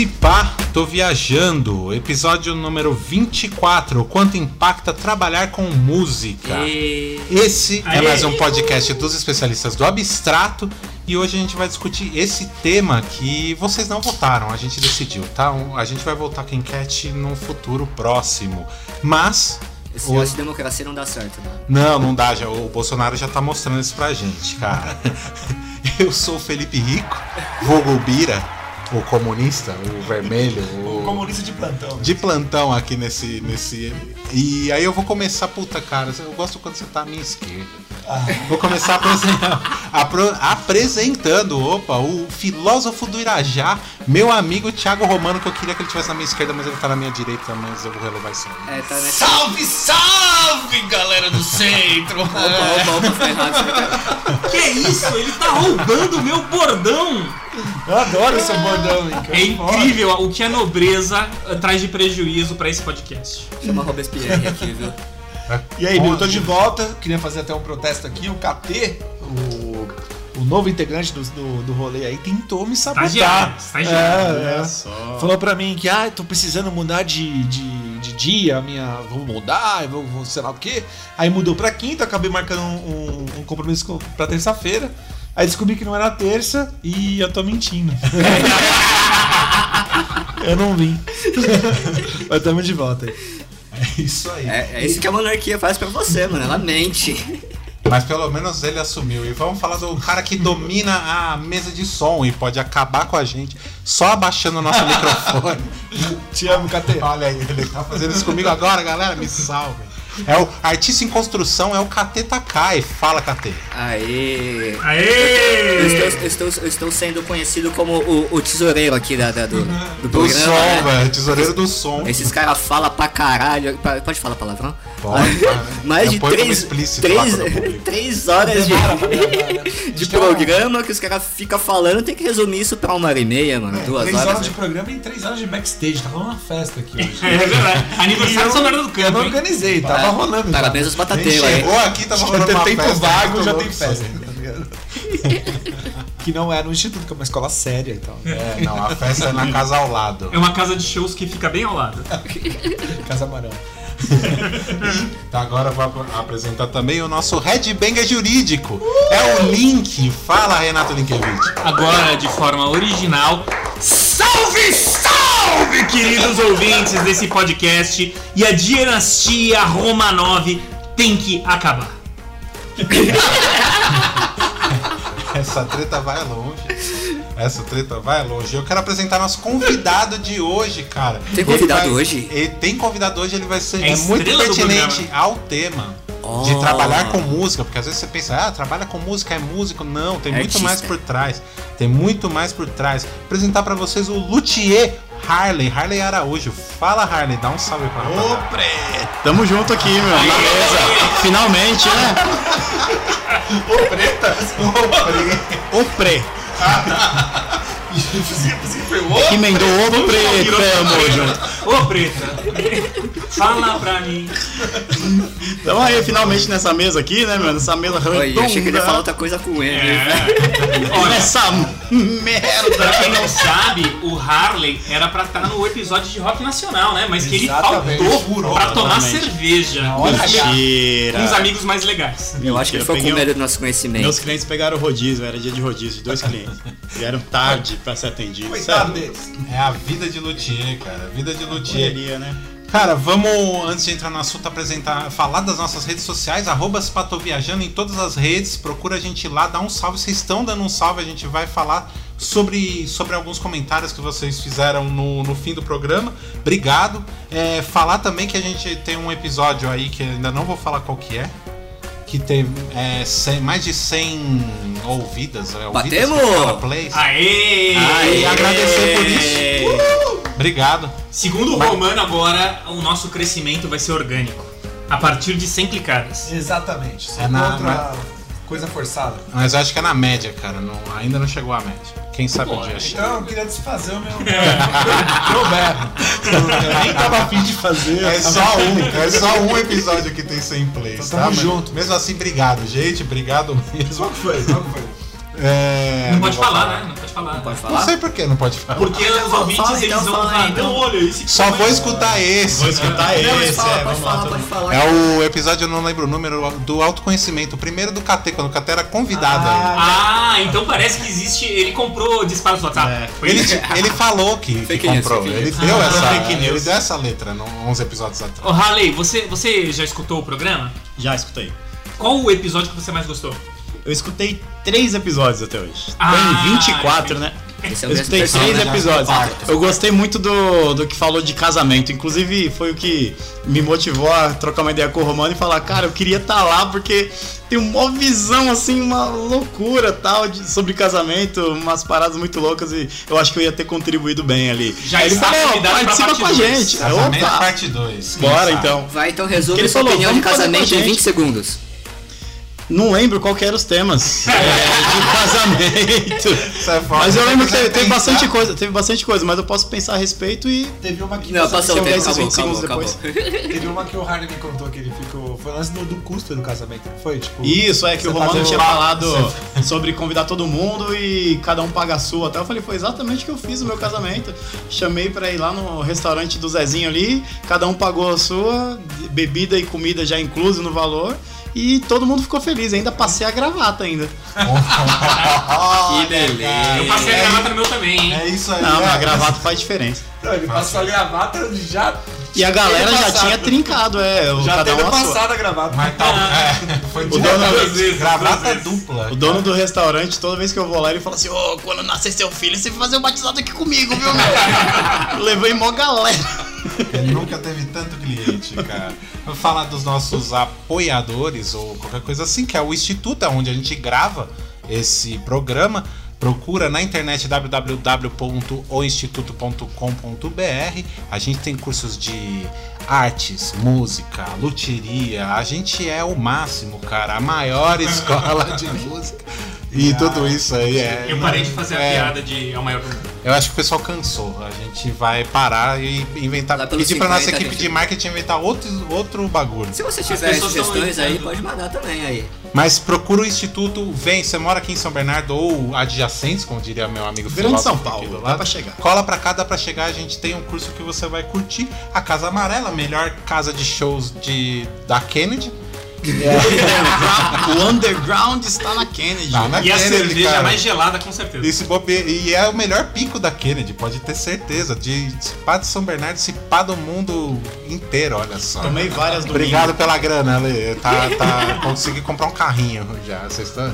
se pá, tô viajando. Episódio número 24. O quanto impacta trabalhar com música. E... Esse é mais um podcast dos especialistas do abstrato e hoje a gente vai discutir esse tema que vocês não votaram, a gente decidiu, tá? A gente vai votar com enquete num futuro próximo. Mas Esse o- negócio de democracia não dá certo, né? não, não dá, já, o Bolsonaro já tá mostrando isso pra gente, cara. Eu sou o Felipe Rico, vulgo Bira, o comunista, o vermelho, o Comunista de plantão. de plantão aqui nesse, nesse. E aí eu vou começar, puta cara, eu gosto quando você tá à minha esquerda. Vou começar apresen- apro- apresentando, opa, o filósofo do Irajá, meu amigo Thiago Romano, que eu queria que ele estivesse na minha esquerda, mas ele tá na minha direita, mas eu vou relevar isso aí. É, tá nessa. Salve, salve, galera do centro! Opa, opa, opa, foi errado. Que é isso? Ele tá roubando o meu bordão! Eu adoro seu bordão, hein? É incrível o que a nobreza eh, traz de prejuízo pra esse podcast. Chama Robespierre aqui, viu? E aí, meu, eu tô de volta. Queria fazer até um protesto aqui. O KT, o, o novo integrante do, do, do rolê aí, tentou me sabotar. Estagiário, estagiário. É, é. Falou pra mim que, ah, tô precisando mudar de, de, de dia, a minha. Vou mudar, vou, vou sei lá o quê. Aí mudou pra quinta, acabei marcando um, um, um compromisso com- pra terça-feira. Aí descobri que não era terça e eu tô mentindo. eu não vim. Mas tamo de volta aí. É isso aí. É, é isso que a monarquia faz pra você, mano. Ela mente. Mas pelo menos ele assumiu. E vamos falar do cara que domina a mesa de som e pode acabar com a gente só abaixando o nosso microfone. Te amo, KT. Olha aí, ele tá fazendo isso comigo agora, galera. Me salve. É o artista em construção, é o KT Takai. Fala, KT. Aê! Eu Aê! estou, eu estou, eu estou sendo conhecido como o, o tesoureiro aqui da, da- do, do Do programa. som, né? velho. Tesoureiro do som. Esses caras falam pra caralho. Pode falar palavrão? Pode, cara. Mais Eu de três, três, eu três horas de, de programa que os caras ficam falando. Tem que resumir isso pra uma hora e meia, mano. Duas Três horas. horas de né? programa e três horas de backstage. Tá rolando uma festa aqui hoje. É verdade. Aniversário do Bernardo do Eu Campo, não hein? organizei, tava rolando. já. Parabéns aos batateiros aí. chegou aqui, tava Já rolando uma tempo festa, vago, já tem festa. tá ligado? que não é no instituto, que é uma escola séria e tal. É, não, a festa é na casa ao lado. É uma casa de shows que fica bem ao lado. Casa Amarão. Tá, Agora eu vou ap- apresentar também o nosso headbanger jurídico. É o Link. Fala, Renato Linkevich. Agora, de forma original, salve, salve, queridos ouvintes desse podcast. E a dinastia Romanov tem que acabar. Essa treta vai longe. Essa treta vai longe. Eu quero apresentar nosso convidado de hoje, cara. Tem convidado vai- hoje? Ele tem convidado hoje, ele vai ser É é muito pertinente ao tema. De Oh. trabalhar com música, porque às vezes você pensa, ah, trabalha com música, é músico. Não, tem É muito artista. mais por trás. Tem muito mais por trás. Apresentar pra vocês o Luthier Harley, Harley Araújo. Fala, Harley, dá um salve pra nós. Tamo junto aqui, meu, na mesa. Finalmente, né? O pré. Emendou o pré, tamo junto. Ô, preta, fala pra mim. Tamo aí, finalmente, nessa mesa aqui, né, meu? Nessa mesa Oi, eu achei que ele ia falar redonda. outra coisa com ele. É. Olha, Nessa pra merda. quem não sabe, o Harley era pra estar no episódio de rock nacional, né? Mas que ele Exatamente. faltou Furou pra tomar totalmente. cerveja com Mentira. uns amigos mais legais. Eu acho que ele ficou com medo do nosso conhecimento. Meus clientes pegaram o rodízio, era dia de rodízio, de dois clientes. Vieram tarde pra ser atendidos. Coitado deles. É a vida de Luthier, cara. A vida de Luthier. correria, né? Cara, vamos, antes de entrar no assunto, apresentar, falar das nossas redes sociais, arroba Spatoviajando em todas as redes, procura a gente lá, dá um salve, vocês estão dando um salve, a gente vai falar sobre, sobre alguns comentários que vocês fizeram no, no fim do programa. Obrigado. É, falar também que a gente tem um episódio aí que ainda não vou falar qual que é. Que tem é, 100 mais de 100 ouvidas. É, ouvidas Batemos! Aê! E agradecer por isso. Obrigado. Segundo o Romano, agora o nosso crescimento vai ser orgânico. A partir de 100 clicadas. Exatamente. Só É na- outra coisa forçada. Mas eu acho que é na média, cara. não- ainda não chegou à média. Quem sabe um Pode. dia chega. Então, eu queria desfazer o meu. meu berro. Eu nem tava afim de fazer. É só um, é só um episódio que tem 100 plays, Então tá? tamo Mas junto. Mesmo assim, obrigado, gente. Obrigado mesmo. Qual que foi? Qual que foi? É, Não pode vou falar, né? Não pode falar. Pode Não falar? sei por que não pode falar. Porque os Fala, ouvintes, fala, eles então, vão fala, falar, então. não, olha, esse Só vou é- escutar esse. Vou escutar Não, mas esse, fala, é, pode falar, todo pode falar. É o episódio, eu não lembro o número, do autoconhecimento. O primeiro do KT, quando o KT era convidado aí. Ah, então parece que existe. Ele comprou disparos do WhatsApp. É. Ele, ele falou que, que news, comprou. fake Ele news. deu, Ah, essa, fake news. ele deu essa letra no- uns episódios atrás. Ô, Harley, você, você já escutou o programa? Já escutei. Qual o episódio que você mais gostou? Eu escutei três episódios até hoje. Ah, Tem 24, né? Esse é o Eu escutei três né? episódios. Eu gostei muito do, do que falou de casamento. Inclusive, foi o que me motivou a trocar uma ideia com o Romano e falar, cara, eu queria estar lá porque tem uma visão, assim, uma loucura tal de, sobre casamento, umas paradas muito loucas e eu acho que eu ia ter contribuído bem ali. Já Aí ele está falou, participa com a gente. Casamento Opa, parte 2. bora então. Vai, então resume Ele sua falou, opinião de casamento em gente. 20 segundos. Não lembro qual que eram os temas é, de casamento. Isso é foda. Mas eu lembro que teve, teve bastante coisa, teve bastante coisa, mas eu posso pensar a respeito e Teve uma que. Não, passou o tempo, eu acabou, 20 segundos acabou, depois. acabou. Teve uma que o Harley me contou que ele ficou. Foi lance do, do custo do casamento, não foi? Tipo. Isso, é que o tá Romano tinha falado sobre convidar todo mundo e cada um paga a sua. Até eu falei, foi exatamente o que eu fiz no meu casamento. Chamei pra ir lá no restaurante do Zezinho ali, cada um pagou a sua, bebida e comida já incluso no valor. E todo mundo ficou feliz, ainda passei a gravata ainda. Olha, beleza. Eu passei a gravata no meu também, hein? É isso aí. Não, é. mas a gravata faz diferença. Não, ele passou a gravata já. E a galera já tinha trincado, é. o- Já cada teve um passado a gravata. Mas tá, é, foi dono- duas vezes, gravata vezes. dupla. O dono do restaurante, toda vez que eu vou lá, ele fala assim: Ô, quando nascer seu filho, você vai fazer o batizado aqui comigo, viu, meu? Levei mó galera. Ele nunca teve tanto cliente, cara. Vou falar dos nossos apoiadores ou qualquer coisa assim, que é o Instituto, é onde a gente grava esse programa. Procura na internet www.oinstituto.com.br. A gente tem cursos de artes, música, luteria. A gente é o máximo, cara. A maior escola de música. E tudo isso aí é. Eu parei de fazer a é, piada de é o maior do mundo. eu acho que o pessoal cansou. A gente vai parar e inventar. Pedir pra nossa 50, equipe gente. de marketing inventar outro, outro bagulho. Se você tiver sugestões aí, pode mandar também aí. Mas procura o Instituto, vem, você mora aqui em São Bernardo ou adjacentes, como diria meu amigo Grande São Paulo, lado. pra chegar. Cola pra cá, dá pra chegar. A gente tem um curso que você vai curtir. A Casa Amarela, melhor casa de shows de, da Kennedy. O underground está na Kennedy. Tá na E a Kennedy, cerveja cara. mais gelada, com certeza. Esse bobe... E é o melhor pico da Kennedy, pode ter certeza. De se pá de São Bernardo, se pá do mundo inteiro, olha só. Tomei várias do Obrigado pela grana, Ale. Tá, tá, consegui comprar um carrinho já. Vocês estão.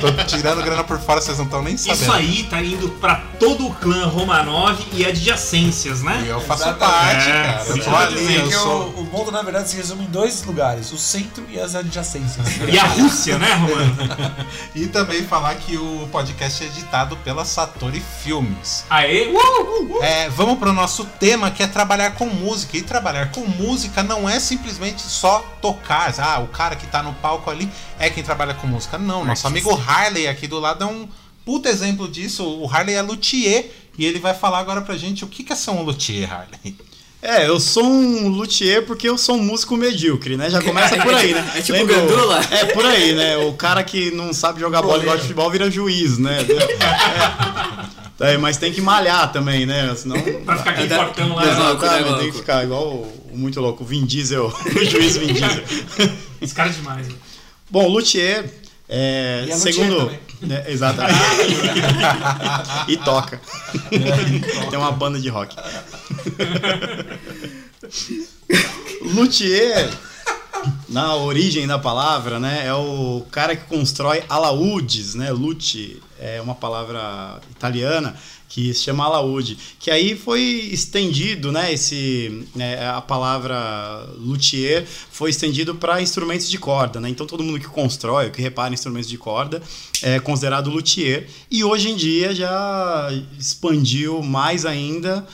Tô tirando grana por fora, vocês não estão nem sabendo. Isso aí tá indo pra todo o clã Romanov e adjacências, E né? eu faço Exatamente. parte, É, cara. Eu sim. tô ali, eu sou. o, o mundo, na verdade, se resume em dois lugares: o centro e as adjacências. E a Rússia, né, Romano? E também falar que o podcast é editado pela Satori Filmes. Aê! Uh, uh, uh. É, vamos pro nosso tema que é trabalhar com música. E trabalhar com música não é simplesmente só tocar. Ah, o cara que tá no palco ali é quem trabalha com música. Não, nosso amigo Harley aqui do lado é um puta exemplo disso. O Harley é luthier e ele vai falar agora pra gente o que que é ser um luthier, Harley. É, eu sou um luthier porque eu sou um músico medíocre, né? Já começa por aí, né? É tipo Lembra o- Gandula? É por aí, né? O cara que não sabe jogar bola igual de futebol vira juiz, né? É. É, mas tem que malhar também, né? Senão. Pra ficar aquele fortão lá. Exato. Exatamente, né, tem que ficar igual o, o muito louco, o Vin Diesel, o juiz Vin Diesel. Esse cara é demais. né? Bom, luthier, é, E é luthier né, exatamente. e toca. Tem uma banda de rock. luthier, na origem da palavra, né, é o cara que constrói alaúdes, né? Lute é uma palavra italiana que se chama alaúde, que aí foi estendido, né, esse né, a palavra luthier foi estendido para instrumentos de corda, né? Então todo mundo que constrói, que repara instrumentos de corda, é considerado luthier e hoje em dia já expandiu mais ainda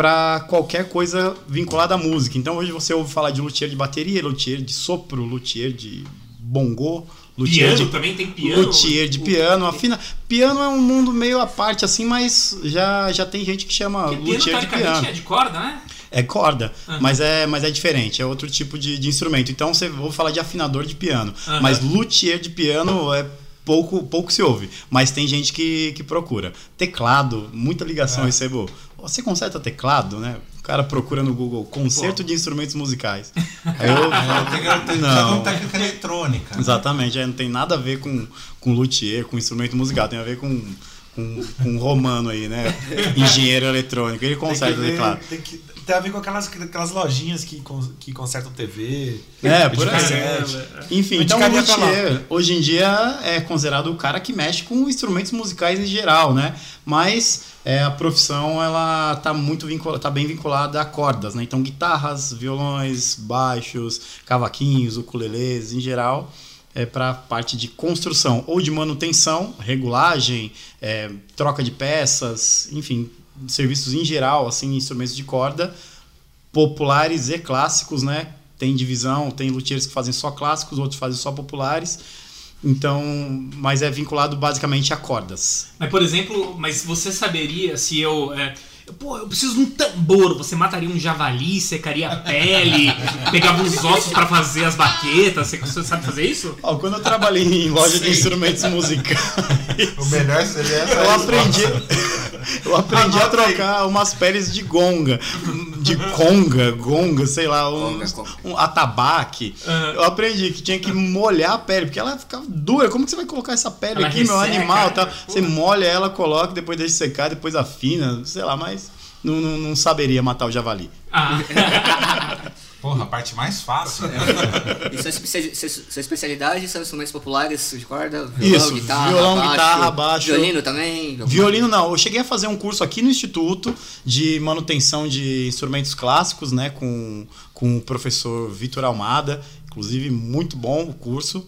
para qualquer coisa vinculada à música. Então hoje você ouve falar de luthier de bateria, luthier de sopro, luthier de bongô, luthier Piano de também tem piano. luthier de piano, afina. Piano é um mundo meio à parte assim, mas já, já tem gente que chama piano, luthier de teoricamente, piano. é de corda, né? É corda, Aham. mas, é, mas é diferente, é outro tipo de, de instrumento. Então você vou falar de afinador de piano, Aham. mas luthier de piano é pouco, pouco se ouve, mas tem gente que, que procura. Teclado, muita ligação eu recebo. Você conserta teclado, né? O cara procura no Google concerto de instrumentos musicais. Eu É, Não. não. técnica eletrônica. Exatamente, é, não tem nada a ver com, com luthier, com instrumento musical, tem a ver com, com, com um romano aí, né? Engenheiro eletrônico, ele conserta ver- teclado. Tem, que, tem a ver com aquelas, aquelas lojinhas que, que consertam TV. É, por aí. videocassete. Enfim, então o luthier hoje em dia é considerado o cara que mexe com instrumentos musicais em geral, né? Mas é, a profissão ela tá muito vincula, tá bem vinculada a cordas, né? Então guitarras, violões, baixos, cavaquinhos, ukulelês, em geral é para parte de construção ou de manutenção, regulagem, é, troca de peças, enfim, serviços em geral, assim, instrumentos de corda populares e clássicos, né? Tem divisão, tem luthiers que fazem só clássicos, outros fazem só populares. Então, mas é vinculado basicamente a cordas. Mas, por exemplo, mas você saberia se eu. é, Pô, eu preciso de um tambor. Você mataria um javali, secaria a pele, pegava os ossos pra fazer as baquetas. Você, você sabe fazer isso? Ó, quando eu trabalhei em loja de instrumentos musicais, O melhor seria essa eu aprendi, eu aprendi a trocar umas peles de gonga, de conga, gonga, sei lá, um, Conga, conga. um atabaque. Aham. Eu aprendi que tinha que molhar a pele, porque ela ficava dura. Como que você vai colocar essa pele Ela aqui, meu resseca, animal? Tá? pô. Você molha ela, coloca, depois deixa secar, depois afina, sei lá, mas não, não, não saberia matar o javali. Ah. Porra, a parte mais fácil. E sua, especiali- sua- sua especialidade são instrumentos populares de corda? Violão, Isso, guitarra, violão, baixo, guitarra, baixo. Violino também? Violino não, eu cheguei a fazer um curso aqui no Instituto de manutenção de instrumentos clássicos, né, com, com o professor Vitor Almada, inclusive muito bom o curso,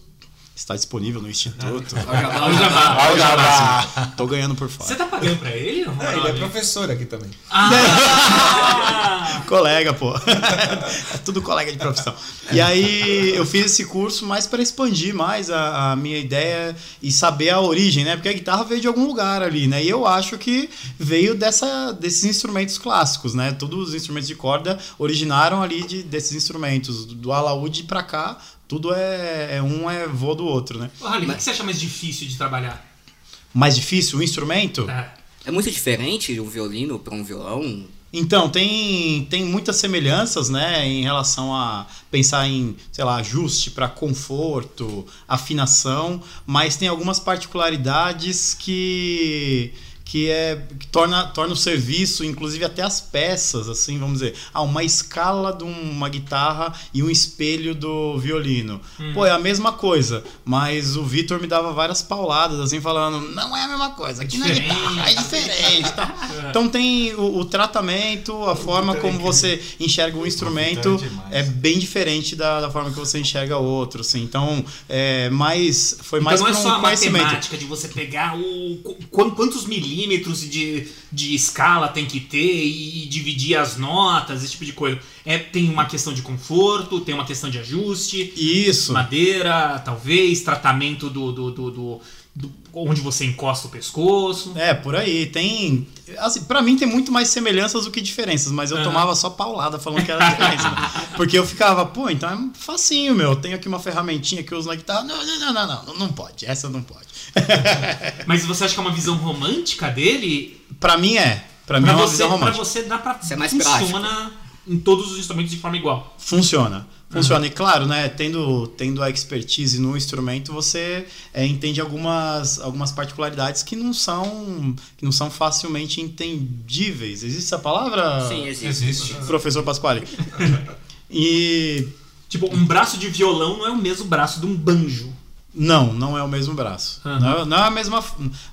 está disponível no Instituto. Ó, jabá, ó, Olha o jabá. jabá. Olha o jabá. Tô ganhando por Você fora. tá pagando pra ele? É, ele é professor aqui também. Ah! Colega, pô. é tudo colega de profissão. E aí eu fiz esse curso mais para expandir mais a, a minha ideia e saber a origem, né? Porque a guitarra veio de algum lugar ali, né? E eu acho que veio dessa, desses instrumentos clássicos, né? Todos os instrumentos de corda originaram ali de, desses instrumentos. Do alaúde pra cá, tudo é, é um é vô do outro, né? Ô, Rally, o que você acha mais difícil de trabalhar? Mais difícil o instrumento? É. É muito diferente um violino para um violão? Então, tem, tem muitas semelhanças, né, em relação a pensar em, sei lá, ajuste para conforto, afinação, mas tem algumas particularidades que que é que torna, torna o serviço, inclusive até as peças, assim, vamos dizer, ah, uma escala de uma guitarra e um espelho do violino. Pô, é a mesma coisa, mas o Vitor me dava várias pauladas, assim, falando, não é a mesma coisa, aqui na Diferente. guitarra é diferente, tá? Então tem o, o tratamento, a forma como você enxerga um instrumento Conflitante demais. é bem diferente da, da forma que você enxerga outro, assim. Então, é mais foi mais então não é só um a conhecimento. matemática de você pegar o qu- qu- quantos milímetros de, de escala tem que ter e, dividir as notas, esse tipo de coisa. É, tem uma questão de conforto, tem uma questão de ajuste, Isso. madeira, talvez, tratamento do, do, do- do- do- onde você encosta o pescoço. É, por aí. Tem. Assim, pra mim tem muito mais semelhanças do que diferenças, mas eu Aham. tomava só paulada falando que era diferença. né? Porque eu ficava, pô, então é facinho, meu. Eu tenho aqui uma ferramentinha que eu uso na guitarra. Não, não, não, não, não, não, não pode. Essa não pode. Mas você acha que é uma visão romântica dele? pra mim é. Pra mim Pra é uma você, visão pra romântica. você dá pra. Isso é mais funciona em todos os instrumentos de forma igual. Funciona. Funciona. E claro, né, tendo, tendo a expertise no instrumento, você é, entende algumas, algumas particularidades que não são que não são facilmente entendíveis. Existe essa palavra? Sim, existe. Existe. Professor Pasquale. e Tipo, um braço de violão não é o mesmo braço de um banjo. Não, não é o mesmo braço. Aham. Não, é, não é a mesma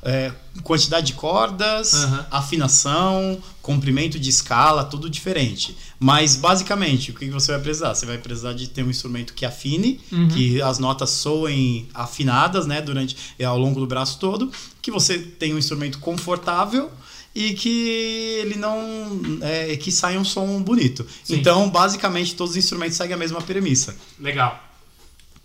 é, quantidade de cordas, Aham. afinação, comprimento de escala, tudo diferente. Mas basicamente, o que você vai precisar? Você vai precisar de ter um instrumento que afine, Uhum. que as notas soem afinadas, né, durante é, ao longo do braço todo, que você tenha um instrumento confortável e que ele não é, que saia um som bonito. Sim. Então, basicamente, todos os instrumentos seguem a mesma premissa. Legal.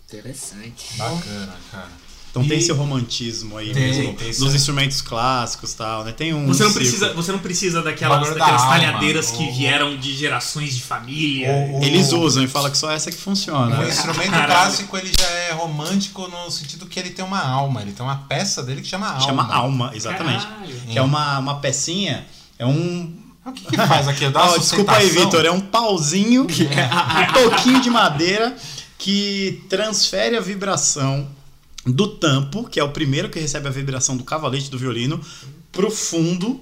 Interessante. Bacana, cara. Então E- tem esse romantismo aí Tem, mesmo, tem nos instrumentos clássicos e tal, né? Tem um Você não, ciclo. precisa, você não precisa daquelas, Bagulho da daquelas alma, talhadeiras que o- vieram de gerações de família. O- o- Eles usam e falam que só essa que funciona. O né? instrumento Caralho. clássico ele já é romântico no sentido que ele tem uma alma, ele tem uma peça dele que chama alma. Chama alma, exatamente. Caralho. Que é uma, uma pecinha, é um... O que, que faz aqui? Dá uma Ah, desculpa aí? Vitor, é um pauzinho, um toquinho de madeira que transfere a vibração do tampo, que é o primeiro que recebe a vibração do cavalete do violino, pro fundo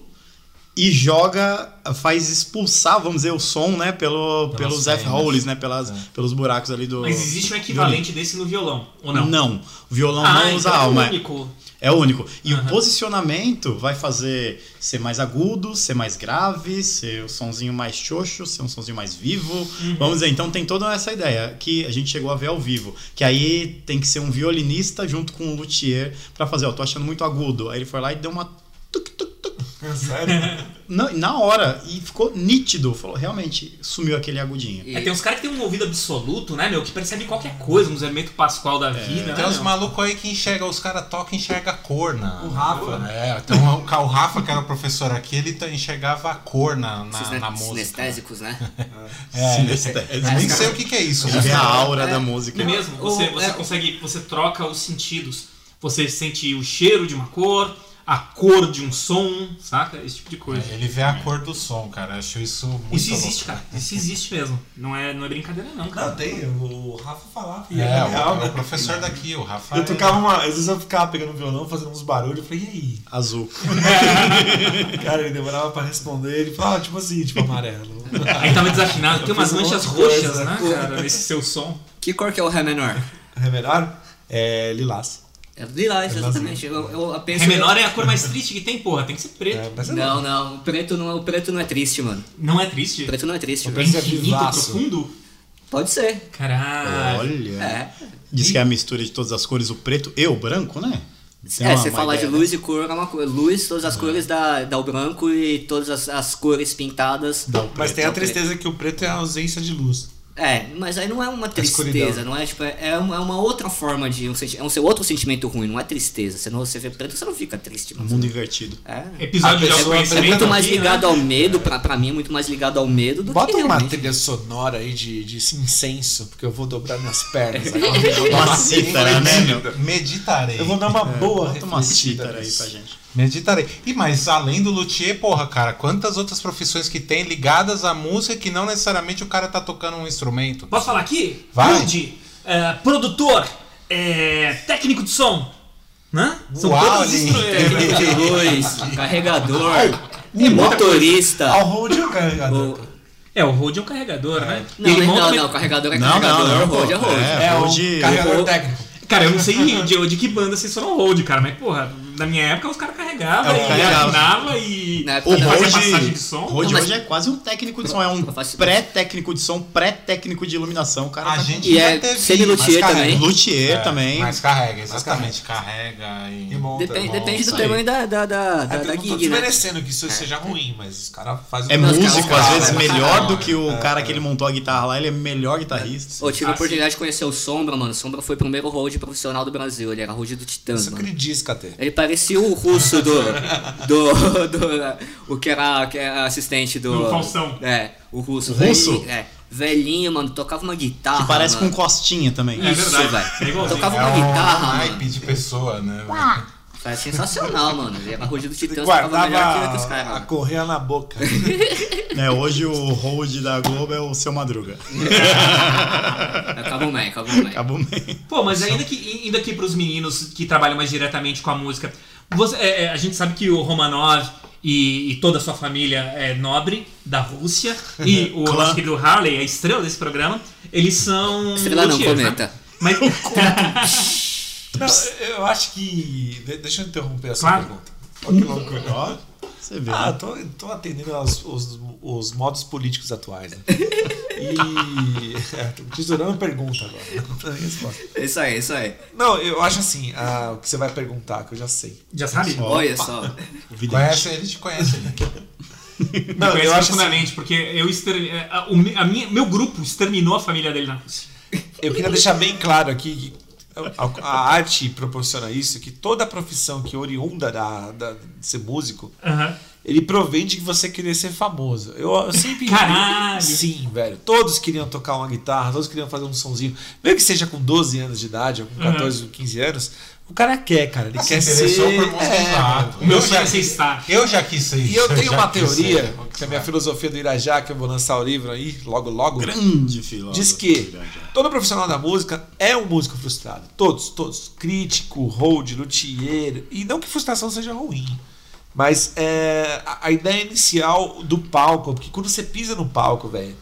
e joga, faz expulsar, vamos dizer, o som, né, pelo, pelos. F-holes, né, pelas, pelos buracos ali do... Mas existe um equivalente desse no violão, ou não? Não, o violão Ah, não usa então é alma. único. É o único. E Aham. o posicionamento vai fazer ser mais agudo, ser mais grave, ser o sonzinho mais xoxo, ser um sonzinho mais vivo. Uhum. Vamos dizer, então tem toda essa ideia que a gente chegou a ver ao vivo. Que aí tem que ser um violinista junto com um luthier pra fazer, ó, tô achando muito agudo. Aí ele foi lá e deu uma. tuc, tuc, Não, na hora, e ficou nítido. Falou, realmente, sumiu aquele agudinho. É, tem uns caras que tem um ouvido absoluto, né, meu? Que percebe qualquer coisa, um Zé Meto Pascoal da vida. Tem né, uns meu? malucos aí que enxergam, os caras tocam e enxerga a cor na. O Rafa. É, tem um, o Rafa, que era o professor aqui, ele tá- enxergava a cor na, na, na música. Sinestésicos, né? É, Sinestésico. eu nem sei o que, que é isso. Ele vê a aura É. da música. Não é mesmo? O- Você, você é- consegue. Você troca os sentidos. Você sente o cheiro de uma cor, a cor de um som, saca? Esse tipo de coisa. Ele vê a cor do som, cara. Acho isso muito Isso existe, louco. cara. Isso existe mesmo. Não é, não é brincadeira, não, cara. Não, tem. O Rafa falava. É, era o, real, é o né? professor daqui, o Rafael. Eu tocava uma. Às vezes eu ficava pegando violão, fazendo uns barulhos. Eu falei, e aí? Azul. Cara, ele demorava pra responder. Ele falava, tipo assim, tipo amarelo. Aí tava desafinado. Tem umas um manchas de coisa. roxas, né, cara, nesse seu som. Que cor que é o Ré menor? Ré menor? É lilás. É lilás, exatamente. Eu, eu penso... Ré menor é a cor mais triste que tem, porra. Tem que ser preto. É, é Não, não. O preto não, é- o preto não é triste, mano. Não é triste? O preto não é triste. É velho. preto é infinito, profundo? Pode ser. Caralho. Olha. É. Diz que é a mistura de todas as cores, o preto e o branco, né? Tem é, uma- você falar ideia, de luz e cor é uma coisa. Luz, todas as cores dá, dá o branco e todas as, as cores pintadas. Dá o Mas tem a é o preto. tristeza que o preto é a ausência de luz. É, mas aí não é uma tristeza, não é tipo, é uma, é uma outra forma de um senti- é um seu outro sentimento ruim, não é tristeza. Você não você vê preto, você não fica triste, mano. Mundo invertido. É. Episódio A de É autoconhecimento muito mais aqui, né? ligado ao medo, pra, pra mim é muito mais ligado ao medo do Bota que uma realmente. trilha sonora aí de, de incenso, porque eu vou dobrar minhas pernas agora. Uma cítara, né, meu? Meditarei. Eu vou dar uma boa Bota uma cítara aí pra gente. Meditarei. E mas além do luthier, porra, cara, quantas outras profissões que tem ligadas à música que não necessariamente o cara tá tocando um instrumento? Posso falar aqui? Vai. Rude, é, produtor, é, técnico de som. Né? São Uau, todos instrumentos. de luz, carregador, e motorista. Road é o carregador. O- É, o Rode é o carregador, né? Não, monta não, não, carregador é Não, carregador, não, não, road é pô. road. É, É, o carregador o- técnico. Cara, eu não sei de, de que banda vocês foram Rode, cara, mas porra, na minha época os caras carregavam É, e carregava. afinava e O fazia Rode, passagem de som. Mas- hoje é quase um técnico de som, é um pré-técnico de som, pré-técnico de iluminação. O cara A tá gente E já é teve, semi-luthier mas carrega. também. luthier É, também. Mas carrega, exatamente. Carrega e. E monta. Depende, monta. depende do tamanho da, da, da, É, da, eu da não tô gig, né? desmerecendo que isso seja ruim, mas os caras fazem É um- músico, cara, às vezes, melhor do que o é, cara é. que ele montou a guitarra lá, ele é melhor guitarrista. Eu tive a Ah, oportunidade de conhecer o Sombra, mano. O Sombra foi o primeiro road profissional do Brasil. Ele era road do Isso mano. acredita, Catê. Ele parecia o russo do. do. do o que era, que era assistente do. Do Faustão. É, o russo. O russo? Velhinho, é, velhinho, mano. Tocava uma guitarra. Que parece com mano. Costinha também. É Isso, verdade. É. Tocava É uma um guitarra, naipe mano. de pessoa, né? Foi sensacional, mano. Ele era road do Titãs, tocava melhor que, os caras. a correia na boca. É, hoje o hold da Globo é o seu Madruga. Acabou bem, acabou bem. Acabou bem. Pô, mas ainda que indo aqui pros meninos que trabalham mais diretamente com a música, você- é, é, a gente sabe que o Romanov e, e toda a sua família é nobre da Rússia e o nosso querido Harley, a estrela desse programa, eles são Estrela não, luthiers, né? cometa. Mas Não, eu acho que. de- Deixa eu interromper essa Claro. pergunta. Olha que loucura. Você vê. Ah, né? tô, tô atendendo aos, os, os modos políticos atuais. Né? E. É, tô tesourando pergunta agora. Não tem resposta. Isso aí, isso aí. Não, eu acho assim, ah, o que você vai perguntar, que eu já sei. já sabe? Olha só. Conhece, ele te conhece. né? Não, eu acho assim, profundamente, porque eu exter... é, a- a minha, meu grupo exterminou a família dele na Rússia. eu queria deixar bem claro aqui que a, arte proporciona isso, que toda profissão que é oriunda da, da- de ser músico, ele provém de que você queria ser famoso. Eu, eu sempre. Caralho! Sim, velho. Todos queriam tocar uma guitarra, todos queriam fazer um sonzinho. Mesmo que seja com 12 anos de idade, ou com 14 ou 15 anos, o cara quer, cara. Ele se quer ser. interessou por música, É, meu Eu sonho é já- ser star. Eu já quis ser E eu tenho já uma quis teoria, ser. que é a minha filosofia do Irajá, que eu vou lançar o livro aí, logo, logo. Grande filósofo. Diz que todo profissional da música é um músico frustrado. Todos, todos. Crítico, hold, luthier. E não que frustração seja ruim. Mas é, a, a ideia inicial do palco, porque quando você pisa no palco, velho,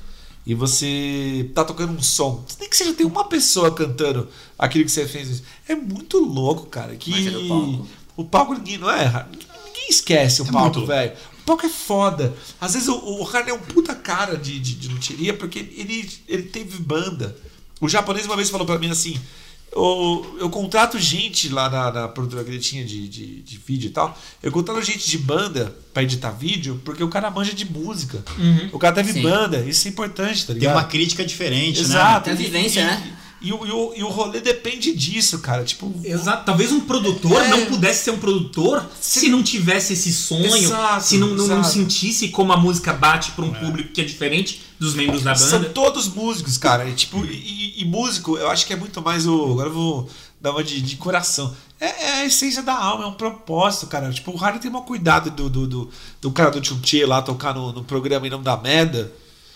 e você tá tocando um som, nem que seja tem uma pessoa cantando aquilo que você fez, é muito louco, cara. Que Mas é do palco. o palco ninguém não é. Ninguém esquece o É palco, velho. O palco é foda. Às vezes o, o Harney é um puta cara de, de, de luthieria porque ele, ele teve banda. O japonês uma vez falou pra mim assim: eu, eu contrato gente lá na, na produtora que ele tinha de, de, de vídeo e tal. Eu contrato gente de banda pra editar vídeo porque o cara manja de música. O cara teve Sim. banda, isso é importante, tá Tem ligado? uma crítica diferente, Exato. Tem a vivência, e- né? E, o, e, o, e o rolê depende disso, cara. Tipo, Exato. Talvez um produtor É. não pudesse ser um produtor se não tivesse esse sonho, Exato, se não, não, não sentisse como a música bate para um público que é diferente dos membros da São banda. todos músicos, cara. E, tipo, e, e músico, eu acho que é muito mais o. Agora eu vou dar uma de, de coração. É, é a essência da alma, é um propósito, cara. Tipo, o Harry tem um cuidado do, do, do, do cara do Tchutchê lá tocar no, no programa em nome da merda.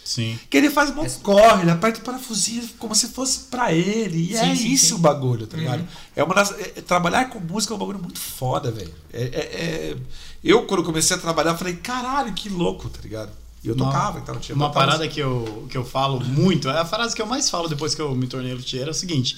Sim. Que ele faz um corre, ele aperta o parafusinho como se fosse pra ele. E Sim, é sim, isso sim. o bagulho, tá ligado? É uma das, é- trabalhar com música é um bagulho muito foda, velho. É, é- é- eu, quando comecei a trabalhar, falei, caralho, que louco, tá ligado? E eu Uma- tocava, então tinha Uma parada que eu, que eu falo muito, é a frase que eu mais falo depois que eu me tornei luthier, é o seguinte.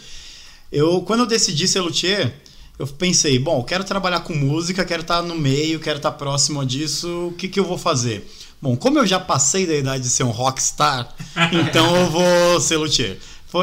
Eu, quando eu decidi ser luthier, eu pensei, bom, eu quero trabalhar com música, quero estar no meio, quero estar próximo disso, o que, que eu vou fazer? Bom, como eu já passei da idade de ser um rockstar, então eu vou ser luthier.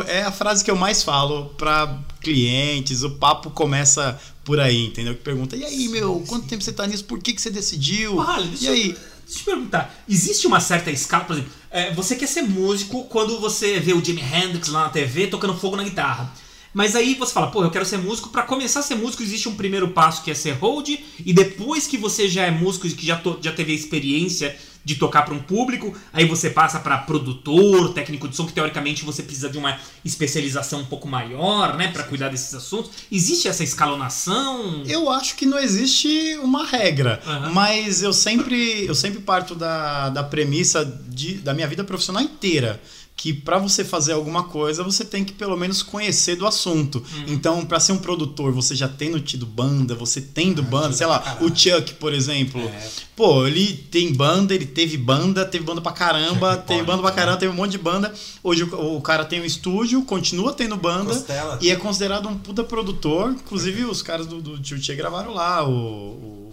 É a frase que eu mais falo para clientes, o papo começa por aí, entendeu? Que pergunta, e aí, meu, quanto tempo você tá nisso? Por que, que você decidiu? Deixa e eu- aí? Deixa eu te perguntar, existe uma certa escala, por exemplo, é, você quer ser músico quando você vê o Jimi Hendrix lá na TV tocando fogo na guitarra. Mas aí você fala, pô, eu quero ser músico. Pra começar a ser músico, existe um primeiro passo que é ser hold, e depois que você já é músico e que já, to- já teve a experiência de tocar pra um público, aí você passa pra produtor, técnico de som, que teoricamente você precisa de uma especialização um pouco maior, né, Pra cuidar desses assuntos. Existe essa escalonação? Eu acho que não existe uma regra, Aham. mas eu sempre, eu sempre parto da, da premissa de, da minha vida profissional inteira. Que pra você fazer alguma coisa, você tem que pelo menos conhecer do assunto. Então, pra ser um produtor, você já tendo tido banda, você tendo banda, sei lá, o Chuck, por exemplo. Pô, ele tem banda, ele teve banda, teve banda pra caramba, Chuck teve banda pra caramba, teve um monte de banda. Hoje o, o cara tem um estúdio, continua tendo banda Costela. e é considerado um puta produtor. Inclusive, os caras do, do Tio Tchê gravaram lá o, o-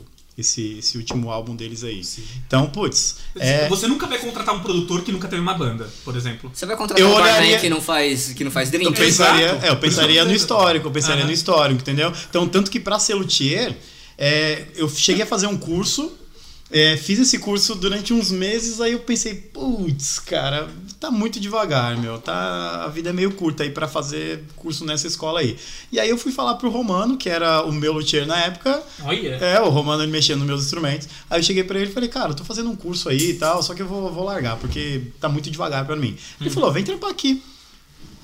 esse, esse último álbum deles aí. Então, putz, é, Você nunca vai contratar um produtor que nunca teve uma banda, por exemplo. Você vai contratar Eu um olharia- que não faz, que não faz drink? eu pensaria, é, eu pensaria no histórico, eu pensaria Aham. no histórico, entendeu? Então, tanto que pra ser luthier, é, eu cheguei a fazer um curso, é, fiz esse curso durante uns meses, aí eu pensei, putz, cara, tá muito devagar, meu, tá, a vida é meio curta aí pra fazer curso nessa escola aí. E aí eu fui falar pro Romano, que era o meu luthier na época, Olha. É, o Romano ele mexia nos meus instrumentos. Aí eu cheguei pra ele e falei, cara, eu tô fazendo um curso aí e tal, só que eu vou, vou largar, porque tá muito devagar pra mim. Ele falou, vem trampar aqui.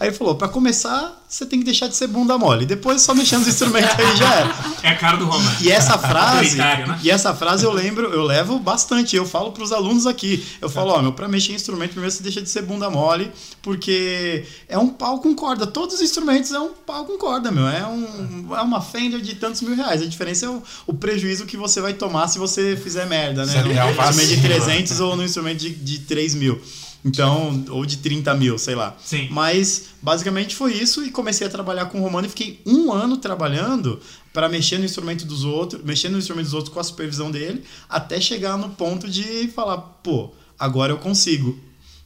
Aí ele falou, pra começar, você tem que deixar de ser bunda mole. Depois só mexendo nos instrumentos aí já era. É a cara do Roman. E essa frase, né? e essa frase eu lembro, eu levo bastante. Eu falo pros alunos aqui. Eu falo, ó, meu, pra mexer em instrumento, primeiro você deixa de ser bunda mole, porque é um pau com corda. Todos os instrumentos é um pau com corda, meu. É, um, é uma Fender de tantos mil reais. A diferença é o, o prejuízo que você vai tomar se você fizer merda, né? Aliar No instrumento de vacilo, 300 ou no instrumento de, de 3 mil. Então, ou de 30 mil, sei lá. Sim. Mas basicamente foi isso e comecei a trabalhar com o Romano e fiquei um ano trabalhando para mexer no instrumento dos outros, mexer no instrumento dos outros com a supervisão dele, até chegar no ponto de falar, pô, agora eu consigo.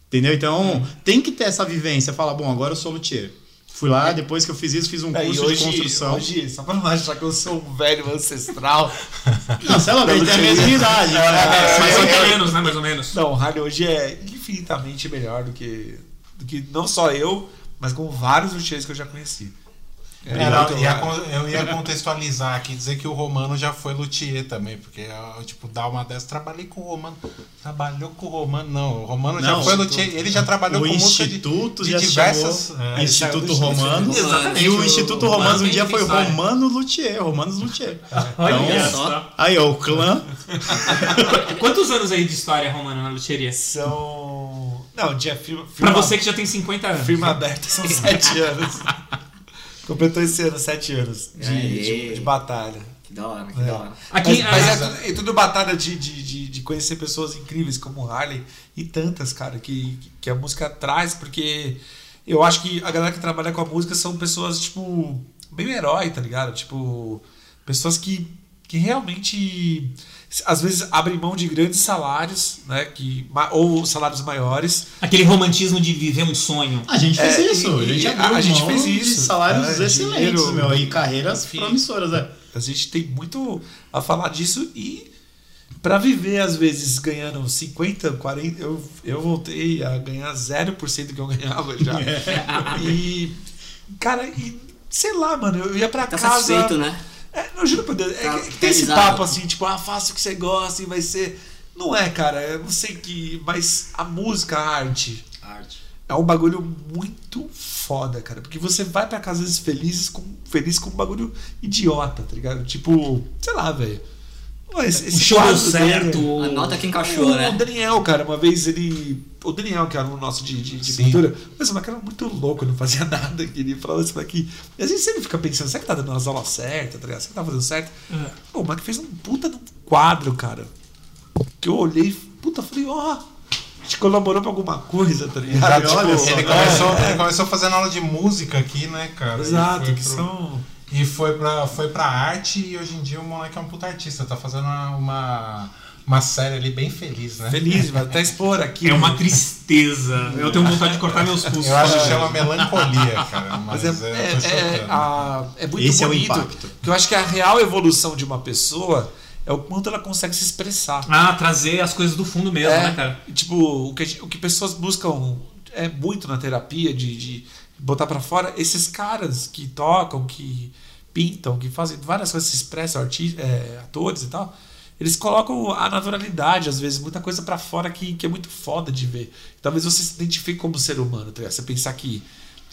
Entendeu? Então, tem que ter essa vivência, falar, bom, agora eu sou luthier. Fui lá, depois que eu fiz isso, fiz um É, curso hoje, de construção. hoje, só pra não achar que eu sou um velho ancestral. Não, sei lá, tem a mesma idade. É, mas Mais ou quero- menos, né? Mais ou menos. Não, o Harley hoje é infinitamente melhor do que, do que não só eu, mas com vários luthiers que eu já conheci. É, Era- ia eu ia contextualizar aqui, dizer que o Romano já foi luthier também, porque tipo, dar uma dessas, trabalhei com o Romano. Trabalhou com o Romano, não. O Romano já Não, foi o- luthier, ele já trabalhou o com de, Instituto de já se diversas. é, Instituto Romano. Exatamente, E o o Instituto Romano Romanos um dia foi. Romano Luthier, Romanos Luthier. Olha Então, só. Aí, ó, o clã. Quantos anos aí de história romana na luthieria? São. Não, dia firma. Pra firma- você que já tem 50 anos. Firma aberta são sete anos. Completou esse ano sete anos de, de, de batalha. Que da hora, que É. da hora. Aqui, mas mas é, tudo, é tudo batalha de, de, de, de conhecer pessoas incríveis como Harley e tantas, cara, que, que a música traz, porque eu acho que a galera que trabalha com a música são pessoas, tipo, meio herói, tá ligado? Tipo, pessoas que, que realmente às vezes abrem mão de grandes salários, né? Que, ou salários maiores. aquele romantismo de viver um sonho. A gente fez É, isso. e- a gente abriu a gente mão fez de isso. salários É, excelentes, dinheiro, meu. E carreiras enfim. promissoras, né? A gente tem muito a falar disso e para viver, às vezes, ganhando 50, 40, eu, eu voltei a ganhar 0% do que eu ganhava já. E, cara, e sei lá, mano, eu ia pra Tá casa. satisfeito, né? É, não, juro por Deus. É, Tá que- tem esse papo assim, tipo, ah, faça o que você gosta e vai ser. Não é, cara, eu não sei que. Mas a música, a arte, Arte. é um bagulho muito foda, cara. Porque você vai pra casa às vezes felizes com, feliz com um bagulho idiota, tá ligado? Tipo, sei lá, velho. Não, Esse, O show certo. dele- A nota que encaixou, o né? Daniel, cara, uma vez ele. O Daniel, que era o nosso de, de, de pintura, mas o cara era muito louco, não fazia nada, que ele falava isso daqui. E a gente sempre fica pensando, será que tá dando as aulas certas, tá ligado? Será que tá fazendo certo? É. Pô, o Mac fez um puta de um quadro, cara. Que eu olhei, puta, falei, ó, a gente colaborou pra alguma coisa, tá ligado? Olha tipo, só, ele, começou, ele começou fazendo aula de música aqui, né, cara? Exato, que pro- são. E foi pra, foi pra arte e hoje em dia o moleque é um puta artista. Tá fazendo uma, uma, uma série ali bem feliz, né? Feliz, vai até expor aqui. É uma tristeza. Eu tenho vontade de cortar meus pulsos. Eu acho que chama melancolia, cara. Mas, Mas é, é, é, é, a- é muito Esse é o bonito. impacto. Porque eu acho que a real evolução de uma pessoa é o quanto ela consegue se expressar. Ah, trazer as coisas do fundo mesmo, É, né, cara? Tipo, o que, o que pessoas buscam é muito na terapia de, de botar pra fora esses caras que tocam, que pintam, que fazem várias coisas, se expressam, é, atores e tal. Eles colocam a naturalidade, às vezes, muita coisa pra fora que, que é muito foda de ver. Talvez você se identifique como ser humano, tá ligado? Você pensar que,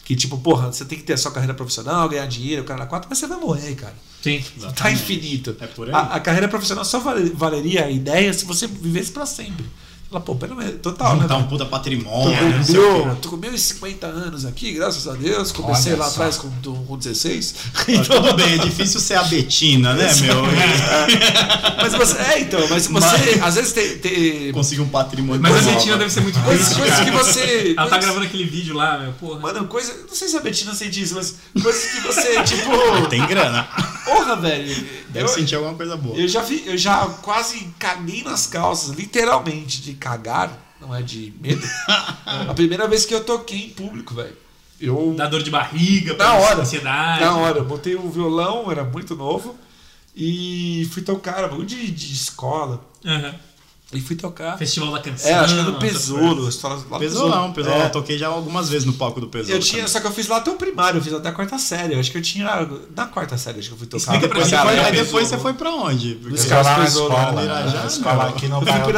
que, tipo, porra, você tem que ter a sua carreira profissional, ganhar dinheiro, o cara na quatro, mas você vai morrer, cara. Sim. Tá infinito. É por aí. A, a carreira profissional só vale- valeria a ideia se você vivesse pra sempre. Fala, pô, pelo menos, total, né? Juntar um velho? puta Tô patrimônio, com, não sei o quê. meu, tô com meus 50 anos aqui, graças a Deus. Comecei Olha lá só. atrás com, com 16. Mas Tudo bem, é difícil ser a Betina, né, meu? mas você. É, então, mas você. Mas- Às vezes tem. tem Conseguir um patrimônio. Mas a. Betina deve ser muito triste, coisas que você. Ela tá gravando aquele vídeo lá, meu, porra. Mano, coisa. Não sei se a Betina sente isso, mas coisas que você, tipo. Tem grana. Porra, velho. Deve eu, sentir alguma coisa boa. eu já vi, eu já quase caguei nas calças, literalmente, de cagar, não é de medo. a primeira vez que eu toquei em público, velho. Eu. Dá dor de barriga, Na hora. ansiedade. Na hora, eu botei o violão, era muito novo. E fui tocar, bagulho de, de escola. Aham. E fui tocar. Festival da canção. É, acho que é do Pesouro. Pesolão, Pesolão. É. Eu toquei já algumas vezes no palco do Pesolão. Eu tinha, só que eu fiz lá até o primário, eu fiz até a quarta série. Eu acho que eu tinha. Na quarta série, acho que eu fui tocar. Explica pra Depois você Cara, foi, é aí depois você foi pra onde? Porque lá escola, no né? Irajá, escola não. aqui no Eu fui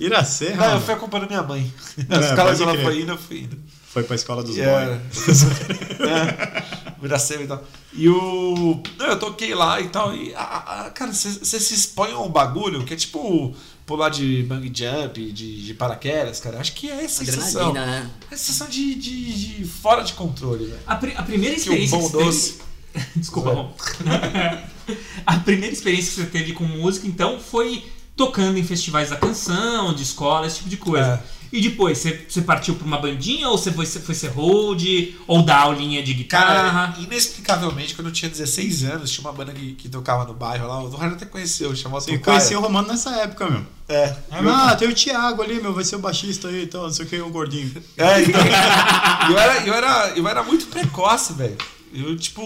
Iracema. Iracema? Não, eu fui acompanhando minha mãe. É, Os caras pode ela foi indo, eu fui indo. Foi pra escola dos boys. é, Viracema e tal. E o. Não, eu toquei lá e tal. E, a- a- cara, você se expõe a um bagulho que é tipo pular de bang jump, de, de paraquedas, cara. Acho que é essa sensação. Né? É sensação de, de, de fora de controle, velho. A, pri- a primeira Que o experiência bom doce. teve... Desculpa, a primeira experiência que você teve com música, então, foi tocando em festivais da canção, de escola, esse tipo de coisa. É. E depois, você, partiu pra uma bandinha ou você foi, foi ser hold? Ou dar aulinha de guitarra? Cara, inexplicavelmente, quando eu tinha 16 anos, tinha uma banda que, que tocava no bairro lá. O Raro até conheceu, chamava Você Tocaia. conheceu o Romano nessa época, meu. É. Ah, tem o Thiago ali, meu, vai ser o baixista aí, então, não sei o que, o gordinho. É, então, eu, era, eu, era, eu era muito precoce, velho. Eu, tipo,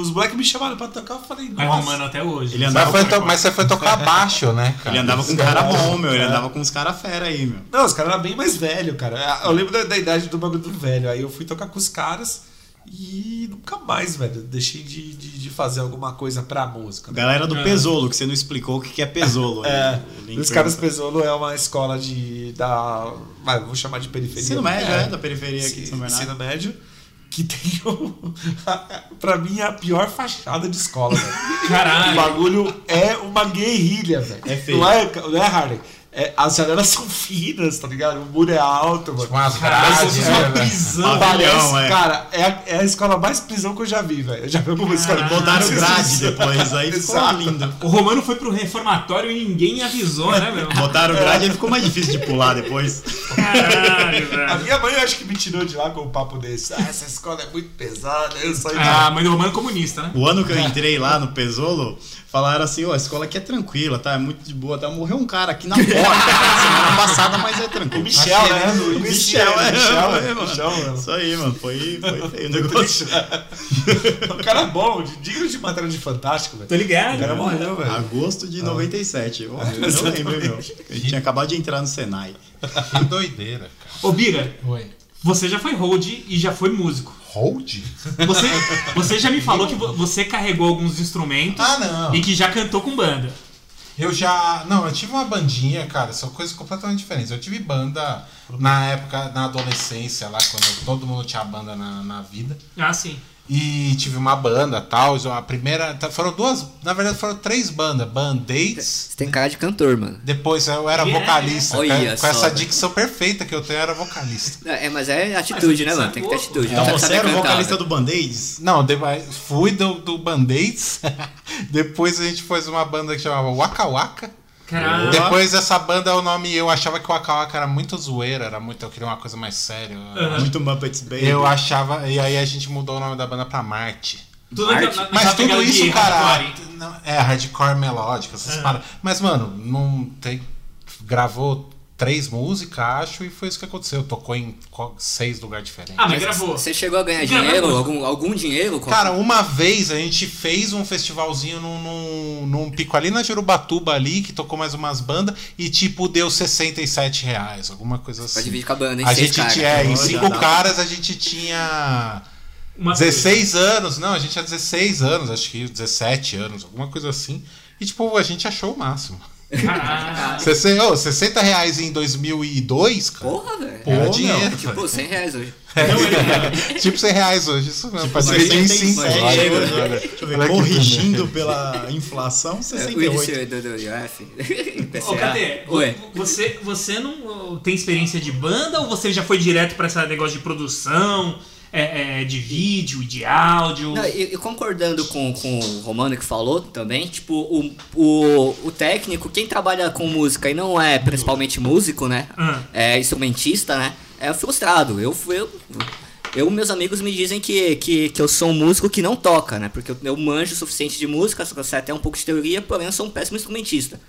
os moleques me chamaram pra tocar, eu falei, nossa. Romano até hoje. Ele Mas, andava, foi com, to- mas você foi tocar baixo, né, cara? ele andava com um cara bom, meu. Ele andava com uns cara fera aí, meu. Não, os caras eram bem mais velhos, cara. Eu lembro da, da idade do bagulho do velho. Aí eu fui tocar com os caras e nunca mais, velho. Deixei de, de, de fazer alguma coisa pra música. né? Galera do Pesolo, que você não explicou o que que é Pesolo. É, os foi- caras Pesolo é uma escola de. da. Vai, vou chamar de periferia. Ensino médio, é, da periferia aqui de São Bernardo. Ensino médio. Que tem o. pra mim é a pior fachada de escola, velho. O Caralho. bagulho é uma guerrilha, velho. É feio. Não é, não é Harley. É, as janelas são finas, tá ligado? O muro é alto, mano. Tipo umas Caralho, grades, é né, uma prisão. Parece, é. cara, é a, é a escola mais prisão que eu já vi, velho. Eu já vi alguma escola botaram grade depois, aí ficou lindo. O Romano foi pro reformatório e ninguém avisou, né, meu? Botaram grade e ficou mais difícil de pular depois. Caralho, A velho. minha mãe eu acho que me tirou de lá com um papo desse. Ah, essa escola é muito pesada, eu saí Ah, a mãe do Romano é comunista, né? O ano que eu entrei lá no Pesolo, falaram assim, ó, a escola aqui é tranquila, tá? É muito de boa, tá? Morreu um cara aqui na porta semana passada, mas é O tranquilo. Michel, né? O Michel, é, Michel, é, é, mano. Michel, mano. Isso aí, mano. Foi, foi feio o negócio. Um cara bom, digno de matéria de fantástico, velho. Tô ligado. O cara né? morreu, velho. Agosto de 97. Ó, eu não lembro, meu. Eu tinha acabado de entrar no Senai. Que doideira, cara. Ô, Bira, Oi. você já foi hold e já foi músico. Hold? Você, você já me falou que vo- você carregou alguns instrumentos Ah, não. e que já cantou com banda. Eu já. Não, eu tive uma bandinha, cara, são coisas completamente diferentes. Eu tive banda na época, na adolescência, lá, quando todo mundo tinha banda na, na vida. Ah, sim. E tive uma banda tal. A primeira. tá, Foram duas. Na verdade, foram três bandas. Band-Aids. Você tem cara de cantor, mano. Depois eu era Yeah. vocalista. Olha com só, essa velho. dicção perfeita que eu tenho, eu era vocalista. É, mas é atitude, né, mano? Tem que ter atitude. Então você era cantar, vocalista do Band-Aids? Não, depois fui do, do Band-Aids. Depois a gente fez uma banda que chamava Waka Waka. Depois essa banda, o nome, eu achava que o Waka Waka era muito zoeira, era muito, eu queria uma coisa mais séria. Muito Muppets Baby. Eu achava, e aí a gente mudou o nome da banda pra Marte. Tudo na- na- na Mas tudo isso, cara, hardcore. não- é hardcore melódico, essas paradas. Mas, mano, não tem. Gravou três músicas, acho, e foi isso que aconteceu. Tocou em seis lugares diferentes. Ah, mas Mas gravou. Você chegou a ganhar dinheiro? Algum, algum dinheiro? Cara, uma vez a gente fez um festivalzinho num, num, num pico ali na Jerubatuba ali, que tocou mais umas bandas, e tipo, deu 67 reais, alguma coisa Pra assim. dividir com a banda, hein? A gente caras. tinha, em Olha, cinco dá. caras a gente tinha Uma 16 anos, não, a gente tinha 16 anos, acho que 17 anos, alguma coisa assim. E tipo, a gente achou o máximo. Caralho. 60, ô, 60 reais em 2002, cara. Porra, velho. Era Pô, dinheiro. É tipo 100 reais hoje. tipo 100 reais hoje, isso mesmo. Pra Mas dividir em 67 5. Olha, euros. olha, Deixa eu ver, olha que corrigindo pela inflação, É, O 68. índice do, do, do IOF. Ô, Cadê? Ué. Você, você não tem experiência de banda ou você já foi direto pra esse negócio de produção, é, é, de vídeo, de áudio? Não, e, e concordando com, com o Romano que falou também, tipo, o, o, o técnico, quem trabalha com música e não é principalmente músico, né? Ah. É instrumentista, né? É frustrado. Eu fui. Eu, eu, meus amigos me dizem que, que, que eu sou um músico que não toca, né? Porque eu, eu manjo o suficiente de música, só que eu sei até um pouco de teoria, porém eu sou um péssimo instrumentista.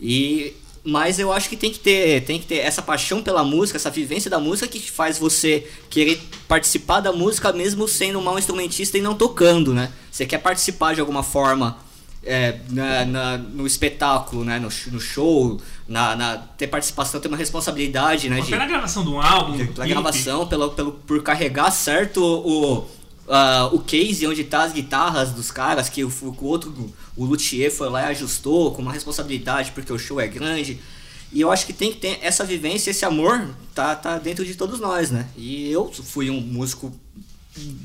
E mas eu acho que tem que ter, tem que ter essa paixão pela música, essa vivência da música que faz você querer participar da música mesmo sendo um mau instrumentista e não tocando, né? Você quer participar de alguma forma é, na, na- no espetáculo, né? No, no show, na, na- ter participação, ter uma responsabilidade, né? De, na gravação de um álbum, pela clipe. gravação, pelo, pelo, por carregar certo o, ah, o case onde tá as guitarras dos caras, que o, o outro, o luthier foi lá e ajustou com uma responsabilidade porque o show é grande. E eu acho que tem que ter essa vivência, esse amor, tá, tá dentro de todos nós, né? E eu fui um músico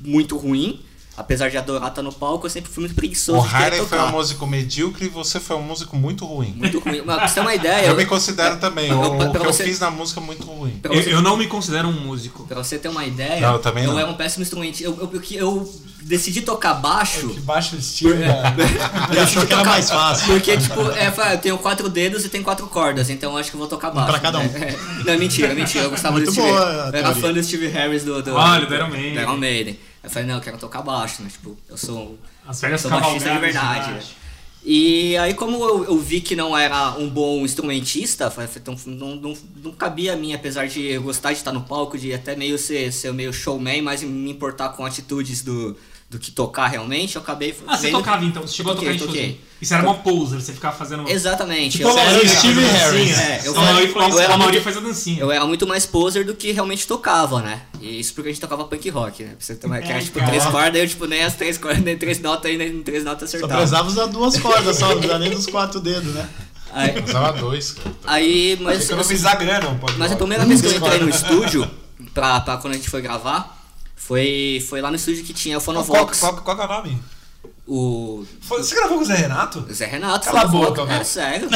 muito ruim, apesar de adorar estar no palco, eu sempre fui muito preguiçoso O Harley foi um músico medíocre e você foi um músico muito ruim. Muito ruim. Mas pra você ter uma ideia... Eu me considero também. eu- O, que eu você- fiz na música é muito ruim. Eu, você- eu não me considero um músico. Pra você ter uma ideia, Não, eu também não. era um péssimo instrumento. Eu, eu, eu, eu decidi tocar baixo. Que baixo estilo, né? Ele achou que era mais fácil. Porque, tipo, é, eu tenho quatro dedos e tem quatro cordas, então eu acho que eu vou tocar baixo. pra cada um. né? Não, mentira, mentira. Eu gostava Muito do Steve boa Eu era fã do Steve Harris do, do, Olha, do Iron Maiden. do Iron Maiden. Eu falei, não, eu quero tocar baixo, né? Tipo, eu sou, As velhas sou baixista de verdade. né? E aí, como eu, eu vi que não era um bom instrumentista, falei, então, não, não, não cabia a mim, apesar de gostar de estar no palco, de até meio ser, ser meio showman, mas me importar com atitudes do, do que tocar realmente, eu acabei Ah, você vendo- tocava então, você chegou a tocar Toquei, em shows. toquei. E você era uma poser, você ficava fazendo. Exatamente. Tipo eu, a eu, Steve Harris. É, eu a Mauri eu faz, era a Mauri muito- faz a dancinha. eu era muito mais poser do que realmente tocava, né? E isso porque a gente tocava punk rock, né? Pra você uma que era É, tipo cara. três cordas, eu tipo nem as três cordas, nem três notas aí, nem três notas Só acertava. precisava usar duas cordas, só, não precisava nem dos quatro dedos, né? Aí, Usava dois, cara. aí mas, Economizar grana, um pode mas a primeira vez que eu entrei no estúdio, pra, pra quando a gente foi gravar, foi, foi lá no estúdio que tinha o Qual, Fonovox. qual, qual que é o nome? O Você gravou com o Zé Renato? Zé Renato, Cala a boca, É velho. sério.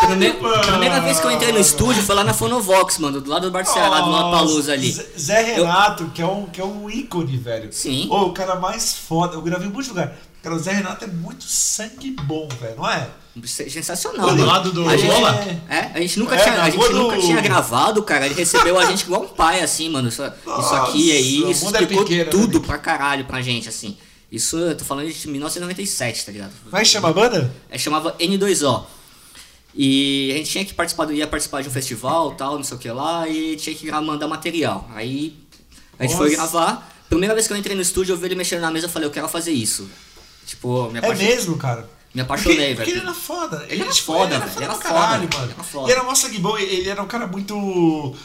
Prime- primeira vez que eu entrei no estúdio foi lá na Fonovox, mano, do lado do Bar do Ceará, do luz ali. Zé- Renato, que, é um, que é um ícone, velho. Sim. Ô, o cara mais foda. Eu gravei em muitos lugares. Cara, o Zé Renato é muito sangue bom, velho, não é? Sensacional. Do mano. lado do a gente, Lola? É, a gente nunca, É, tinha, a gente rua do- nunca tinha gravado, cara. Ele recebeu a gente igual um pai, assim, mano. Isso, isso aqui aí, Nossa, isso o mundo é explicou pequeno, né, tudo Nick? pra caralho pra gente, assim. Isso, eu tô falando de 1997, tá ligado? Vai chamar a banda? É, chamava N2O. E a gente tinha que participar, do- ia participar de um festival tal, não sei o que lá, e tinha que mandar material. Aí a gente foi Nossa. gravar. Primeira vez que eu entrei no estúdio, eu vi ele mexendo na mesa, eu falei, eu quero fazer isso. Tipo, me É apaixonei. mesmo, cara. Me apaixonei, porque, velho. Porque ele era foda. Ele era foda, ele era velho. foda Ele era caralho, foda, mano. ele era foda. E era um ele era um cara muito.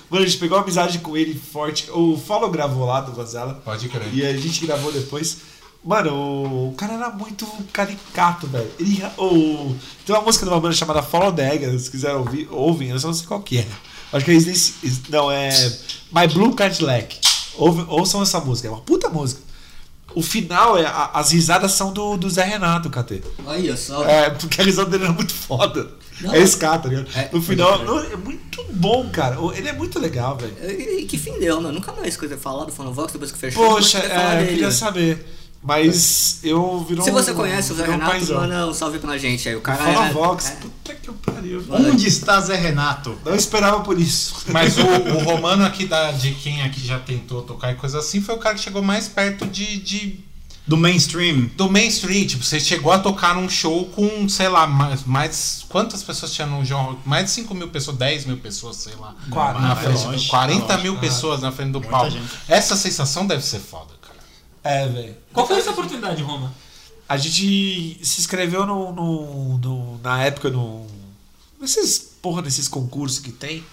Mano, a gente pegou uma amizade com ele forte. O Follow gravou lá do Vazela. Pode crer. E a gente gravou depois. Mano, o, cara era muito caricato, velho. Ele, o, tem uma música de uma banda chamada Follow the Egg, se quiser ouvir, ouvem, eu só não sei qual que é. Acho que é Não, é My Blue Cadillac. Ouve, ouçam essa música, é uma puta música. O final, é, a- as risadas são do, do Zé Renato, KT. Olha só. É, porque a risada dele era muito foda. Não, é ska, tá ligado? é, no final, pode não, é muito bom, cara. Ele é muito legal, velho. E que fim deu, né? Nunca mais coisa falar do Fonovox depois que fechou. Poxa, é, eu queria saber. Mas eu virou Se você um- conhece o Zé um Renato, paizão. manda um salve pra gente aí. O cara Fala é, Vox. é- Puta que pariu. Onde está Zé Renato? Não esperava por isso. Mas o, o Romano aqui da, de quem aqui já tentou tocar e coisa assim foi o cara que chegou mais perto de, de- Do mainstream. do mainstream. Tipo, você chegou a tocar num show com, sei lá, mais. mais quantas pessoas tinha no jogo? Mais de 5 mil pessoas, 10 mil pessoas, sei lá. 40, na é frente, longe, 40 é mil longe. pessoas na frente do Muita palco. gente. Essa sensação deve ser foda. É, velho. Qual foi essa oportunidade, Roma? A gente se inscreveu no, no- no- na época no. Nesses, porra, nesses concursos que tem.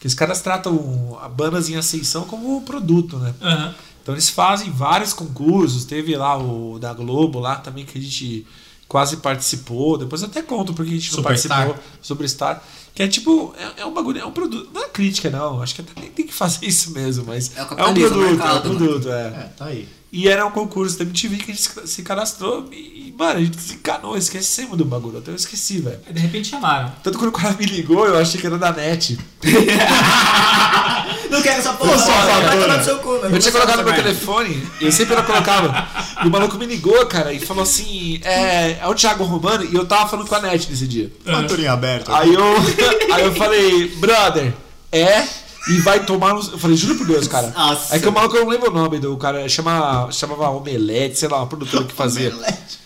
Que os caras tratam a bandas em ascensão como produto, né? Aham. Então eles fazem vários concursos. Teve lá o da Globo lá também que a gente quase participou. Depois eu até conto porque a gente não participou. Superstar. Que é tipo, é, é um bagulho, é um produto. Não é crítica, não. Acho que até nem tem que fazer isso mesmo, mas É o é, um produto, mercado, é um produto, é. É, tá aí. E era um concurso da MTV que a gente se cadastrou e, mano, a gente desencanou, esquecemos do bagulho. Até eu esqueci, velho. Aí, De repente chamaram. Tanto quando o cara me ligou, eu achei que era da net. Não quero essa porra, só vai tomar no seu cu, Eu tinha colocado no meu telefone, eu sempre eu colocava. E o maluco me ligou, cara, e falou assim: é, é o Thiago Romano, e eu tava falando com a net nesse dia. Faturinha aberta. Aí eu, aí eu falei, brother, é. E vai tomar no. Eu falei, juro por Deus, cara. Nossa. Aí que o maluco eu não lembro o nome do cara, chama, chamava Omelete, sei lá, uma produtora que fazia.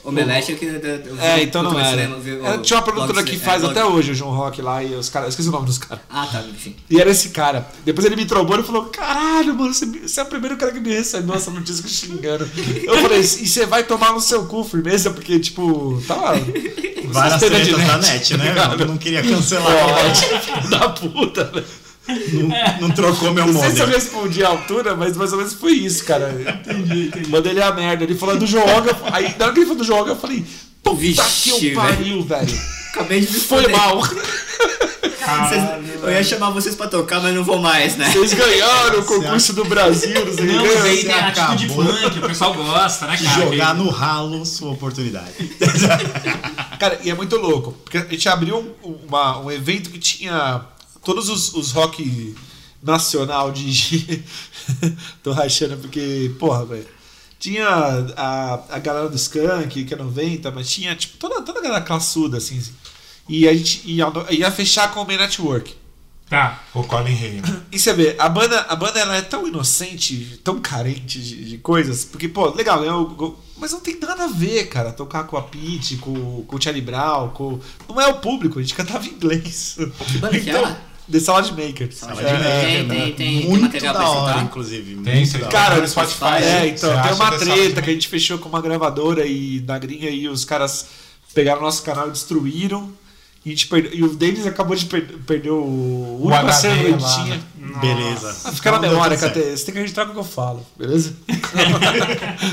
Omelete é que. eu vi É, então não era. o- Era- Tinha uma produtora que é, faz blog- até hoje o João Rock lá e os caras. eu Esqueci o nome dos caras. Ah, tá, enfim. E era esse cara. Depois ele me trombou e falou: Caralho, mano, você, você é o primeiro cara que me recebeu essa notícia que xingando. Eu falei: E você vai tomar no seu cu, firmeza? Porque, tipo, tava. Várias tretas da net, né? Eu não queria cancelar a net. Filho da puta, velho. Não, não trocou meu Não sei se eu respondi a altura, mas mais ou menos foi isso, cara. Entendi, entendi. Mandei ele a merda. Ele falou do Joga. Aí, na hora que ele falou do Joga, eu falei: Puta Vixe, que eu pariu, velho. Acabei de me Foi mal. Vocês- eu ia chamar vocês pra tocar, mas não vou mais, né? Vocês ganharam o concurso do Brasil, não sei Não, mas aí tem atitude o pessoal gosta, né, cara? Jogar no ralo sua oportunidade. Cara, e é muito louco. Porque a gente abriu um, uma- um evento que tinha todos os, os rock nacional de. Tô rachando porque, porra, velho. Tinha a, a galera do Skank, que é 90, mas tinha, tipo, toda, toda a galera classuda, assim. assim. E a gente ia, ia fechar com o Man Network. Tá. O Colin Hay. E você vê, a banda, a banda ela é tão inocente, tão carente de, de coisas, porque, pô, legal, eu, eu- mas não tem nada a ver, cara, tocar com a Pete, com, com o Charlie Brown, com. Não é o público, a gente cantava em inglês. Que banda que Então, era? The Salad Maker. Sala É, de maker, tem, né? tem, tem, tem Muito material da hora, inclusive. Tem, muito você da hora. Cara, no Spotify. É, então, tem uma Salad treta que a gente fechou com uma gravadora e na gringa aí os caras pegaram nosso canal e destruíram. E, perde- e o Denis acabou de per- perder o único HD acervo que tinha. né? Beleza. Ah, fica na Então, memória, deu tudo Cate. Você tem que acreditar no que eu falo, beleza?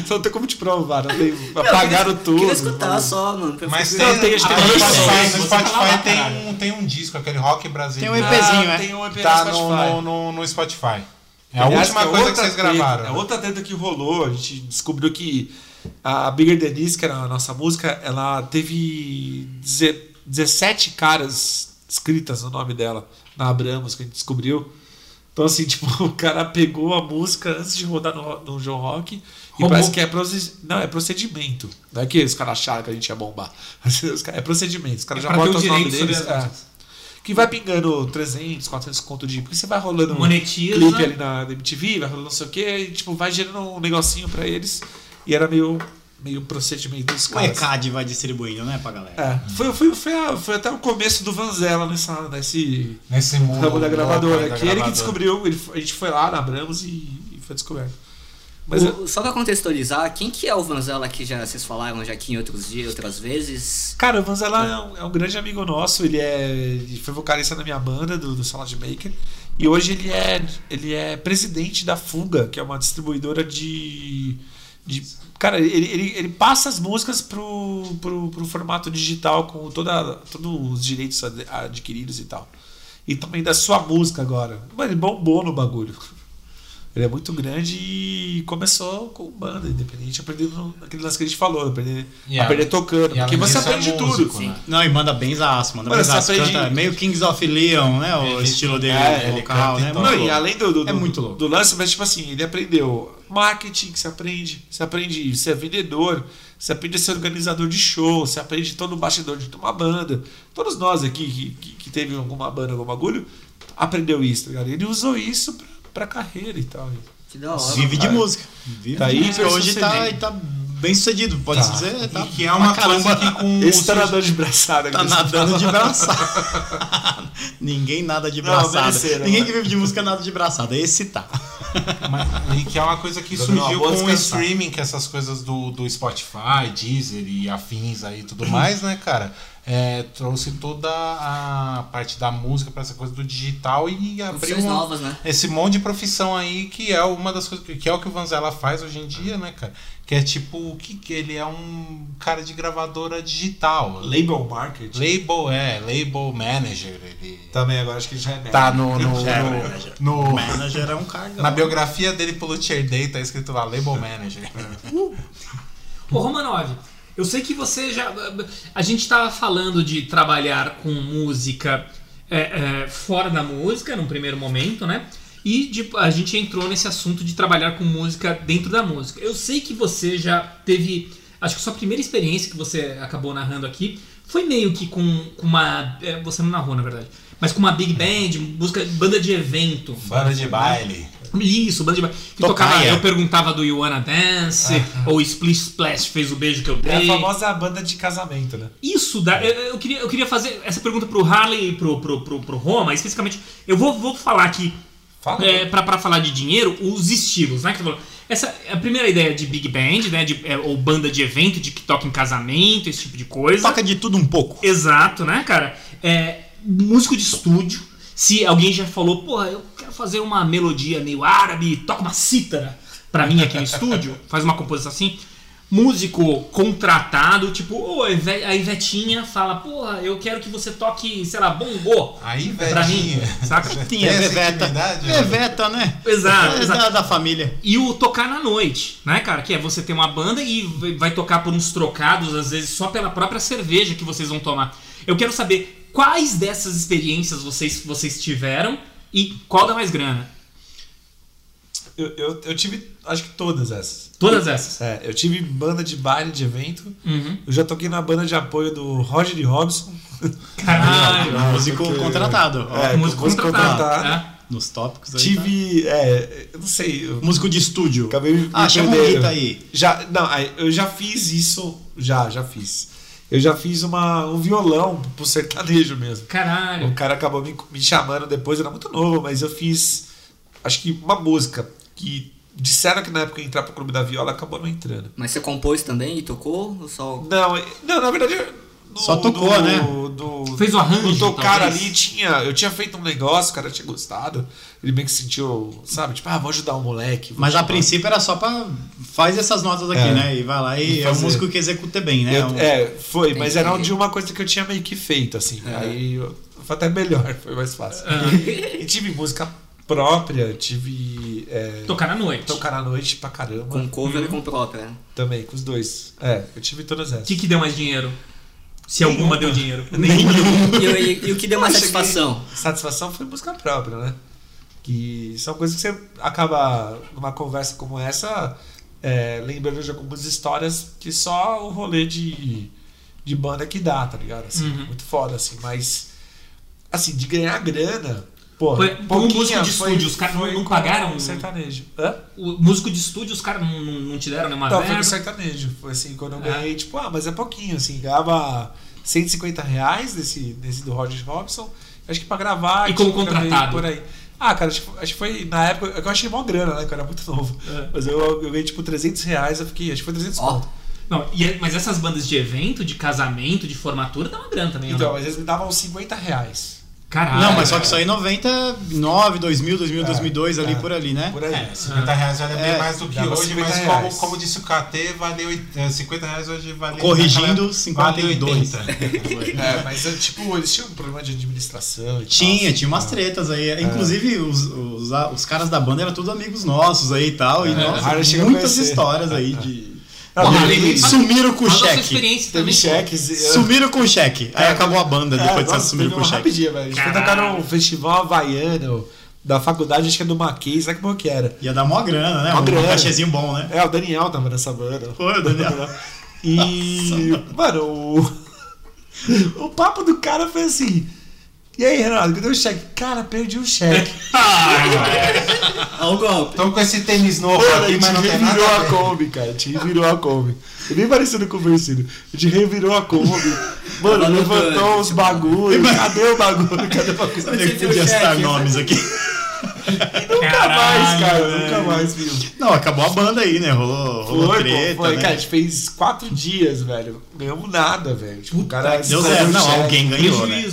Só não tem como te provar, não tem. Apagaram eu queria- tudo. Queria escutar só, mano. Mas tem, Não, tem, acho que ah, tem no Spotify, no tem um, tem um disco, aquele rock brasileiro. Tem um EPzinho, Ah, é? Tem um EP no Tá Spotify. no, no, no Spotify. É a Aliás, última é coisa que vocês treta, gravaram. É outra treta que rolou. A gente descobriu que a Bigger Denise, que era a nossa música, ela teve deze- 17 caras escritas no nome dela na Abramos, que a gente descobriu. Então, assim, tipo, o cara pegou a música antes de rodar no, no João Rock e Roubou. parece que é, proce- não, é procedimento. Não é que os caras acharam que a gente ia bombar. É procedimento. Os caras É já botam os nomes deles. as é. Que vai pingando 300, 400 conto de. Porque você vai rolando Monetiza. clipe ali na MTV, vai rolando não sei o que, e tipo, vai gerando um negocinho pra eles. E era meio, meio procedimento dos O caras. ECAD vai distribuindo, né, pra galera? É, foi, foi, foi, a- foi até o começo do Vanzella nessa, nesse Nesse mundo. ramo da gravadora. da que ele que descobriu, ele, a gente foi lá na Abramos e, e foi descoberto. Mas O- só pra contextualizar, quem que é o Vanzella que já vocês falaram já aqui em outros dias, outras vezes? Cara, o Vanzella é um, é um grande amigo nosso, ele é. Ele foi vocalista na minha banda, do, do Salad Maker. E hoje ele é, ele é presidente da Fuga, que é uma distribuidora de. De cara, ele, ele, ele passa as músicas pro, pro, pro formato digital com toda, todos os direitos ad- adquiridos e tal. E também da sua música agora. Mano, ele bombou no bagulho. Ele é muito grande e começou com banda independente, aprendendo aquele lance que a gente falou, aprender, E aprender tocando. Porque você é aprende músico, tudo. né? Não, e manda bem zaço, manda bem aprende- Canta meio Kings of Leon, né? O Ele- estilo dele, é, vocal, canta né? e Não, e além do, do, É muito louco. do lance, mas tipo assim, ele aprendeu marketing, que você aprende, você aprende a ser vendedor, você aprende a ser organizador de show, você aprende todo o bastidor de uma banda. Todos nós aqui que, que, que teve alguma banda, algum bagulho, aprendeu isso, tá ligado? Ele usou isso pra, pra carreira e tal. Que da hora. Vive de cara. música. Vive Tá aí música. Hoje tá, tá bem sucedido, pode Tá. dizer. Tá E que é uma coisa caramba. que com Esse tá nadando de braçada. Tá aqui, nadando de braçada. Ninguém nada de Não, braçada. mereceram, Ninguém né? que vive de música nada de braçada. Esse tá. Mas- e que é uma coisa que surgiu com o streaming, que essas coisas do, do Spotify, Deezer e afins aí e tudo mais, né, cara? É, trouxe toda a parte da música pra essa coisa do digital e abriu uma- novas, né? esse monte de profissão aí que é uma das coisas que é o que o Vanzella faz hoje em dia, né, cara? Que é tipo o que que ele é um cara de gravadora digital. Label market. Label é, label manager, ele Também agora acho que ele já é tá no no, É, no- manager. no- O manager é um cargo. na biografia dele pro Luthier Day tá escrito lá label manager. Ô, Romanov, eu sei que você já. A gente tava falando de trabalhar com música é, é, fora da música, num primeiro momento, né? E de- a gente entrou nesse assunto de trabalhar com música dentro da música. Eu sei que você já teve. Acho que sua primeira experiência que você acabou narrando aqui foi meio que com, com uma. é, Você não narrou, na verdade. Mas com uma big band, música, banda de evento. Banda de baile. Isso, banda de baile. Que tocava, eu perguntava do You Wanna Dance, ou Splish Splash fez o beijo que eu É a dei. famosa banda de casamento, né? Isso dá. Eu, eu queria, eu queria fazer essa pergunta pro Harley e pro, pro, pro, pro Roma, especificamente. Eu vou, vou falar aqui, Fala. é, pra, pra falar de dinheiro, os estilos, né? Que você falou. Essa é a primeira ideia de Big Band, né? De, é, ou banda de evento, de que toca em casamento, esse tipo de coisa. Toca de tudo um pouco. Exato, né, cara? É, músico de estúdio. Se alguém já falou, porra, eu quero fazer uma melodia meio árabe, toca uma cítara pra mim aqui no estúdio, faz uma composição assim. Músico contratado, tipo, ô, a Ive- a Ivetinha fala, porra, eu quero que você toque, sei lá, bongô. Aí, Pra mim, saca? Tinha Tem Veveta. intimidade, né? Veveta, né? Exato, É exato. Da, da família. E o tocar na noite, né, cara? Que é você ter uma banda e vai tocar por uns trocados, às vezes só pela própria cerveja que vocês vão tomar. Eu quero saber quais dessas experiências vocês, vocês tiveram e qual dá mais grana. Eu, eu, eu tive, acho que todas essas. Todas essas. É, eu tive banda de baile, de evento. Uhum. Eu já toquei na banda de apoio do Roger Robson. Caralho. Músico porque- contratado. É, músico músico contratado. contratado. né? Nos tópicos aí. Tive, é, eu não sei. eu tá. Músico de estúdio. Acabei me Ah, chama o. Rita aí. Já, não, aí, eu já fiz isso, já, já fiz. Eu já fiz uma, um violão pro sertanejo mesmo. Caralho. O cara acabou me, me chamando depois, eu era muito novo, mas eu fiz, acho que uma música que disseram que na época ia entrar pro Clube da Viola, acabou não entrando. Mas você compôs também e tocou? Ou só... Não, não na verdade... no- Só tocou, do- né? Do, Fez o arranjo, No tocar talvez? ali, tinha, eu tinha feito um negócio, o cara tinha gostado. Ele meio que sentiu, sabe? Tipo, ah, vou ajudar um moleque. Mas a princípio era só pra. Faz essas notas aqui, É. né? E vai lá e, E é um músico que executa bem, né? Eu- Um- é, foi, mas era de uma coisa que eu tinha meio que feito, assim. Aí eu- foi até melhor, foi mais fácil. e tive música própria, tive. É, Tocar na noite. tocar na noite pra caramba. Com cover e com própria, né? Também, com os dois. É, eu tive todas essas. O que, que deu mais dinheiro? Se alguma deu dinheiro. E, e- e o que deu mais satisfação? Satisfação foi música própria, né? Que são coisas que você acaba, numa conversa como essa, é, lembrando de algumas histórias que só o rolê de, de banda que dá, tá ligado? Assim, Uhum. Muito foda, assim. Mas, assim, de ganhar grana, pô, Foi- como músico de foi- estúdio, os caras não- foi não pagaram? sertanejo. Hã? O músico de estúdio, os caras não, não, não te deram nenhuma Não, foi verba. no sertanejo. Foi assim, quando eu Ah. ganhei, tipo, ah, mas é pouquinho, assim, ganhava 150 reais desse, desse do Roger Robson. Acho que pra gravar. E como tipo, contratado? Por aí. Ah, cara, acho, acho que foi na época. Eu achei mó grana, né? Que eu era muito novo. É. Mas eu, eu ganhei tipo 300 reais, eu fiquei. Acho que foi 300 Ó. conto. Não, e é- mas essas bandas de evento, de casamento, de formatura, dá uma grana também. Então, ó. mas eles me davam 50 reais. Caralho. Não, mas só que isso aí 99, 2000, 2000, 2002, ali é. por ali, né? Por aí. É, 50 reais vale bem É, mais do que hoje, 50 mas como, como disse o KT, vale oit- é, 50 reais hoje vale. Corrigindo, naquela- 52. Vale 80. É, mas é, tipo, eles tinham um problema de administração e Tinha, tal, tinha umas assim, tretas aí. Inclusive, os, os, os caras da banda eram todos amigos nossos aí e tal. E É, nossa, muitas histórias aí de. Porra, teve- Sumiram com o cheque. Teve cheques. e- Sumiram com o cheque. Aí acabou a banda depois É, de nossa, sumiram com o uma cheque. Rapidinho, velho. A gente foi tocar Caralho. num festival havaiano da faculdade, acho que é do Mackenzie, sabe como que era? Ia dar mó grana, né? Mó um grana. cachezinho bom, né? É, o Daniel tava nessa banda. Foi, o Daniel. E, mano, o, o papo do cara foi assim. E aí, Renato, cadê o cheque? Cara, perdi o cheque. Olha o golpe. Tô com esse tênis novo Mano, a aqui, gente mas não tem revirou nada. a a ver. Kombi, cara. A gente revirou a Kombi. É bem parecido com o Versino. A gente revirou a Kombi. Mano, levantou os bagulhos. Cadê o bagulho? Cadê o bagulho? Onde é que podia citar nomes aqui? Nunca mais, cara. Nunca mais, viu? Não, acabou a banda aí, né? Rolou, rolou Foi, treta, pô, foi. né? Cara, a gente fez quatro dias, velho. Ganhamos nada, velho. Tipo, o cara. Deu saiu zero. Não, cheque. alguém ganhou, né?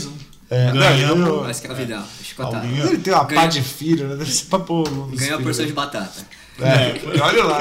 É, não, Ganhamos. ganhou. A escravidão. Chicotada. Alguém- Ele tem uma Ganhou. pá de filho, né? Deve ser pra pôr. nos Ganhou a porção de batata. É, olha lá.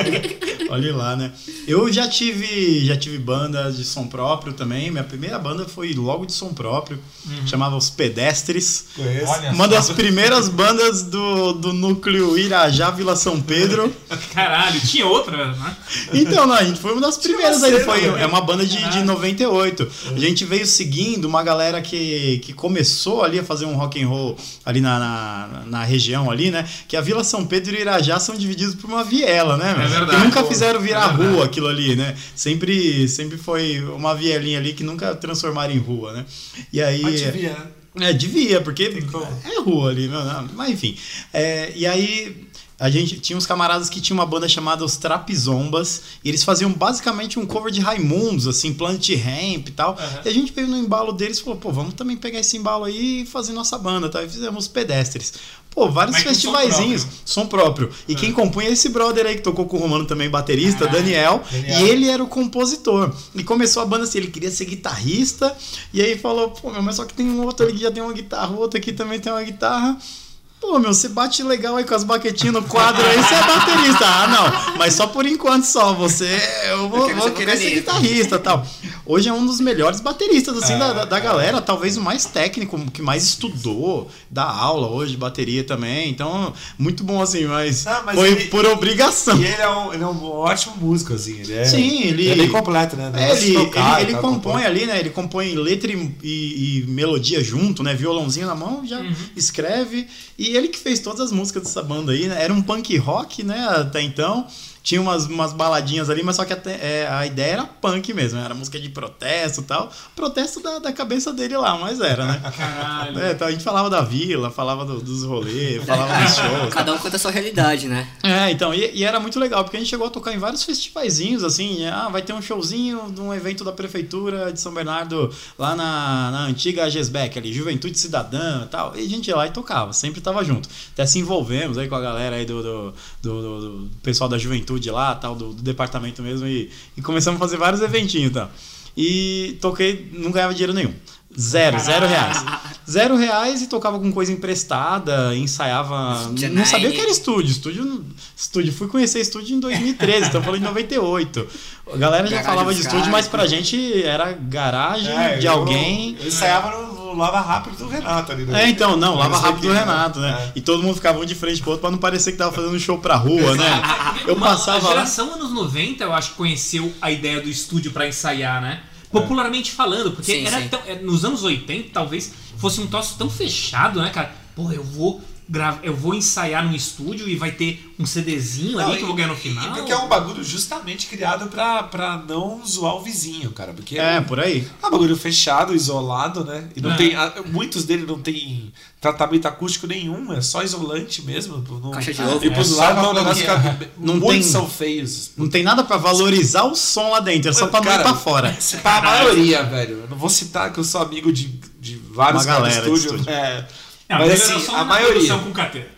Olha lá, né? Eu já tive, já tive banda de som próprio também. Minha primeira banda foi logo de som próprio. Chamava Os Pedestres. Conheço. Olha Uma só. das primeiras bandas do, do núcleo Irajá, Vila São Pedro. Caralho, tinha outra, né? Então, não, a gente foi uma das primeiras aí. Foi, velho. é uma banda de, de 98. A gente veio seguindo uma galera que, que começou ali a fazer um rock and roll ali na, na, na região ali, né? Que a Vila São Pedro e Irajá são divididos por uma viela, né? É verdade, Que nunca pô. fizeram virar É rua aquilo ali, né? Sempre, sempre foi uma vielinha ali que nunca transformaram em rua, né? E aí. Mas devia, né? É, devia, porque é rua ali, meu, não, mas enfim. É, e aí a gente tinha uns camaradas que tinham uma banda chamada Os Trapizombas, e eles faziam basicamente um cover de Raimundos, assim, Planet Ramp e tal. E a gente veio no embalo deles e falou, pô, vamos também pegar esse embalo aí e fazer nossa banda, tá? E fizemos os pedestres. Pô, vários festivaizinhos, próprio. som próprio. E quem compunha é esse brother aí que tocou com o Romano também, baterista, Ah, Daniel, Daniel. e ele era o compositor. E começou a banda assim, ele queria ser guitarrista, e aí falou, pô, meu, mas só que tem um outro ali que já tem uma guitarra, o outro aqui também tem uma guitarra. Pô, meu, você bate legal aí com as baquetinhas no quadro aí, você é baterista. Ah, não, mas só por enquanto só, você, eu vou, quero vou ser querer ser pianista. guitarrista e tal. Hoje é um dos melhores bateristas, assim, É, da, da, da é. galera, talvez o mais técnico, que mais estudou, dá aula hoje de bateria também, então, muito bom assim, mas, Não, mas foi ele- por obrigação. E ele é, um, ele é um ótimo músico, assim. Ele é, Sim, ele- é bem completo, né? É, ele, tocar ele, ele tal, compõe ali, né? Ele compõe letra e, e- e melodia junto, né? Violãozinho na mão, já escreve. E ele que fez todas as músicas dessa banda aí, né? Era um punk rock, né? Até então. Tinha umas, umas baladinhas ali, mas só que até, é, a ideia era punk mesmo, era música de protesto e tal. Protesto da, da cabeça dele lá, mas era, né? Caralho. É, então a gente falava da vila, falava do- dos rolês, falava dos shows. Cada um conta a sua realidade, né? É, então, e, e era muito legal, porque a gente chegou a tocar em vários festivaizinhos, assim, ah, vai ter um showzinho de um evento da prefeitura de São Bernardo, lá na, na antiga Gesbeck ali, Juventude Cidadã e tal, e a gente ia lá e tocava, sempre tava junto. Até se envolvemos aí com a galera aí do, do, do- do- do pessoal da juventude lá, tal, do, do departamento mesmo, e, e começamos a fazer vários eventinhos, tá? E toquei, não ganhava dinheiro nenhum. Zero, zero reais. Zero reais e tocava com coisa emprestada, ensaiava. Não sabia o que era estúdio. Estúdio, estúdio. Fui conhecer estúdio em 2013, então falando em 98. A galera já Garagem falava de estúdio, mas pra gente era garagem É, de eu- alguém. Eu ensaiava no, no Lava Rápido do Renato ali. né? É, então, não, lava rápido do 80, Renato, né? É. E todo mundo ficava um de frente pro outro pra não parecer que tava fazendo show pra rua, né? Eu Uma- passava A lá. geração anos 90, eu acho que conheceu a ideia do estúdio pra ensaiar, né? Popularmente falando, porque Sim, era sim. tão- é, nos anos 80, talvez fosse um troço tão fechado, né, cara? Pô, eu vou eu vou ensaiar num estúdio e vai ter um CDzinho ali Não, que eu vou ganhar no final. E porque é um bagulho justamente criado pra, pra não zoar o vizinho, cara. Porque É, por aí. É um bagulho fechado, isolado, né? E não É. tem. a- Muitos dele não tem tratamento acústico nenhum, é só isolante mesmo. Não, Caixa de ovo. E pros É só lados pra o negócio bloquear. fica. Não Muitos tem- são feios. Não tem nada pra valorizar o som lá dentro, é só pra não ir pra fora. Pá, a maioria, velho. Eu não vou citar que eu sou amigo de, de vários Uma galera de estúdio. estúdio. É, É, mas assim, a maioria.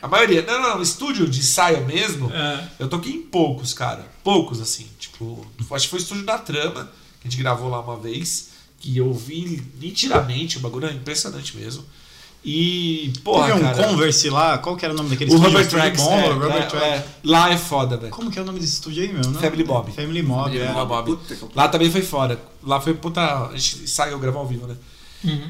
A maioria. Não, não, não. Estúdio de ensaio mesmo. É. Eu toquei em poucos, cara. Poucos, assim. Tipo, acho que foi o estúdio da Trama, que a gente gravou lá uma vez. Que eu vi nitidamente, o bagulho é impressionante mesmo. E, porra, Teve um cara. Converse lá, qual que era o nome daquele o estúdio? Robert Estúdio Tracks. Bom, é, Robert é, Tracks. é. Lá é foda, velho. Como que é o nome desse estúdio aí, meu? Não? Family Mob. Family Mob, é. Lá, Bob. Puta que Lá também foi fora. Lá foi puta. A gente saiu gravar ao vivo, né?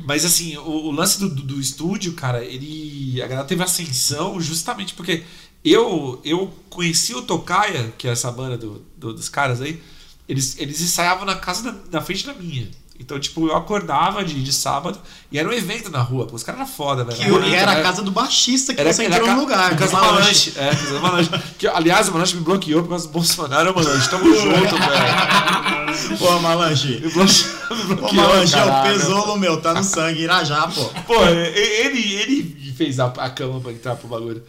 Mas assim, o, o lance do, do, do estúdio, cara, ele. A galera teve ascensão justamente porque eu eu conheci o Tocaia, que é essa banda do, do- dos caras aí, eles, eles ensaiavam na casa da, na frente da minha. Então, tipo, eu acordava de, de sábado e era um evento na rua. Pô, os caras eram foda, velho. Que bonito, era a né? casa do baixista que Era, você entrou no lugar. Casa do do Malanche. É, casa do Malanche. Que, aliás, o Malanche me bloqueou por causa do Bolsonaro, Malanche. Tamo junto, velho. Pô, Malanche. Me bloqueou, Pô, bloqueou, Malanche, ó, o caralho. pesolo meu, tá no sangue, Irajá, pô. Pô, ele, ele fez a, a cama pra entrar pro bagulho.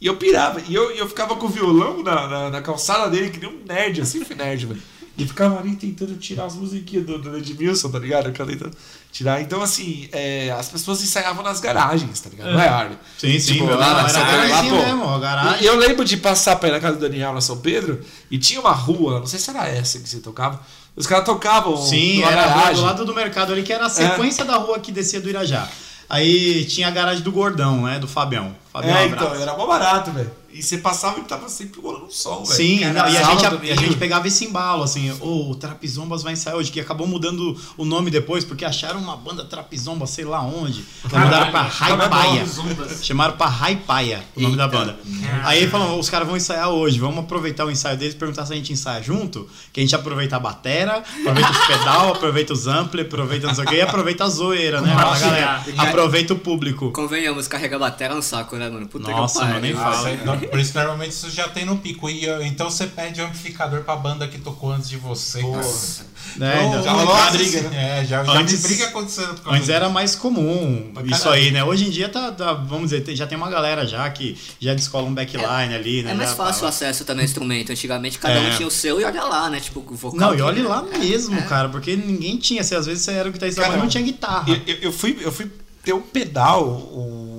E eu pirava. E eu, eu ficava com o violão na, na, na calçada dele, que nem um nerd, assim, fui nerd, velho. E ficava ali tentando tirar as musiquinhas do, do Edmilson, tá ligado? Eu ficava tentando tirar. Então, assim, é, as pessoas ensaiavam nas garagens, tá ligado? Não é Harley. Sim, sim, Tipo, não, lá era lá, pô. mesmo, garagem. E eu lembro de passar pra ir na casa do Daniel na São Pedro e tinha uma rua, não sei se era essa que você tocava. Os caras tocavam. Sim, era a rua garagem. do lado do mercado ali, que era a sequência da rua que descia do Irajá. Aí tinha a garagem do Gordão, né? Do Fabião. Fabião É, abraço. então, era mó barato, velho. E você passava e tava sempre rolando um som, velho. Sim, Cara, não, e a gente, a, domingo. gente pegava esse embalo, assim, ô, o Trapizombas vai ensaiar hoje, que acabou mudando o nome depois, porque acharam uma banda Trapizomba, sei lá onde. Então mudaram pra Raipaia. Zombas. Chamaram pra Raipaia o nome da banda. Aí falaram, os caras vão ensaiar hoje, vamos aproveitar o ensaio deles, perguntar se a gente ensaia junto, que a gente aproveita a batera, aproveita os pedal, aproveita os ampli, aproveita não sei o que, e aproveita a zoeira, né? A galera, aproveita o público. Convenhamos, carregar bateria no saco, né, mano? Puta Nossa, que mano, nem pariu. fala. Nossa, por isso normalmente isso já tem no pico. E então você pede um amplificador pra banda que tocou antes de você. cara. Né? Então, já rolou nossa, a briga, né? É, já, já Antes- vi briga acontecendo por causa Antes era mais comum Pra isso caralho. aí, né? Hoje em dia tá, tá, vamos dizer, já tem uma galera já que já descola um backline ali, né? É mais Já fácil o acesso também ao instrumento. Antigamente cada É. um tinha o seu e olha lá, né? Tipo, o vocal. Não, e que- olhe lá mesmo, cara, porque ninguém tinha, assim, às vezes você era o guitarrista, mas Cara, não tinha guitarra. Eu, eu- eu fui, eu fui ter um pedal, um.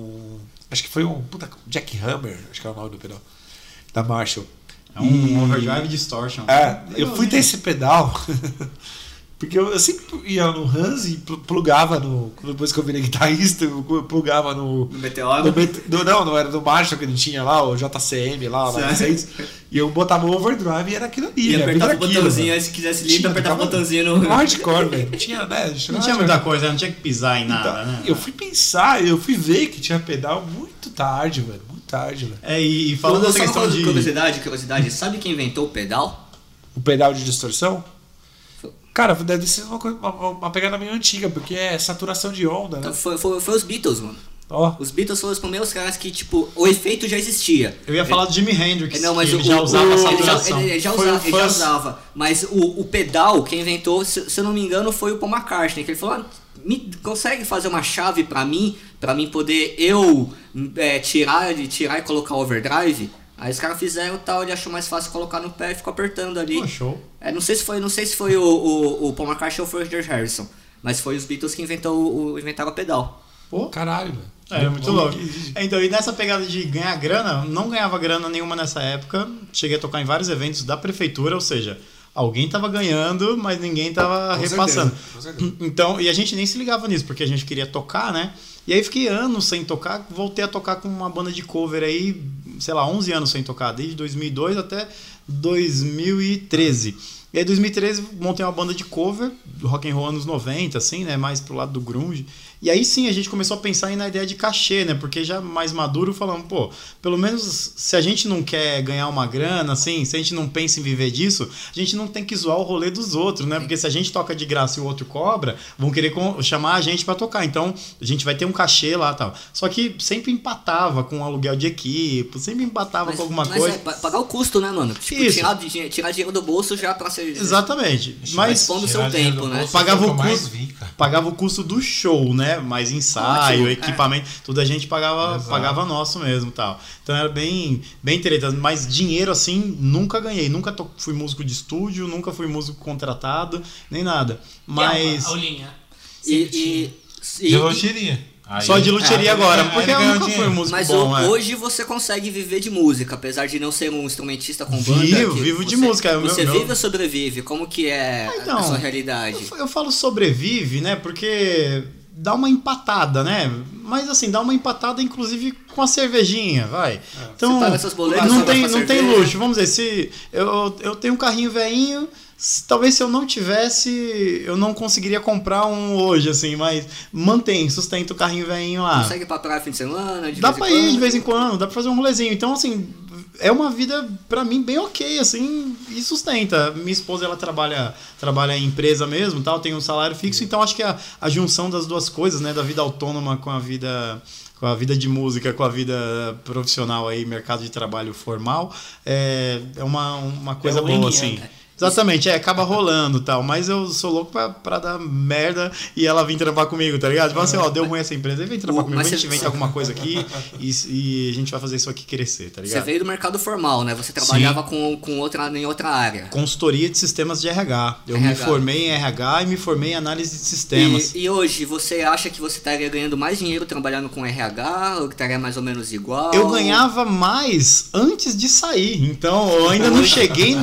Acho que foi um. Puta, Jack Hammer, acho que é o nome do pedal. Da Marshall. É um overdrive distortion. É, eu fui ter esse pedal. Porque eu, eu sempre ia no Hans e pl- plugava no. Depois que eu virei guitarrista, eu plugava no. No Meteoro. no não, não era do Marshall que ele tinha lá, o JCM lá, o 96. E eu botava o overdrive e era aquilo ali. E vida apertava o botãozinho, mano. aí se quisesse Tinha, apertava o botãozinho no. No hardcore, velho. Não tinha, né? Não tinha muita coisa, não tinha que pisar em nada, Então, né? Eu fui pensar, eu fui ver que tinha pedal muito tarde, velho. Muito tarde, velho. É, e, e falando dessa questão de. Curiosidade, curiosidade. Sabe quem inventou o pedal? O pedal de distorção? Cara, deve ser uma, coisa- uma, uma pegada meio antiga, porque é saturação de onda, né? Então foi, foi, foi os Beatles, mano. Ó, Os Beatles foram os primeiros caras que, tipo, o efeito já existia. Eu ia falar do Jimi Hendrix, Não, mas que o, ele já o- usava o- essa ele, já, ele, ele já Foi usa- o ele já usava. Mas o, o pedal, quem inventou, se, se eu não me engano, foi o Paul McCartney. Que ele falou: ah, me, consegue fazer uma chave pra mim, pra mim poder eu é, tirar, de- tirar e colocar o overdrive? Aí os caras fizeram e tal, ele achou mais fácil colocar no pé e ficou apertando ali. Pô, show. É, não sei se foi, não sei se foi o, o, o Paul McCartney ou foi o George Harrison. Mas foi os Beatles que inventou o, inventaram o pedal. Pô, caralho, velho. É, muito louco. Então, e nessa pegada de ganhar grana, não ganhava grana nenhuma nessa época. Cheguei a tocar em vários eventos da prefeitura, ou seja, alguém tava ganhando, mas ninguém tava Com repassando. certeza, certeza. Então, e a gente nem se ligava nisso, porque a gente queria tocar, né? E aí fiquei anos sem tocar, voltei a tocar com uma banda de cover aí, sei lá, 11 anos sem tocar, desde 2002 até 2013. E aí, em 2013, montei uma banda de cover, do rock and roll anos 90, assim, né? Mais pro lado do grunge. E aí sim a gente começou a pensar na ideia de cachê, né? Porque já mais maduro falando, pô, pelo menos se a gente não quer ganhar uma grana, assim, se a gente não pensa em viver disso, a gente não tem que zoar o rolê dos outros, né? Porque se a gente toca de graça e o outro cobra, vão querer chamar a gente pra tocar. Então a gente vai ter um cachê lá e tal. Só que sempre empatava com aluguel de equipe, sempre empatava com alguma mas coisa. é, pa- pagar o custo, né, mano? Tipo, Isso. tirar, tirar dinheiro do bolso já pra ser. Exatamente. Mas Responda o seu tempo, né? bolso Pagava o custo. pagava o custo do show, né? Mais ensaio, Ótimo, equipamento, tudo a gente pagava, Exato. pagava nosso mesmo, tal. Então era bem, bem treta, mas dinheiro assim nunca ganhei, nunca to- fui músico de estúdio, nunca fui músico contratado, nem nada. Mas E Aulinha? E, e, e- De loteria. Aí- só de luteria É, agora, aí porque eu nunca fui músico mas bom, o- é. hoje você consegue viver de música, apesar de não ser um instrumentista com banda. Vivo, vivo de você- música, é meu- Você meu- vive ou sobrevive? Como que é a- então, a sua realidade? Eu, eu falo sobrevive, né? Porque dá uma empatada, né? Mas assim, dá uma empatada inclusive com a cervejinha, vai. Então, Você paga seus boletos, não tem, não tem luxo. Vamos dizer, se eu, eu tenho um carrinho velhinho, talvez se eu não tivesse, eu não conseguiria comprar um hoje, assim, mas mantém, sustenta o carrinho velhinho lá. Consegue pra praia fim de semana? De Dá vez em pra ir de quando? vez em quando, dá pra fazer um rolezinho. Então, assim, é uma vida, pra mim, bem ok, assim, e sustenta. Minha esposa, ela trabalha, trabalha em empresa mesmo, tal, tem um salário fixo, então acho que a, a junção das duas coisas, né, da vida autônoma com a vida com a vida de música, com a vida profissional aí, mercado de trabalho formal, é, é uma, uma coisa um boa, assim. né? Exatamente, é, acaba rolando e tal, mas eu sou louco pra, pra dar merda e ela vir trampar comigo, tá ligado? Fala assim, ó, deu ruim essa empresa, vem trampar comigo, mas a gente você- inventa alguma coisa aqui e, e a gente vai fazer isso aqui crescer, tá Você ligado? veio do mercado formal, né? Você trabalhava com, com outra, em outra área. Consultoria de sistemas de RH. Eu me RH. formei em RH e me formei em análise de sistemas. E, e hoje, você acha que você estaria ganhando mais dinheiro trabalhando com RH? Ou que estaria mais ou menos igual? Eu ganhava mais antes de sair, então eu ainda não cheguei,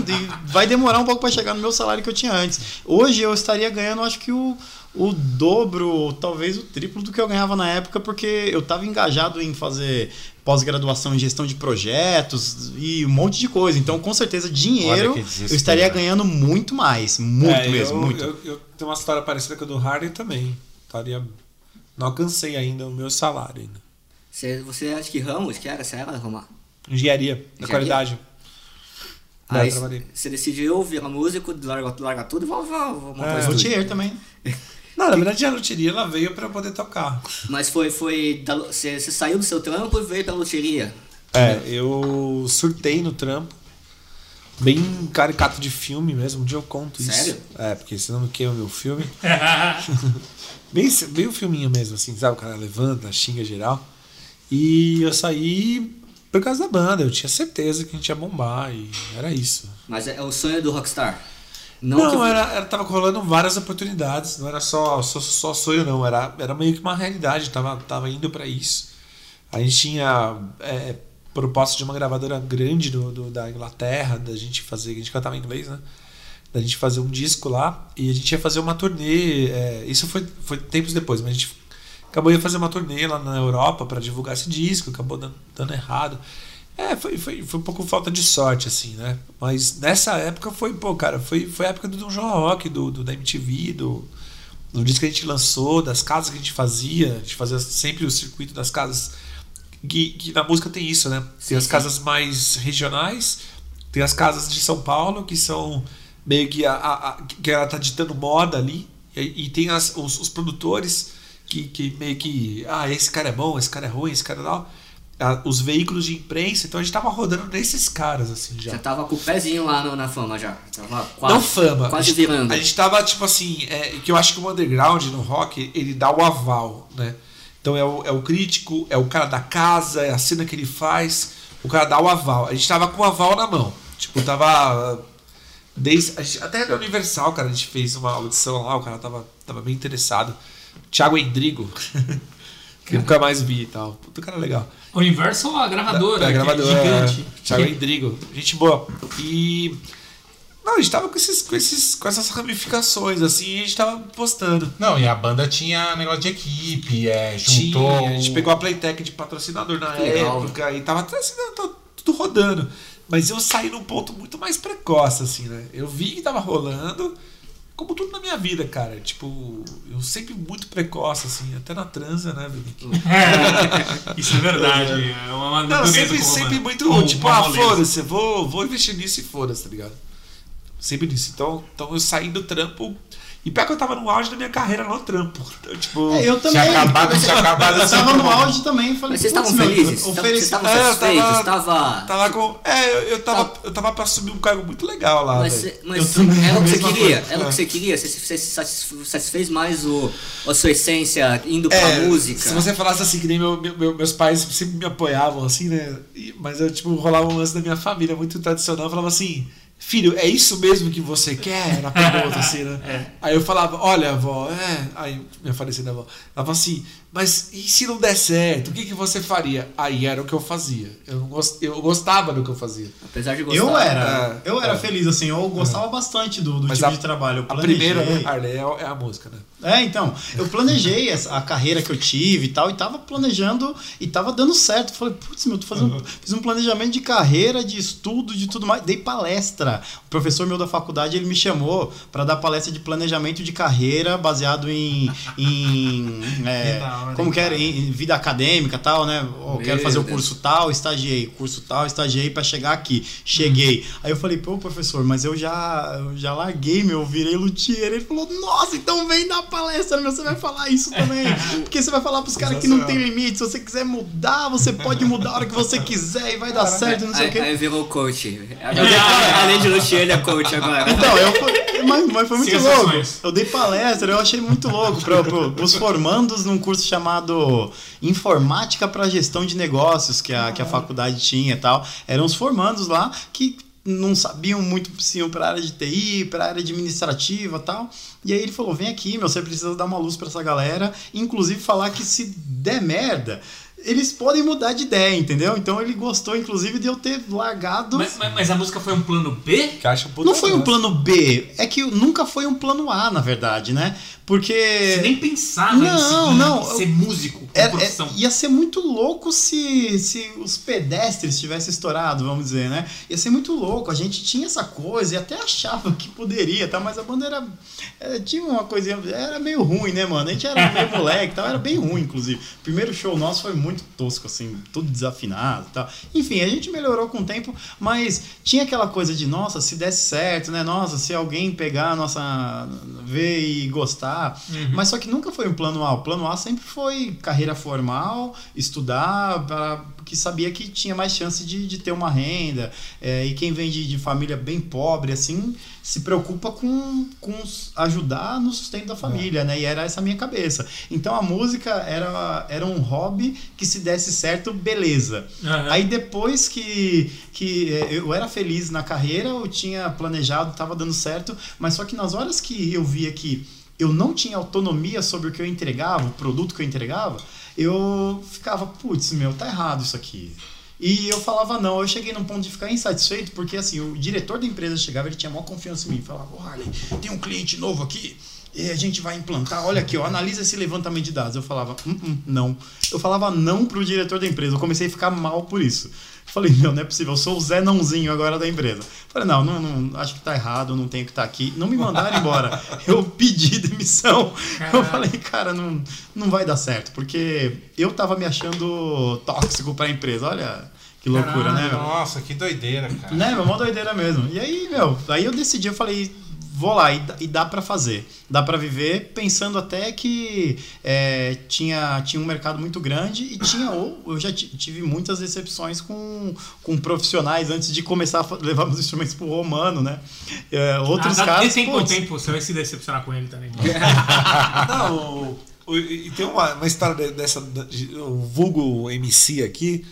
vai demorar um pouco para chegar no meu salário que eu tinha antes. Hoje eu estaria ganhando, acho que o, o dobro, talvez o triplo do que eu ganhava na época, porque eu estava engajado em fazer pós-graduação em gestão de projetos e um monte de coisa. Então, com certeza, dinheiro eu estaria ganhando muito mais, muito É, mesmo, eu, muito. Eu, eu tenho uma história parecida com a do Harden também. Estaria, não alcancei ainda o meu salário ainda. Você, você acha que Ramos, que era? Você era, Romar? Engenharia, da Engenharia? qualidade. Aí você decidiu virar músico, larga, larga tudo e vamos, vamos, vamos montar É. um. Luthier também. Não, na verdade a loteria ela veio pra eu poder tocar. Mas foi, foi você, você saiu do seu trampo e veio pra loteria. É, eu surtei no trampo. Bem caricato de filme mesmo, um dia eu conto Sério? isso. É, porque senão não queima meu filme. bem, bem o filminho mesmo, assim, sabe? O cara levanta, xinga geral. E eu saí por causa da banda, eu tinha certeza que a gente ia bombar e era isso. Mas é, é o sonho do Rockstar. Não, Não, que- era, era, tava rolando várias oportunidades, não era só, só, só sonho, não, era, era meio que uma realidade, tava, tava indo pra isso. A gente tinha é, proposta de uma gravadora grande do, do- da Inglaterra, da gente fazer, a gente cantava em inglês, né? Da gente fazer um disco lá e a gente ia fazer uma turnê. é, isso foi, foi tempos depois, mas a gente acabou ia fazer uma turnê lá na Europa para divulgar esse disco, acabou dando, dando errado. É, foi, foi, foi um pouco falta de sorte, assim, né? Mas nessa época foi, pô, cara, foi, foi a época do Dom João Rock, do, do, da MTV, do, do disco que a gente lançou, das casas que a gente fazia. A gente fazia sempre o circuito das casas. Que, que na música tem isso, né? Tem as casas mais regionais, tem as casas de São Paulo, que são meio que a, a- a- que ela tá ditando moda ali, e, e tem as, os, os produtores que, que meio que. Ah, esse cara é bom, esse cara é ruim, esse cara tal. Ah, Os veículos de imprensa, então a gente tava rodando nesses caras, assim, já. Já tava com o pezinho lá no- na fama já. Tava quase, Não fama. Quase a gente, virando. A gente tava, tipo assim, é, que eu acho que o underground no rock, ele dá o aval, né? Então é o, é o crítico, é o cara da casa, é a cena que ele faz, o cara dá o aval. A gente tava com o aval na mão. Tipo, tava. Desde, gente- até na Universal, cara, a gente fez uma audição lá, o cara tava, tava bem interessado. Thiago Endrigo, que eu nunca mais vi e tal. Puta cara legal. Universal, a gravadora. É, que é gravador, Gigante. é, Thiago Endrigo. Gente boa. E. Não, a gente tava com, esses, com, esses, com essas ramificações, assim, e a gente tava postando. Não, e a banda tinha negócio de equipe, é, juntou. Tinha, a gente pegou a Playtech de patrocinador na Legal. época e tava assim, tudo rodando. Mas eu saí num ponto muito mais precoce, assim, né? Eu vi que tava rolando, como tudo na minha vida, cara. Tipo, eu sempre muito precoce, assim, até na transa, né, Vini? É, isso é verdade. É uma Não, sempre, como sempre uma- muito, como tipo, ah, foda-se, vou, vou investir nisso e foda-se, tá ligado? Sempre nisso. Então, então eu saí do trampo. E pior que eu tava no auge da minha carreira no trampo. Então, tipo. É, eu também. Tinha acabado, tinha acabado Eu tava no auge também. Falei, Mas vocês "Putz, estavam felizes? Vocês estavam É, eu satisfeitos? tava- Tava... Tava com. É, eu, eu, tava, eu tava pra assumir um cargo muito legal lá. Mas, cê- mas Eu também, era o que você queria? coisa. Era o que você queria? Você, você satisfez mais o, a sua essência indo pra É, música? Se você falasse assim, que nem meu, meu- meu- meus pais sempre me apoiavam, assim, né? Mas eu, tipo, rolava um lance da minha família muito tradicional. Eu falava assim, filho, é isso mesmo que você quer? Na pergunta, assim, né? Aí eu falava, olha, avó, é. Aí minha falecida avó, ela falava assim, mas e se não der certo? O que, que você faria? Aí era o que eu fazia. Eu, gost... eu gostava do que eu fazia. Apesar de gostar. Eu era, É, eu era é. feliz, assim, eu gostava bastante do, do tipo a- de trabalho. Eu A primeira, né, Arley, é é a música, né? É, então, eu planejei essa- a carreira que eu tive e tal, e tava planejando e tava dando certo. Falei, putz, meu, tô fazendo, fiz um planejamento de carreira, de estudo, de tudo mais. Dei palestra. O professor meu da faculdade, ele me chamou para dar palestra de planejamento de carreira baseado em. em é, hora, como hein, que era? Em, em vida acadêmica e tal, né? Ó, quero fazer o Deus. curso tal, estagiei, curso tal, estagiei para chegar aqui. Cheguei. Aí eu falei, pô, professor, mas eu já, eu já larguei, meu, eu virei luthier. Ele falou, nossa, então vem dar palestra, meu, você vai falar isso também. Porque você vai falar pros caras que não tem limite. Se você quiser mudar, você pode mudar a hora que você quiser e vai dar certo, não sei o quê. aí virou coach. Agora, Além de luthier, ele é coach agora. Então, eu fui, mas, mas foi muito Siga louco. Eu dei palestra, eu achei muito louco para os formandos num curso chamado Informática para Gestão de Negócios, que a, que a faculdade tinha e tal. Eram os formandos lá que não sabiam muito se iam para área de TI, para área administrativa e tal. E aí ele falou: vem aqui, meu, você precisa dar uma luz para essa galera, inclusive falar que se der merda. Eles podem mudar de ideia, entendeu? Então ele gostou, inclusive, de eu ter largado. Mas, mas- mas a música foi um plano B? Que acha um puta Não foi um plano B, é que nunca foi um plano A, na verdade, né? Porque. Você nem pensava Não, em não, ser músico, Era- é- profissão. ia ser muito louco se, se os pedestres tivessem estourado, vamos dizer, né? Ia ser muito louco. A gente tinha essa coisa e até achava que poderia, tá? Mas a banda era, é, tinha uma coisinha. Era meio ruim, né, mano? A gente era meio moleque e tal, era bem ruim, inclusive. O primeiro show nosso foi muito tosco, assim, tudo desafinado e tal. Enfim, a gente melhorou com o tempo, mas tinha aquela coisa de, nossa, se desse certo, né? Nossa, se alguém pegar a nossa. ver e gostar. Mas só que nunca foi um plano A. O plano A sempre foi carreira formal, estudar, pra, porque sabia que tinha mais chance de, de ter uma renda. É, e quem vem de, de família bem pobre, assim, se preocupa com, com ajudar no sustento da família, né? E era essa a minha cabeça. Então a música era, era um hobby que se desse certo, beleza. Aham. Aí depois que, que é, eu era feliz na carreira, eu tinha planejado, estava dando certo, mas só que nas horas que eu via que eu não tinha autonomia sobre o que eu entregava, o produto que eu entregava, eu ficava, putz, meu, tá errado isso aqui. E eu falava não, eu cheguei num ponto de ficar insatisfeito, porque assim, o diretor da empresa chegava, ele tinha maior confiança em mim, falava, ô Harley, tem um cliente novo aqui, e a gente vai implantar, olha aqui, ó, analisa esse levantamento de dados. Eu falava, "Hum, hum, não. Eu falava não pro diretor da empresa, eu comecei a ficar mal por isso. Falei, não, não é possível, eu sou o Zé Nãozinho agora da empresa. Falei, não, não, não, acho que tá errado, não tenho que estar aqui. Não me mandaram embora. Eu pedi demissão. Eu falei, cara, não, não vai dar certo, porque eu tava me achando tóxico pra empresa. Olha que loucura, né, meu? Nossa, que doideira, cara. Né, meu, mó doideira mesmo. E aí, meu, aí eu decidi, eu falei, vou lá e, dá- e dá pra fazer. Dá pra viver pensando até que é, tinha, tinha um mercado muito grande e tinha ou eu já ti- tive muitas decepções com, com profissionais antes de começar a levar meus instrumentos pro romano, né? É, outros ah, de tempo putz, tempo, você vai se decepcionar com ele também. Não, o- o- e tem uma, uma história de- dessa. O vulgo MC aqui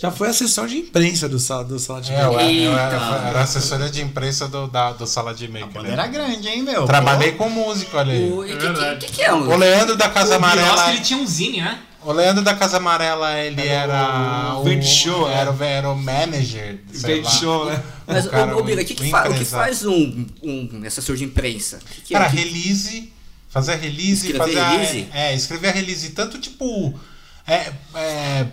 já foi assessor de imprensa do, sala- do Sala de É, eu, Maker. eu, eu, Eita. era assessoria de imprensa do, da, do Sala de a Maker. banda né? era grande, hein, meu? Trabalhei com músico, olha aí. O, que, que, que, que é? Um, O Leandro da Casa O Amarela. ele tinha um zine, né? O Leandro da Casa Amarela, ele era. o Show, era, né? o- era o manager. sei lá. show, né? Mas, o cara, ô, Bira, o- o que, que, o fa- o que faz um, um assessor de imprensa? O que que é? Cara, Que- release, fazer a release, Escrever fazer a- release? é, escrever a release, tanto tipo é, é,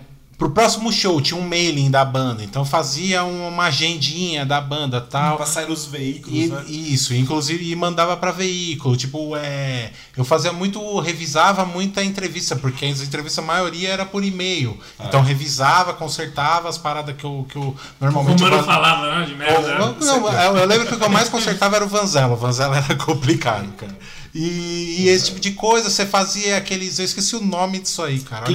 pro próximo show tinha um mailing da banda, então fazia uma agendinha da banda, tal. Pra sair nos veículos, E, né? Isso, inclusive e mandava pra veículo. Tipo, é, eu fazia muito, revisava muita entrevista, porque as entrevistas, a maioria era por e-mail. Ah. Então, revisava, consertava as paradas que eu, que eu O normalmente. Romano fazia. falava, né? De merda. Não, não, eu, eu lembro que o que eu mais consertava era o Vanzella. O Vanzella era complicado, cara. E, e esse tipo de coisa, você fazia aqueles. Eu esqueci o nome disso aí, cara. Olha-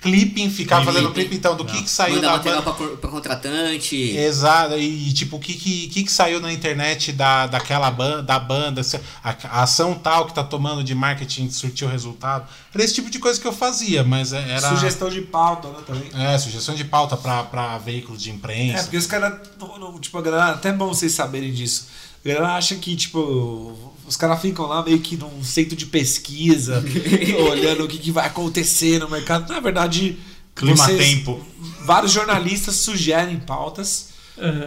Clipping. Clipping, ficava Clipping. fazendo clipe então do que, que saiu Manda da material banda. pra, cor- pra contratante. Exato, e tipo, o que, que, que, que saiu na internet da, daquela banda, da banda, a, a ação tal que tá tomando de marketing surtiu resultado. Era esse tipo de coisa que eu fazia, mas é- era. Sugestão de pauta, né? Também. É, sugestão de pauta pra, pra veículos de É, imprensa. porque os caras. Tipo, a galera. Até é bom vocês saberem disso. A galera acha que, tipo, os caras ficam lá meio que num centro de pesquisa, olhando o que, que vai acontecer no mercado. Na verdade, Clima-tempo. Vários jornalistas sugerem pautas,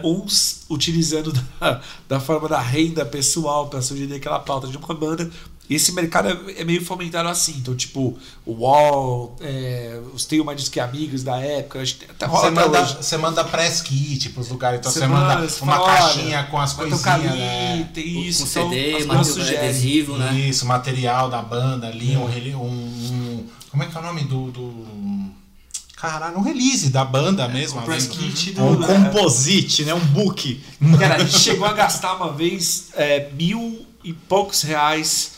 uns utilizando da, da forma da renda pessoal para sugerir aquela pauta de uma banda. Esse mercado é, é meio fomentado assim. Então, tipo, o UOL, é, os Mais que Amigos da época, que até rola Você até manda, hoje. você manda press kit pros lugares, então Você você, manda, manda uma fala, caixinha com as coisinhas. né? tem isso. com então, CD, material adesivo, né? Isso, material da banda ali, um, rele- um, um- Como é que é o nome do. do caralho, um release da banda mesmo. o press kit do- Um composite, né? Um book. Cara, a gente chegou a gastar uma vez é, mil e poucos reais.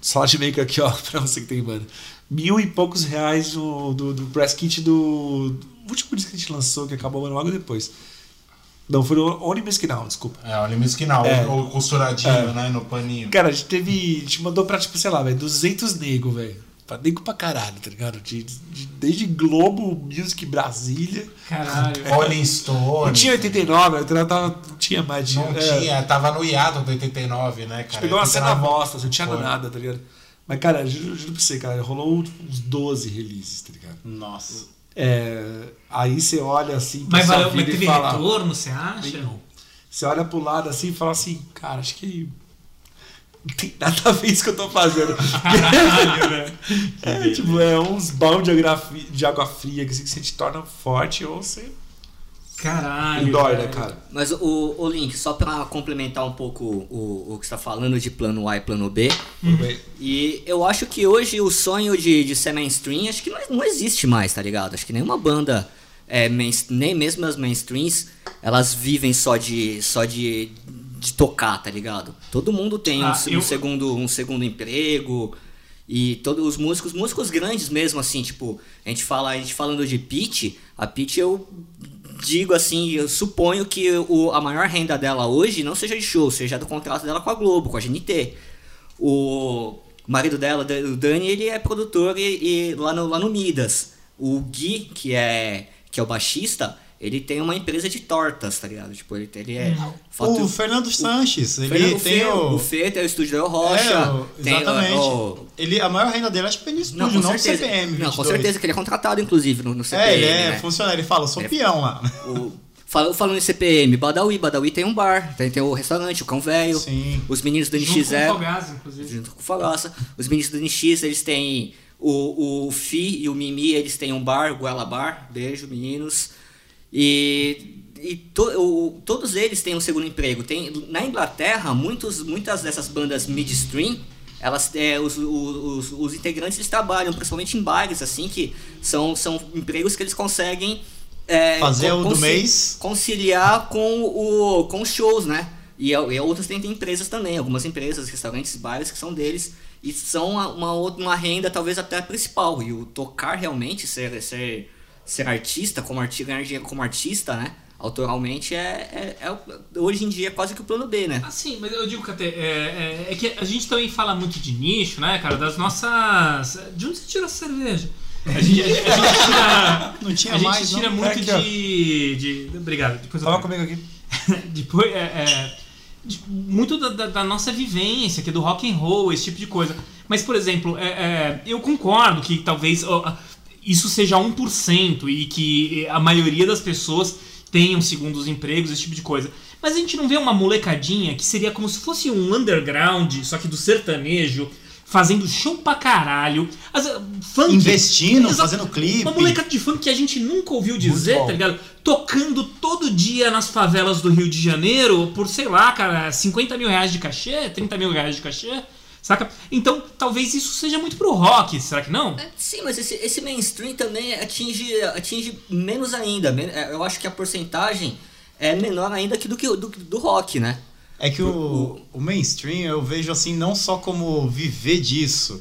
Slot Maker aqui, ó, pra você que tem banda. Mil e poucos reais do, do, do press kit do, do último disco que a gente lançou, que acabou ano logo depois. Não, foi o Only Mesquinal, desculpa. É, o limite que não, É. o costuradinho, né, no paninho. Cara, a gente teve. A gente mandou pra, tipo, sei lá, velho, 200 nego, velho. Pra nego pra caralho, tá ligado? De- de- desde Globo, Music Brasília. Caralho. Rolling Stone. Não tinha 89, então não, tava, não tinha mais. Não é. tinha, tava no hiato do 89, né, cara? Pegou uma cena 89 bosta, não tinha Foi. nada, tá ligado? Mas, cara, juro, juro pra você, cara, rolou uns 12 releases, tá ligado? Nossa. É, aí você olha assim Mas, valeu, mas teve fala, retorno, você acha? Você olha pro lado assim e fala assim, cara, acho que não tem nada a ver isso que eu tô fazendo. Caralho, velho. é, tipo, é uns balde de água fria, de água fria que você te torna forte ou você Caralho. dói, né, cara? Mas o, o Link, só pra complementar um pouco o, o que você tá falando de plano A e plano B, e eu acho que hoje o sonho de, de ser mainstream, acho que não, não existe mais, tá ligado? Acho que nenhuma banda, é, main- nem mesmo as mainstreams, elas vivem só de, só de, de tocar, tá ligado? Todo mundo tem um, Ah, um eu- segundo, um segundo emprego, e todos os músicos, músicos grandes mesmo, assim, tipo, a gente fala, a gente falando de Pitty, a Pitty eu digo assim, eu suponho que o, a maior renda dela hoje não seja de show, seja do contrato dela com a Globo, com a GNT. O marido dela, o Dani, ele é produtor e, e lá, no, lá no Midas. O Gui, que é, que é o baixista, ele tem uma empresa de tortas, tá ligado? Tipo, ele, ele é. fatu- O Fernando Sanches, ele Fernando tem Fê, o. o Fê tem o estúdio da Rocha. É, o- tem o- exatamente. o- Ele, a maior renda dele acho que foi no estúdio, não, não, com no certeza. CPM. Não, com 22. certeza que ele é contratado, inclusive, no, no CPM. É, ele é né? funcionário, ele fala, eu sou peão lá. O, fal- falando em CPM, Badawi, Badawi tem um bar, tem, tem o restaurante, o Cão Velho. Sim. Os meninos do Junto com o NX0, Fogaz, inclusive. junto com o Fagaça. Os meninos do NX, eles têm o, o Fi e o Mimi, eles têm um bar, o Goela Bar. Beijo, meninos. E, e to- o- todos eles têm um segundo emprego. Tem, na Inglaterra, muitos, muitas dessas bandas midstream, elas, é, os, os, os integrantes eles trabalham principalmente em bares, assim, que são, são empregos que eles conseguem é, Fazer o do mês. conciliar com, o, com os shows, né? E, e outras tem, tem empresas também, algumas empresas, restaurantes, bares que são deles e são uma, uma, outra- uma renda talvez até principal. E o tocar realmente, ser, ser, ser artista, como artista, ganhar dinheiro como artista, né? Autoralmente é, é, é o- hoje em dia é quase que o plano B, né? Assim, mas eu digo que até. É, é, é que a gente também fala muito de nicho, né, cara? Das nossas. De onde você tira a cerveja? A gente, a, a gente tira. Não tinha a gente mais, tira não. muito É de, de. Obrigado. Depois eu Tava comigo aqui. Depois, é, é, de- muito da, da- da nossa vivência, que é do rock and roll, esse tipo de coisa. Mas, por exemplo, é, é, eu concordo que talvez ó, isso seja 1% e que a maioria das pessoas tenham segundos empregos, esse tipo de coisa. Mas a gente não vê uma molecadinha que seria como se fosse um underground, só que do sertanejo, fazendo show pra caralho. As, funk, Investindo, Exato. fazendo clipe. Uma molecada de funk que a gente nunca ouviu dizer, tá ligado? Tocando todo dia nas favelas do Rio de Janeiro por, sei lá, cara, 50 mil reais de cachê, 30 mil reais de cachê, saca? Então, talvez isso seja muito pro rock, será que não? É, Sim, mas esse, esse mainstream também atinge, atinge menos ainda. É, Eu acho que a porcentagem é menor ainda que do que do, do rock, né? É que o, o mainstream eu vejo assim não só como viver disso,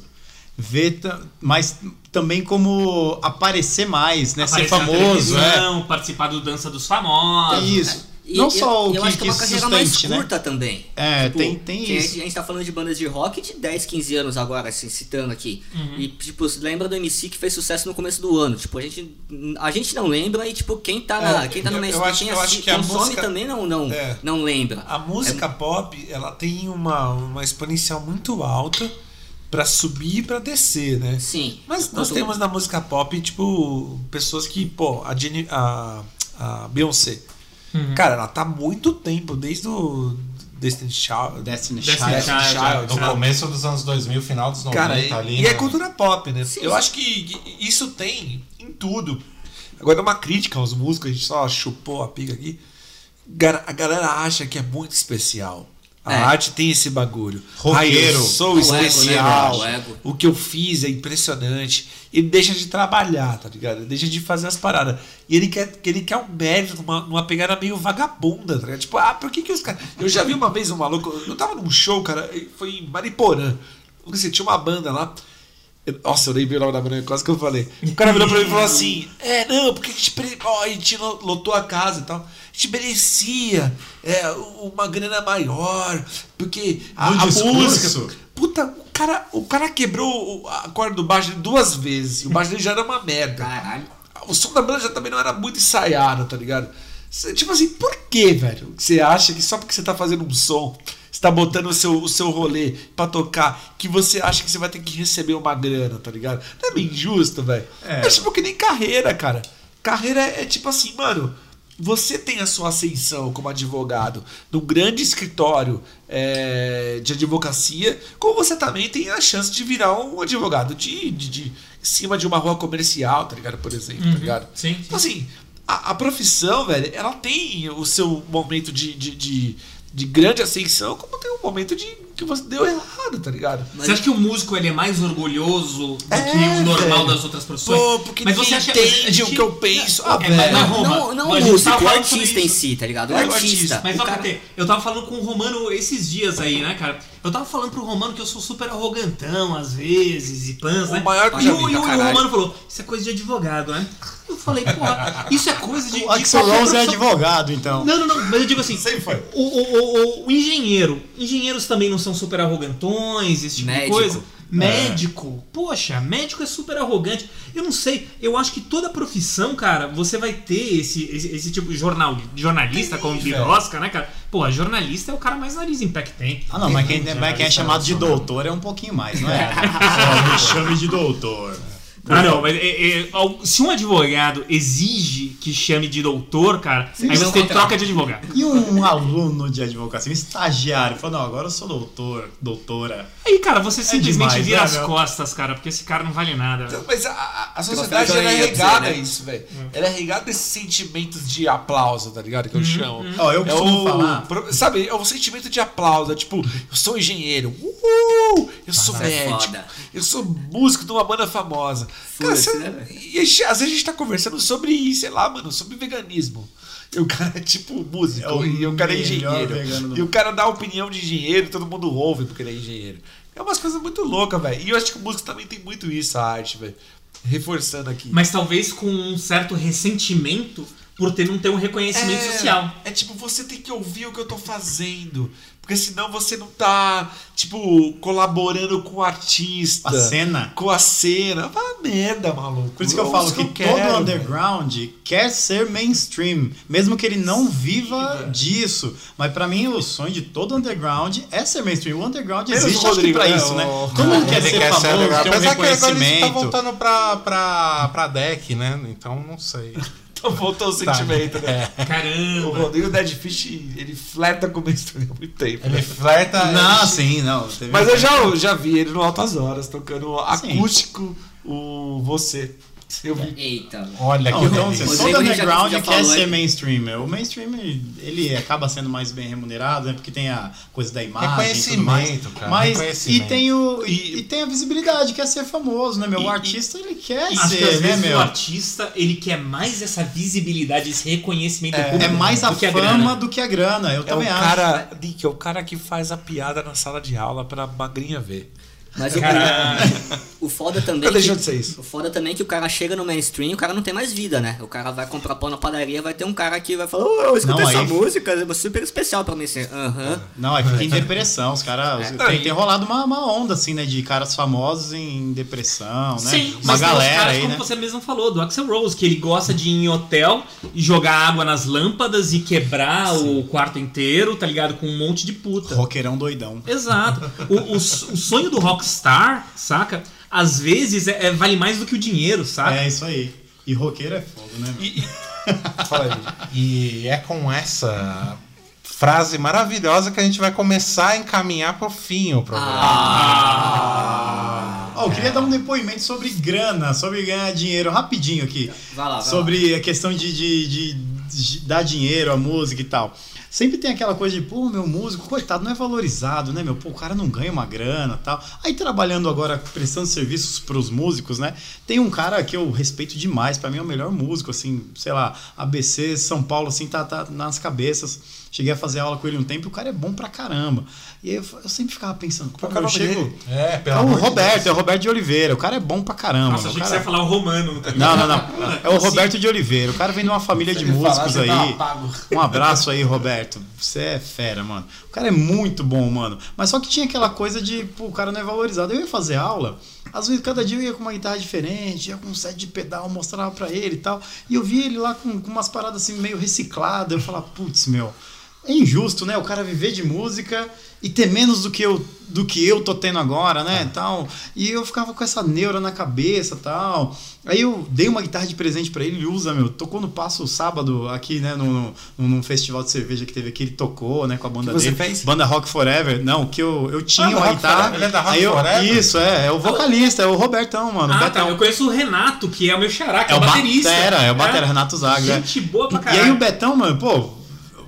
ver, mas também como aparecer mais, né? Ser Aparecer na famoso, é. televisão, participar do Dança dos Famosos. Isso. E não eu- só o eu que, acho que é que uma carreira mais né? curta também. Tipo, É, tem- tem que isso. A gente tá falando de bandas de rock de 10, 15 anos agora, assim, citando aqui. Uhum. E, tipo, lembra do MC que fez sucesso no começo do ano. Tipo, a gente, a gente não lembra e, tipo, quem tá, na, É, quem tá no eu- eu mainstream, acho- quem eu que consome música- também não, não, É. não lembra. A música pop, ela tem uma, uma exponencial muito alta pra subir e pra descer, né? Sim. Mas nós temos na música pop, tipo, pessoas que, pô, a, Jenny, a, a Beyoncé. Cara, ela tá há muito tempo, desde o Destiny Child. Destiny Destiny Child. Child. Child, No sabe? começo dos anos 2000, final dos 90 Cara, e, ali. e é né? cultura pop, né? Sim, Eu sim. acho que isso tem em tudo. Agora, uma crítica aos músicos, a gente só chupou a pica aqui. A galera acha que é muito especial. A É. arte tem esse bagulho. Roqueiro. Ai, eu sou O ego, né, especial. o que eu fiz é impressionante. Ele deixa de trabalhar, tá ligado? Ele deixa de fazer as paradas. E ele quer, ele quer um mérito numa, numa pegada meio vagabunda, tá ligado? Tipo, ah, por que que os caras. Eu já vi uma vez um maluco. Eu tava num show, cara, foi em Mariporã. Você tinha uma banda lá. Nossa, eu nem vi o nome da banda, quase que eu falei. O cara virou pra mim e falou assim: É, não, porque a gente, ó, a gente lo- lotou a casa e tal. A gente merecia é, uma grana maior, porque a, a música. Puta, o cara, o cara quebrou a corda do baixo dele duas vezes. E o baixo dele já era uma merda. Caralho. O som da banda já também não era muito ensaiado, tá ligado? Tipo assim, por que, velho? Você acha que só porque você tá fazendo um som, você tá botando o seu, o seu rolê pra tocar, que você acha que você vai ter que receber uma grana, tá ligado? Não é meio injusto, velho? É. tipo que nem carreira, cara. Carreira é, é tipo assim, mano. Você tem a sua ascensão como advogado num grande escritório é, de advocacia, como você também tem a chance de virar um advogado de, de, de- em cima de uma rua comercial, tá ligado? Por exemplo, tá ligado? Sim, sim. Então, assim, a, a profissão, velho, ela tem o seu momento de, de, de, de grande ascensão, como tem um momento de que você deu errado, tá ligado? Você acha que o músico ele é mais orgulhoso do É, que o normal velho. das outras profissões? Pô, porque mas você acha entende gente- o que eu penso. Ah, É, mas, mas, velho. Roma, Não, não a o músico, o artista em si, tá ligado? O É, o artista. Mas o cara-? Eu tava falando com o Romano esses dias aí, né, cara? Eu tava falando pro Romano que eu sou super arrogantão às vezes e pans, O né? maior que eu e, já o, vi e o- e o. Romano falou: Isso é coisa de advogado, né? Eu falei, porra, isso é coisa de. O Axel Rose é advogado, então. Não, não, não, mas eu digo assim. Sempre foi. O, o, o, o engenheiro. Engenheiros também não são super arrogantões, esse tipo Médico. de coisa. Médico. Poxa, médico é super arrogante. Eu não sei. Eu acho que toda profissão, cara, você vai ter esse, esse, esse tipo de jornal, jornalista, como birosca, né, cara? Pô, jornalista é o cara mais nariz em pé que tem. Ah, não, mas quem, mas quem é chamado de doutor é um pouquinho mais, não é? Ó, me chame de doutor. Ah, não, mas é- é, se um advogado exige que chame de doutor, cara, aí mas você é um troca de advogado. E um aluno de advocacia, um estagiário, falou, não, agora eu sou doutor, doutora. Aí, cara, você simplesmente demais, vira né, as meu? costas, cara, porque esse cara não vale nada. Então, Mas a- a, sociedade ela é regada a né? isso, velho. Ela é regada a esses sentimentos de aplauso, tá ligado? Que eu chamo. Ó, eu É costumo o, falar. Sabe, é o sentimento de aplauso. É tipo, eu sou engenheiro. Uhul! Eu sou Nossa, é médico. Eu sou músico de uma banda famosa. Cara, você- né, e às vezes a gente tá conversando sobre, sei lá, mano, sobre veganismo. E o cara é tipo músico, É o e o cara é engenheiro. E o cara dá opinião de engenheiro, todo mundo ouve porque ele é engenheiro. É umas coisas muito loucas, velho. E eu acho que o músico também tem muito isso, a arte, velho. Reforçando aqui. Mas talvez com um certo ressentimento por ter não ter um reconhecimento é, social. É tipo, você tem que ouvir o que eu tô fazendo. Porque senão você não tá, tipo, colaborando com o artista. A cena. Com a cena. Vai merda, maluco. Por isso que eu falo que, quero, todo velho. underground quer ser mainstream, mesmo que ele não viva disso. Mas pra mim o sonho de todo underground é ser mainstream. O underground Menos existe o acho que pra Rodrigo, isso, né? né? O- Todo mundo quer ser quer ser famoso, ter um Apesar que agora ele tá reconhecimento. voltando pra, pra, pra deck, né? Então não sei. Então voltou o sentimento, né? O Caramba! Rodrigo Dead Fish, ele flerta com o mainstream há muito tempo. Ele né? flerta. Não, ele- sim, não. Mas eu já, já vi ele no Altas Horas, tocando Sim. acústico o Você. Eu vi. Eita. Olha Não, que então, assim, Rodrigo já- underground já quer falou, ser mainstream. O mainstream, ele acaba sendo mais bem remunerado, né? Porque tem a coisa da imagem e. Reconhecimento, cara, Mas, e reconhecimento. tem, o, e, E- e tem a visibilidade, quer ser famoso, né, meu? E- o artista, ele quer Acho que às ser, né, vezes meu? o artista ele quer mais essa visibilidade, esse reconhecimento É público mais a do que a fama grana. do que a grana, eu É o também acho. cara, Nick, é o cara que faz a piada na sala de aula pra magrinha ver. Mas o, Caralho. o foda também. Que- de ser isso. O foda também é que o cara chega no mainstream e o cara não tem mais vida, né? O cara vai comprar pão na padaria, vai ter um cara que vai falar, ô, eu escutei Não, essa aí- música, é super especial pra mim. Assim, aham. Não, aí fica em depressão. Os caras. Não, tem, tem rolado uma, uma onda, assim, né? De caras famosos em depressão, né? Sim, uma mas tem os galera caras, aí, como né? você mesmo falou, do Axel Rose, que ele gosta de ir em hotel e jogar água nas lâmpadas e quebrar o quarto inteiro, tá ligado? Com um monte de puta. Roqueirão doidão. Exato. O, o, o sonho do rockstar, saca? Às vezes é, é- vale mais do que o dinheiro, saca? É isso aí. E roqueiro é fogo, né? meu? E, e-. E é com essa frase maravilhosa que a gente vai começar a encaminhar pro fim o programa. Ó, eu queria dar um depoimento sobre grana, sobre ganhar dinheiro, rapidinho aqui. Vai lá, vai sobre a questão de, de, de- dar dinheiro à música e tal. Sempre tem aquela coisa de, pô, meu músico, coitado, não é valorizado, né, meu? Pô, o cara não ganha uma grana tal. Aí trabalhando agora, prestando serviços pros músicos, né? Tem um cara que eu respeito demais, pra mim é o melhor músico, assim, sei lá, ABC, São Paulo, assim, tá, tá nas cabeças. Cheguei a fazer aula com ele um tempo e o cara é bom pra caramba. E eu, eu sempre ficava pensando, pô, é o eu chego. É, É pelo o amor de Roberto, Deus. é o Roberto de Oliveira. O cara é bom pra caramba. Nossa, achei O que cara- você ia falar o romano. Tá Não, ligado? não, não. É o Roberto de Oliveira. O cara vem de uma família de músicos aí. Um abraço aí, Roberto. Você é fera, mano. O cara é muito bom, mano. Mas só que tinha aquela coisa de, pô, o cara não é valorizado. Eu ia fazer aula, às vezes cada dia eu ia com uma guitarra diferente, ia com um set de pedal, mostrava pra ele e tal. E eu via ele lá com, com umas paradas assim meio recicladas. Eu falava, putz, meu. É injusto, né? O cara viver de música e ter menos do que eu, do que eu tô tendo agora, né? Tal. E eu ficava com essa neura na cabeça tal. Aí eu dei uma guitarra de presente pra ele, ele usa, meu. Tocou no Passo sábado aqui, né? No, no, num festival de cerveja que teve aqui, ele tocou, né? Com a banda Que você dele. fez? Banda Rock Forever. Não, que eu, eu tinha Ah, uma Rock guitarra. Forever? Ele é da Rock aí eu, Forever? Isso, é. É o vocalista, é o Robertão, mano. Ah, Betão. tá. Eu conheço o Renato, que é o meu xará, que é, É o baterista. Batera, é o Batera, Renato Zaga. é. Gente boa pra E caralho. aí o Betão, mano, pô,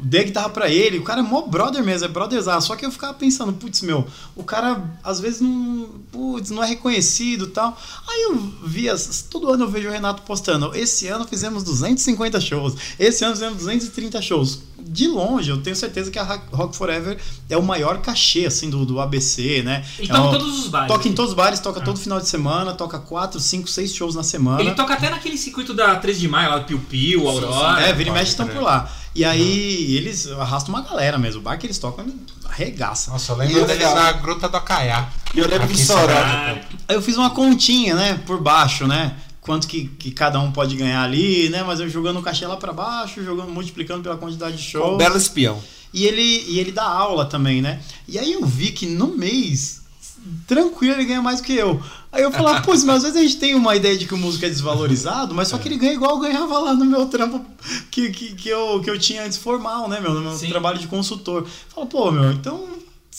dei guitarra pra ele, o cara é mó brother mesmo, é brotherzar. Só que eu ficava pensando, putz, meu, o cara às vezes não, putz, não é reconhecido tal. Aí eu via, todo ano eu vejo o Renato postando, esse ano fizemos 250 shows, esse ano fizemos 230 shows. De longe, eu tenho certeza que a Rock- Forever é o maior cachê, assim, do, do ABC, né? E é toca em um- todos os bares. Toca em todos os bares, toca todo final de semana, toca 4, 5, 6 shows na semana. Ele toca até naquele circuito da 3 de maio, lá do Piu Piu, Aurora. É, vira e mexe estão por lá. E aí eles arrastam uma galera mesmo. O bar que eles tocam arregaça. Nossa, eu lembro o deles na Gruta do Acaiá. E eu lembro em. Soraya. Aí eu fiz uma continha, né, por baixo, né? Quanto que, que cada um pode ganhar ali, né? Mas eu jogando o cachê lá pra baixo, jogando, multiplicando pela quantidade de Um shows. belo espião. E ele, e ele dá aula também, né? E aí eu vi que no mês, tranquilo, ele ganha mais que eu. Aí eu falava, pô, mas às vezes a gente tem uma ideia de que o músico é desvalorizado, mas só que ele ganha igual eu ganhava lá no meu trampo que, que, que, eu, que eu tinha antes formal, né, meu? No meu Sim. trabalho de consultor. Fala, pô, meu, então.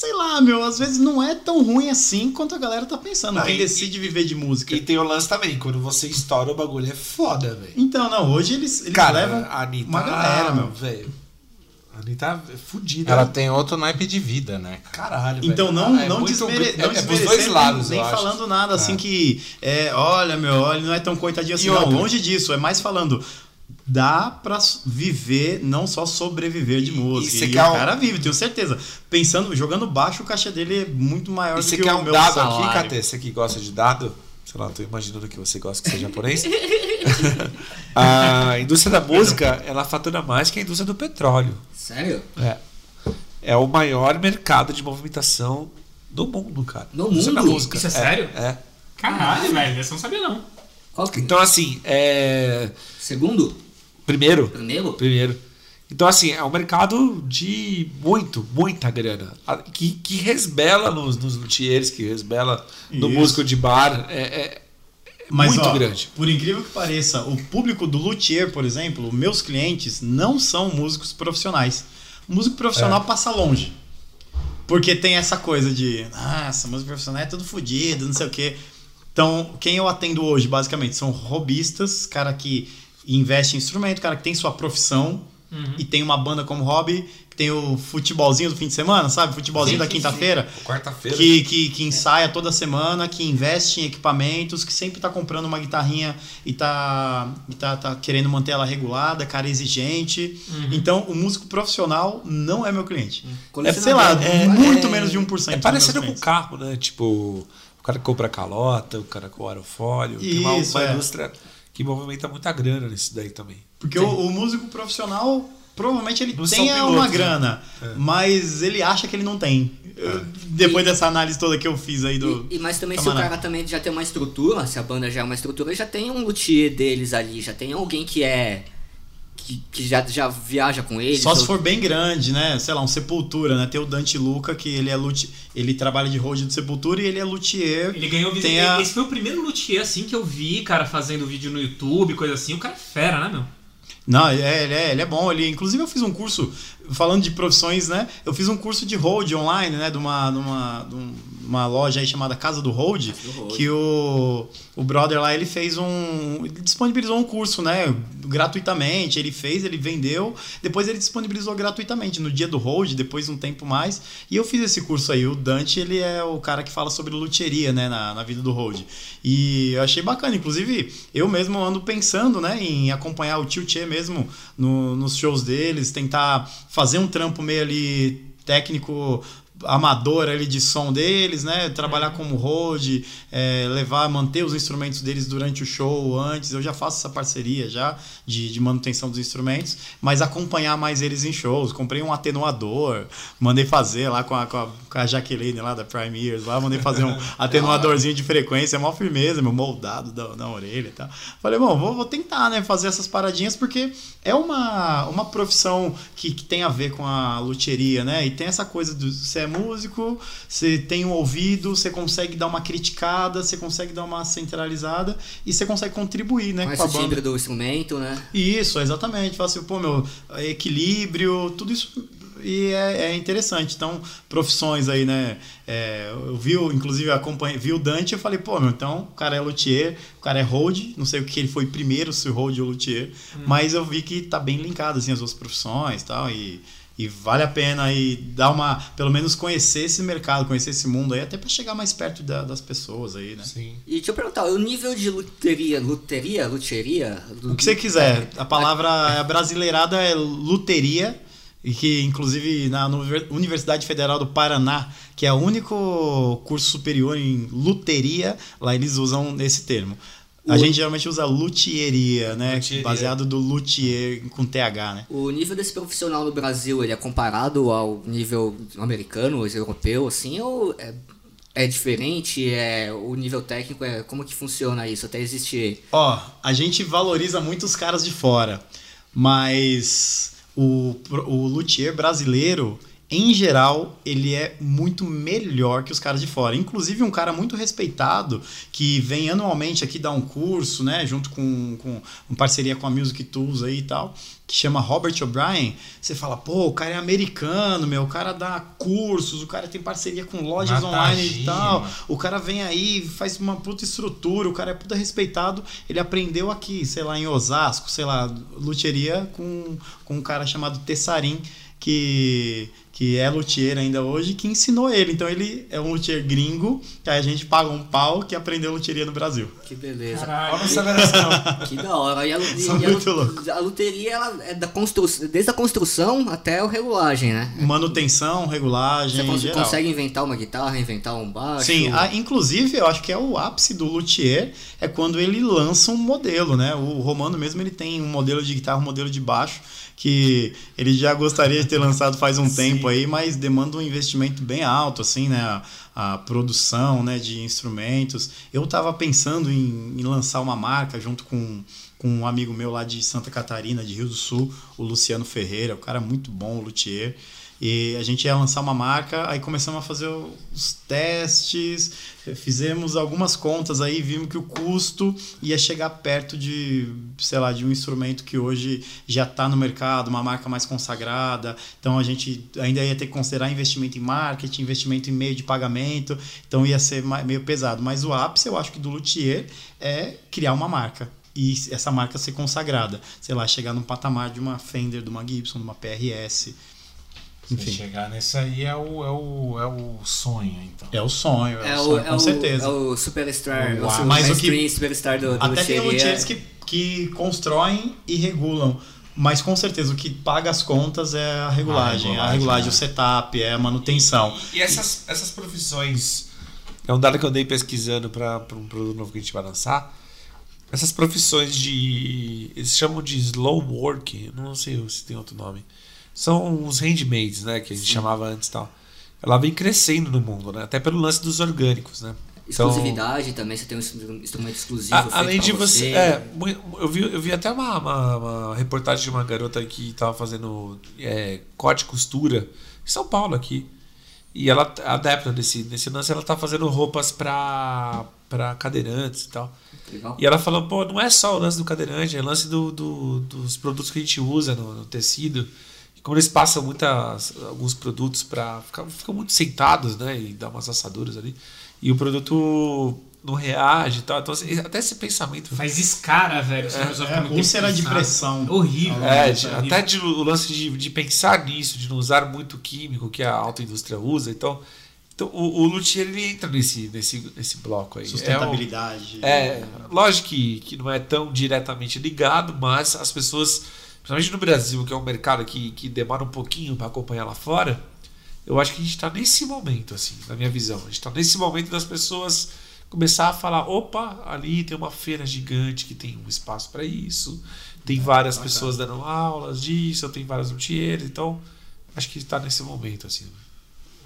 Sei lá, meu, às vezes não é tão ruim assim quanto a galera tá pensando. Não, Quem e- decide viver de música. E tem o lance também, quando você estoura o bagulho é foda, velho. Então, não, hoje eles, eles Cara, levam a Anitta, uma galera, meu. velho. A Anitta é fudida. Ela tem outro naipe de vida, né? Caralho, velho. Então não, Ela é não, muito desmere, gr- não é, é pros desmerecendo, dois lados, nem acho. falando nada assim que é, olha meu, olha, não é tão coitadinho assim, E não, outra? longe disso, é mais falando dá pra viver, não só sobreviver de música. e E, o um- cara vive, tenho certeza. Pensando, jogando baixo, o caixa dele é muito maior E do você que quer o um meu dado salário. aqui, Kate? Você que gosta de dado? Sei lá, tô imaginando que você gosta que seja japonês. a indústria da música, ela fatura mais que a indústria do petróleo. Sério? É. É o maior mercado de movimentação do mundo, cara. No Indústria da mundo? música. Isso é sério? É. Caralho, velho, eu não sabia não. Então, assim, é. Segundo? Primeiro. Primeiro? Primeiro. Então, assim, é um mercado de muito, muita grana. Que, que resbela nos, nos luthiers, que resbela no Isso. músico de bar. É, é Mas, muito ó, grande. Por incrível que pareça, o público do luthier, por exemplo, meus clientes não são músicos profissionais. O músico É. profissional passa longe. Porque tem essa coisa de, nossa, músico profissional é tudo fodido, não sei o quê. Então, quem eu atendo hoje, basicamente, são robistas, cara que investe em instrumento, cara que tem sua profissão e tem uma banda como hobby, que tem o futebolzinho do fim de semana, sabe? Futebolzinho Sim, da quinta-feira. Quarta-feira. Que, que, que ensaia toda semana, que investe em equipamentos, que sempre tá comprando uma guitarrinha e tá, e tá, tá querendo manter ela regulada, cara exigente. Então, o músico profissional não é meu cliente. É, sei lá, Colecionador. É- muito é- menos de 1% É parecido com clientes. carro, né? Tipo, o cara que compra calota, o cara com aerofólio. tem uma, Isso, uma é. indústria que movimenta muita grana nisso daí também. Porque o, o músico profissional, provavelmente ele Não tem são uma né? grana, mas ele acha que ele não tem. Eu- depois dessa análise toda que eu fiz aí do. E, e- mas também se o Camarada. cara também já tem uma estrutura, se a banda já é uma estrutura, já tem um luthier deles ali, já tem alguém que é. Que, que já, já viaja com eles. Só se ou- for bem grande, né? Sei lá, um Sepultura, né? Tem o Dante Luca, que ele é luthier, ele trabalha de road do Sepultura e ele é luthier. Ele ganhou. Tem a- Esse foi o primeiro luthier assim que eu vi, cara, fazendo vídeo no YouTube, coisa assim. O cara é fera, né, meu? Não, é, ele é, ele é bom. Ele, inclusive, eu fiz um curso, falando de profissões, né? Eu fiz um curso de road online, né? De uma, de uma, de um- uma loja aí chamada Casa do Road. que o, o brother lá, ele fez um... Ele disponibilizou um curso, né? Gratuitamente. Ele fez, ele vendeu. Depois ele disponibilizou gratuitamente no dia do road, depois um tempo mais. E eu fiz esse curso aí. O Dante, ele é o cara que fala sobre luthieria, né? Na, na vida do road. E eu achei bacana. Inclusive, eu mesmo ando pensando, né? Em acompanhar o Tio Tchê mesmo no- nos shows deles. Tentar fazer um trampo meio ali técnico amador ali de som deles, né? Trabalhar como road, é, levar, manter os instrumentos deles durante o show antes. Eu já faço essa parceria já de, de manutenção dos instrumentos, mas acompanhar mais eles em shows. Comprei um atenuador, mandei fazer lá com a, com a, com a Jaqueline lá da Prime Ears, lá mandei fazer um atenuadorzinho de frequência, é mó firmeza, meu moldado da, na orelha e tal. Falei, bom, vou, vou tentar, né, fazer essas paradinhas porque é uma, uma profissão que, que tem a ver com a luthieria, né? E tem essa coisa do é músico, você tem um ouvido, você consegue dar uma criticada, você consegue dar uma centralizada e você consegue contribuir, né, Conhece com a o banda. timbre do instrumento, né? Isso, exatamente. Fala assim, pô, meu, equilíbrio, tudo isso. E é, é interessante. Então, profissões aí, né? É, eu vi, inclusive, acompanhei, vi o Dante e eu falei, pô, meu, então o cara é luthier, o cara é hold, não sei o que ele foi primeiro, se hold ou luthier, mas eu vi que tá bem linkado, assim, as duas profissões e tal, e, vale a pena aí dar uma, pelo menos conhecer esse mercado, conhecer esse mundo aí, até pra chegar mais perto da- das pessoas aí, né? Sim. E deixa eu perguntar, o nível de luteria, luteria, luteria? O que você quiser. A palavra brasileirada é luteria, e que inclusive na Univer- Universidade Federal do Paraná, que é o único curso superior em luteria, lá eles usam esse termo. A O- gente geralmente usa luthieria, né? Luthieria. Baseado do luthier com TH, né? O nível desse profissional no Brasil, ele é comparado ao nível americano, europeu, assim, ou é, é diferente? É, o nível técnico, é como que funciona isso? Até existe... Ó, a gente valoriza muito os caras de fora, mas o, o luthier brasileiro, em geral, ele é muito melhor que os caras de fora. Inclusive, um cara muito respeitado, que vem anualmente aqui dar um curso, né, junto com, com em parceria com a Music Tools aí e tal, que chama Robert O'Brien. Você fala, pô, o cara é americano, meu, o cara dá cursos, o cara tem parceria com lojas online e tal. O cara vem aí, faz uma puta estrutura, o cara é puta respeitado. Ele aprendeu aqui, sei lá, em Osasco, sei lá, luteria com, com um cara chamado Tessarim, que, que é luthier ainda hoje, que ensinou ele. Então ele é um luthier gringo, que aí a gente paga um pau que aprendeu luthieria no Brasil. Que beleza. Não sabia dessa, não. Que da hora. E a, e São a muito loucos. a luteria, ela é da construção, desde a construção até a regulagem, né? Manutenção, regulagem, Você geral. consegue inventar uma guitarra, inventar um baixo. Sim, a- inclusive eu acho que é o ápice do luthier é quando ele lança um modelo, né? O Romano mesmo ele tem um modelo de guitarra, um modelo de baixo que ele já gostaria de ter lançado faz um tempo aí, mas demanda um investimento bem alto, assim, né? A, a produção, né, de instrumentos. Eu tava pensando em, em lançar uma marca junto com com um amigo meu lá de Santa Catarina, de Rio do Sul, o Luciano Ferreira, o cara muito bom, o luthier. E a gente ia lançar uma marca, aí começamos a fazer os testes, fizemos algumas contas aí, vimos que o custo ia chegar perto de, sei lá, de um instrumento que hoje já está no mercado, uma marca mais consagrada. Então a gente ainda ia ter que considerar investimento em marketing, investimento em meio de pagamento, então ia ser meio pesado. Mas o ápice, eu acho que do luthier é criar uma marca e essa marca ser consagrada. Sei lá, chegar num patamar de uma Fender, de uma Gibson, de uma PRS. Enfim. chegar nesse aí é o, é o, é o sonho, então. É o sonho, é, É o o, sonho, é com o, certeza. é o superstar, o super, Mas o que- superstar do, do Até tem luthiers que, que constroem e regulam. Mas com certeza o que paga as contas é a regulagem. A A regulagem, regulagem, né? o setup, é a manutenção. E essas, essas profissões. É um dado que eu andei pesquisando para um produto novo que a gente vai lançar. Essas profissões de. Eles chamam de slow work, não sei se tem outro nome. São os handmaids, né? Que a gente chamava antes e tal. Ela vem crescendo no mundo, né? Até pelo lance dos orgânicos, né? Então- Exclusividade também, você tem um instru- instrumento exclusivo. A- além de você. É, mu- eu, vi, eu vi até uma, uma, uma reportagem de uma garota que estava fazendo é, corte e costura em São Paulo aqui. E ela é adepta desse, desse lance, ela tá fazendo roupas para para cadeirantes e tal. Legal. E ela falou, pô, não é só o lance do cadeirante, é o lance do, do- dos produtos que a gente usa no, no tecido. E como eles passam muitas, alguns produtos para ficar, ficam muito sentados, né? E dá umas assaduras ali. E o produto não reage e tal. Então, assim, até esse pensamento. Faz escara, velho. Você usa É, tempo úlcera de pressão. Horrível. É, de- Horrível. até de- o lance de, de pensar nisso, de não usar muito químico que a autoindústria usa. Então, então o, o luthier ele entra nesse, nesse, nesse bloco aí. É o- Sustentabilidade. É, lógico que, que não é tão diretamente ligado, mas as pessoas, principalmente no Brasil, que é um mercado que, que demora um pouquinho para acompanhar lá fora, eu acho que a gente está nesse momento, assim, na minha visão. A gente está nesse momento das pessoas começar a falar: opa, ali tem uma feira gigante que tem um espaço para isso, tem várias pessoas dando aulas disso, tem vários luthiers, então acho que está nesse momento, assim.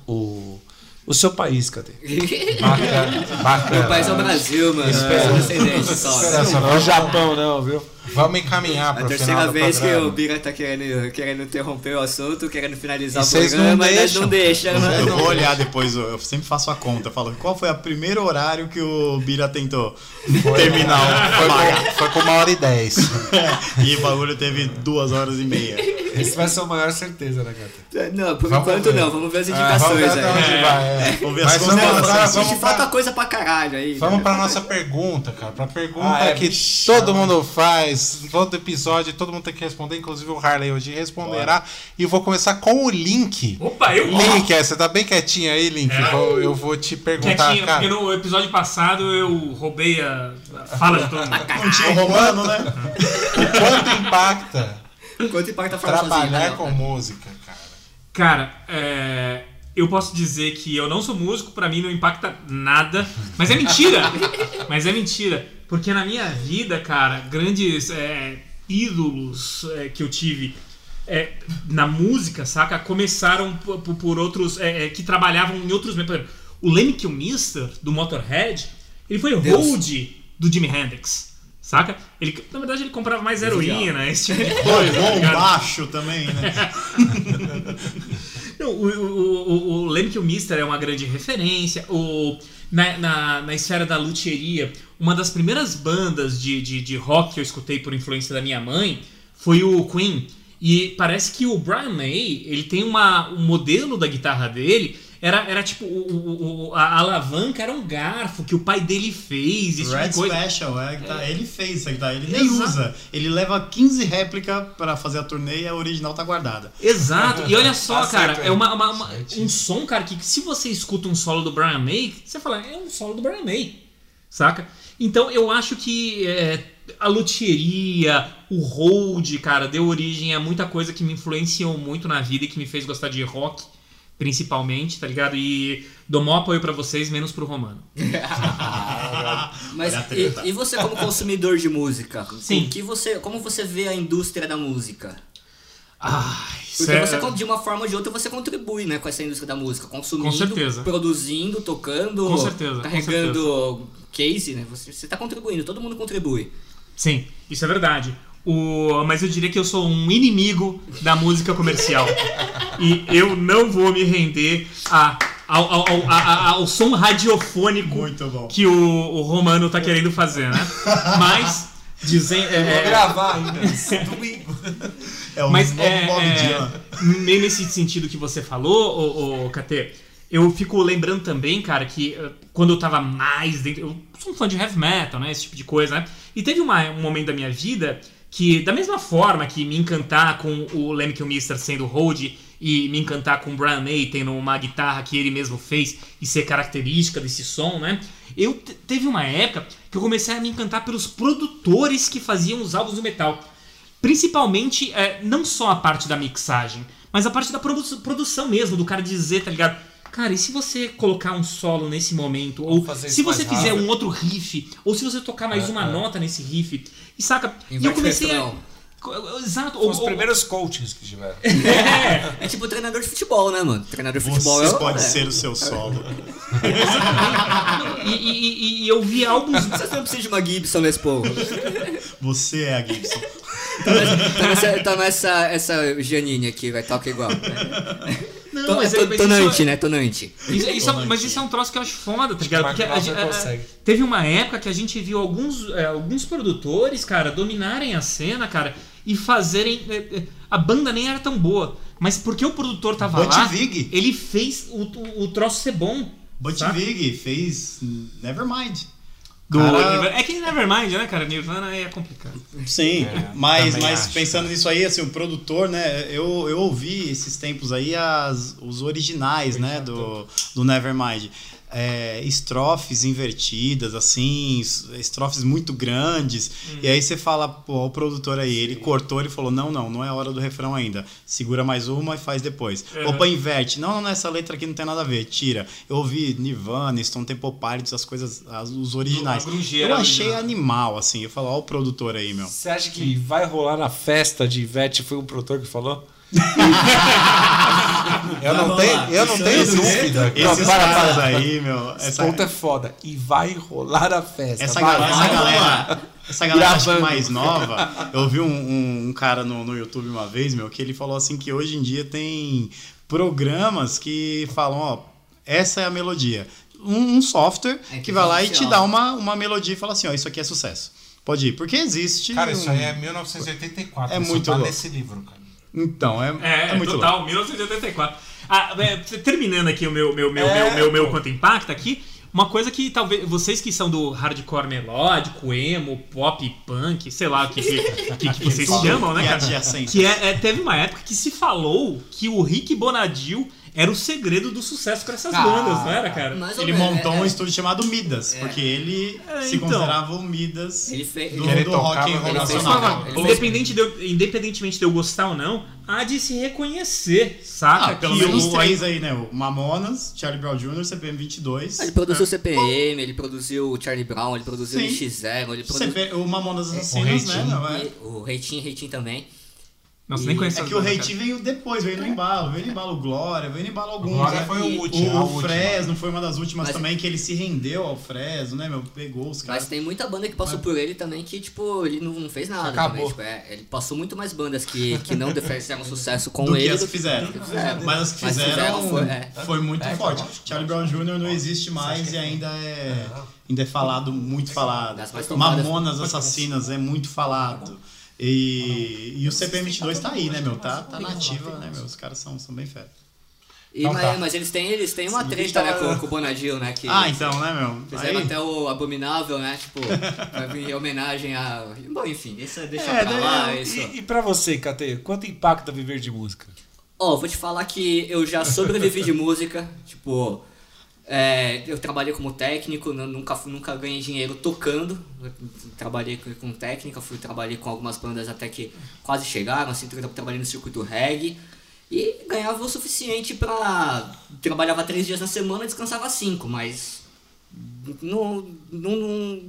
O, o seu país, cadê? Bacana, bacana. Meu país é o Brasil, mano. Espera só, Não é o Japão, não, viu? Vamos encaminhar A para o terceira vez que programa. o Bira tá querendo, querendo interromper o assunto, querendo finalizar E o vocês não programa, mas não deixa, né? Eu vou olhar depois, eu sempre faço a conta. Falo, qual foi o primeiro horário que o Bira tentou terminar Foi o pagar? com, foi com uma hora e dez. E o bagulho teve duas horas e meia. Esse vai ser a maior certeza, né, cara? Não, por Vamos enquanto ver. não, vamos ver as Ah, vamos indicações ver até onde aí. vai, é. Vamos ver as vamos agora, Existe vamos falta coisa pra caralho aí. vamos né? pra nossa pergunta, cara. Pra pergunta Ah, é, que bicho. todo mundo faz, todo episódio, todo mundo tem que responder, inclusive o Harley hoje responderá. E vou começar com o Link. Opa, eu Link, é, você tá bem quietinho aí, Link? É. Vou- eu vou te perguntar, Quietinho, cara. porque no episódio passado eu roubei a, a fala de todo mundo. Não tinha o romano, né? O quanto impacta Quanto impacta sozinho? trabalhar né? com música, cara? Cara, é, eu posso dizer que eu não sou músico, pra mim não impacta nada. Mas é mentira! mas é mentira. Porque na minha vida, cara, grandes é, ídolos é, que eu tive é, na música, saca? Começaram por, por- outros. é, é, que trabalhavam em outros. Por exemplo, o Lemmy Kilmister, do Motorhead, ele foi Deus. hold do Jimi Hendrix. Saca? Ele, na verdade, ele comprava mais heroína, esse tipo de coisa. tá Bom, baixo também, né? Não, o, o, o, o Lemmy Kilmister é uma grande referência. O, na, na, na esfera da luthieria, uma das primeiras bandas de, de, de rock que eu escutei por influência da minha mãe foi o Queen. E parece que o Brian May, ele tem uma, um modelo da guitarra dele, Era, era tipo, o, o- a alavanca era um garfo que o pai dele fez, esse tipo Red de coisa. Special, é, que tá- ele fez isso aqui, tá? Ele nem Exato. usa. Ele leva 15 réplicas pra fazer a turnê e a original tá guardada. Exato. E olha só, Tá cara, certo, é uma, uma- é. uma- um som, cara, que se você escuta um solo do Brian May, você fala, é um solo do Brian May, saca? Então eu acho que é, a luthieria, o hold, cara, deu origem a muita coisa que me influenciou muito na vida e que me fez gostar de rock, principalmente, tá ligado? E dou maior apoio pra vocês, menos pro Romano. Mas Olha a treta. e, e você como consumidor de música? Sim. Que você, como você vê a indústria da música? Ai, Porque você, de uma forma ou de outra, você contribui né, com essa indústria da música. Consumindo, Com certeza. produzindo, tocando, Com certeza, com carregando case, né? Você, você tá contribuindo, todo mundo contribui. Sim, isso é verdade. O, mas eu diria que eu sou um inimigo da música comercial. e eu não vou me render a, ao, ao, ao, ao som radiofônico que o, o Romano tá querendo fazer, né? Mas, dizem, é, Vou é, gravar ainda. Domingo. É o mas novo é, é, nesse sentido que você falou, ô, ô, KT, eu fico lembrando também, cara, que eh, quando eu tava mais dentro. Eu sou um fã de heavy metal, né? Esse tipo de coisa, né? E teve uma- um momento da minha vida que, da mesma forma que me encantar com o Lemmy Kilmister sendo hold e me encantar com o Brian May tendo uma guitarra que ele mesmo fez e ser característica desse som, né? Eu te- teve uma época que eu comecei a me encantar pelos produtores que faziam os álbuns do metal. Principalmente, é, não só a parte da mixagem, mas a parte da produ- produção mesmo, do cara dizer, tá ligado? Cara, e se você colocar um solo nesse momento? Ou fazer se você fizer rápido. um outro riff? Ou se você tocar mais uma nota nesse riff? E saca? e eu comecei a. Exato. Ou- os ou- primeiros coachings que tiveram. É, É tipo treinador de futebol, né, mano? Treinador de futebol Você é- pode é. ser o seu solo. e, e- e- e eu vi álbuns. Você não precisa de uma Gibson Les Paul. Você é a Gibson. Tá nessa, tá nessa, tá nessa essa Janine aqui, vai tocar igual. Não, To- mas é é- mas tonante, isso- né? Tonante. Isso- isso é- mas isso é um troço que eu acho foda, tá ligado? Porque a a- consegue. teve uma época que a gente viu alguns, é, alguns produtores, cara, dominarem a cena, cara, e fazerem. é, é, a banda nem era tão boa. Mas porque o produtor tava Butch lá, Vig. ele fez o, o, o troço ser bom. Butch? Vig fez Nevermind. Do Cara- É que Nevermind, né, cara? Nirvana é complicado. Sim, mas, também mas acho, pensando nisso aí, assim, o produtor, né? Eu, eu ouvi esses tempos aí as, os originais, né? Do, do Nevermind. É, estrofes invertidas, assim, es- estrofes muito grandes. E aí você fala, pô, o produtor aí, ele cortou, ele falou: não, não, não é hora do refrão ainda. Segura mais uma e faz depois. Opa, inverte. Não, não, essa letra aqui não tem nada a ver, tira. Eu ouvi Nirvana, Stone Temple Pilots, as coisas, as- os originais. Eu achei original. animal, assim. Eu falo, ó, o produtor aí, meu. Você acha que vai rolar na festa de Ivete? Foi um produtor que falou? eu não tenho, eu não tenho dúvida. Não, Esses para, caras para. aí, meu. Esse Essa, ponto é foda. E vai rolar a festa. essa Vai, galera, vai. essa galera, essa galera que mais nova, eu vi um, um- um cara no, no YouTube uma vez, meu, que ele falou assim que hoje em dia tem programas que falam, ó, essa é a melodia. Um, um software É que vai lá e te dá uma, uma melodia e fala assim, ó, isso aqui é sucesso. Pode ir. Porque existe. Cara, isso aí é 1984. É muito tá louco. nesse livro, cara. Então, é, É, é muito total, louco. 1984. Ah, é, terminando aqui o meu, meu, meu, É, meu, meu, meu quanto impacta aqui, uma coisa que talvez vocês que são do hardcore melódico, emo, pop, punk, sei lá o que, que, que, que vocês chamam, né, cara? Que é, é, teve uma época que se falou que o Rick Bonadil era o segredo do sucesso com essas Ah, bandas, não era, cara? Mais ou Ele menos, montou é, um é. estúdio chamado Midas, porque ele É, se então. considerava o Midas Ele fez. do, Ele do tocava rock and roll nacional. Independente de eu, independentemente de eu gostar ou não, há de se reconhecer, saca? Ah, pelo que menos o- três aí, né? O Mamonas, Charlie Brown Jr., CPM 22. Ele produziu o CPM, ele produziu o Charlie Brown, ele produziu o Sim. NX0, ele produziu. CP, o Mamonas Assassinas, né? É. E O Reitinho, Reitinho também. Nossa, nem É que o Reitinho veio depois, veio no embalo. Veio no embalo Glória, veio no embalo alguns. Glória né? foi o último, O última. Fresno foi uma das últimas Mas- também que ele se rendeu ao Fresno, né, meu? Pegou os Mas caras. tem muita banda que passou por ele também que, tipo, ele não, não fez nada Acabou. também. Tipo, é, ele passou muito mais bandas que, que não fizeram sucesso com do ele. que as que fizeram. do que fizeram. Mas as que Mas fizeram, foi, é. foi muito É, forte. lógico. Charlie Brown Jr. não existe mais e ainda é, ainda é falado, muito falado. Mamonas Assassinas é muito falado. E, e o CPM 22 tá aí, né, meu? Tá, tá na ativa, né, meu? Os caras são, são bem fera. E, Então mas, tá. mas eles têm, eles têm uma Sim, treta, né, tá- com, com o Bonadil, né? Que Ah, então, né, meu? Fizeram Aí- até o Abominável, né? Tipo, vai vir em homenagem a. Bom, enfim, isso deixa É, pra lá. eu- Isso. E, e pra você, Cate, quanto impacta viver de música? Ó, vou te falar que eu já sobrevivi de música, tipo. É, eu trabalhei como técnico, nu- nunca, nunca ganhei dinheiro tocando. Trabalhei com, com técnica, fui, trabalhei com algumas bandas até que quase chegaram, assim, tra- trabalhei no circuito reggae. E ganhava o suficiente pra. Trabalhava três dias na semana e descansava cinco, mas. Não. não, não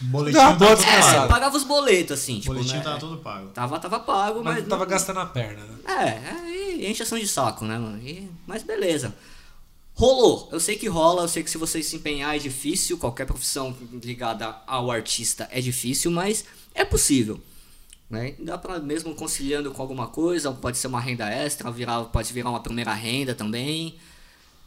boletim tá todo é, pago. pagava os boletos, assim. O Tipo, boletim né? tava todo pago. Tava, tava pago, Mas mas. não tava gastando a perna, né? É, aí enche ação de saco, né, mano? E- mas beleza. Rolou. Eu sei que rola, eu sei que se você se empenhar é difícil, qualquer profissão ligada ao artista é difícil, mas é possível. Né? Dá pra mesmo conciliando com alguma coisa, pode ser uma renda extra, virar, pode virar uma primeira renda também.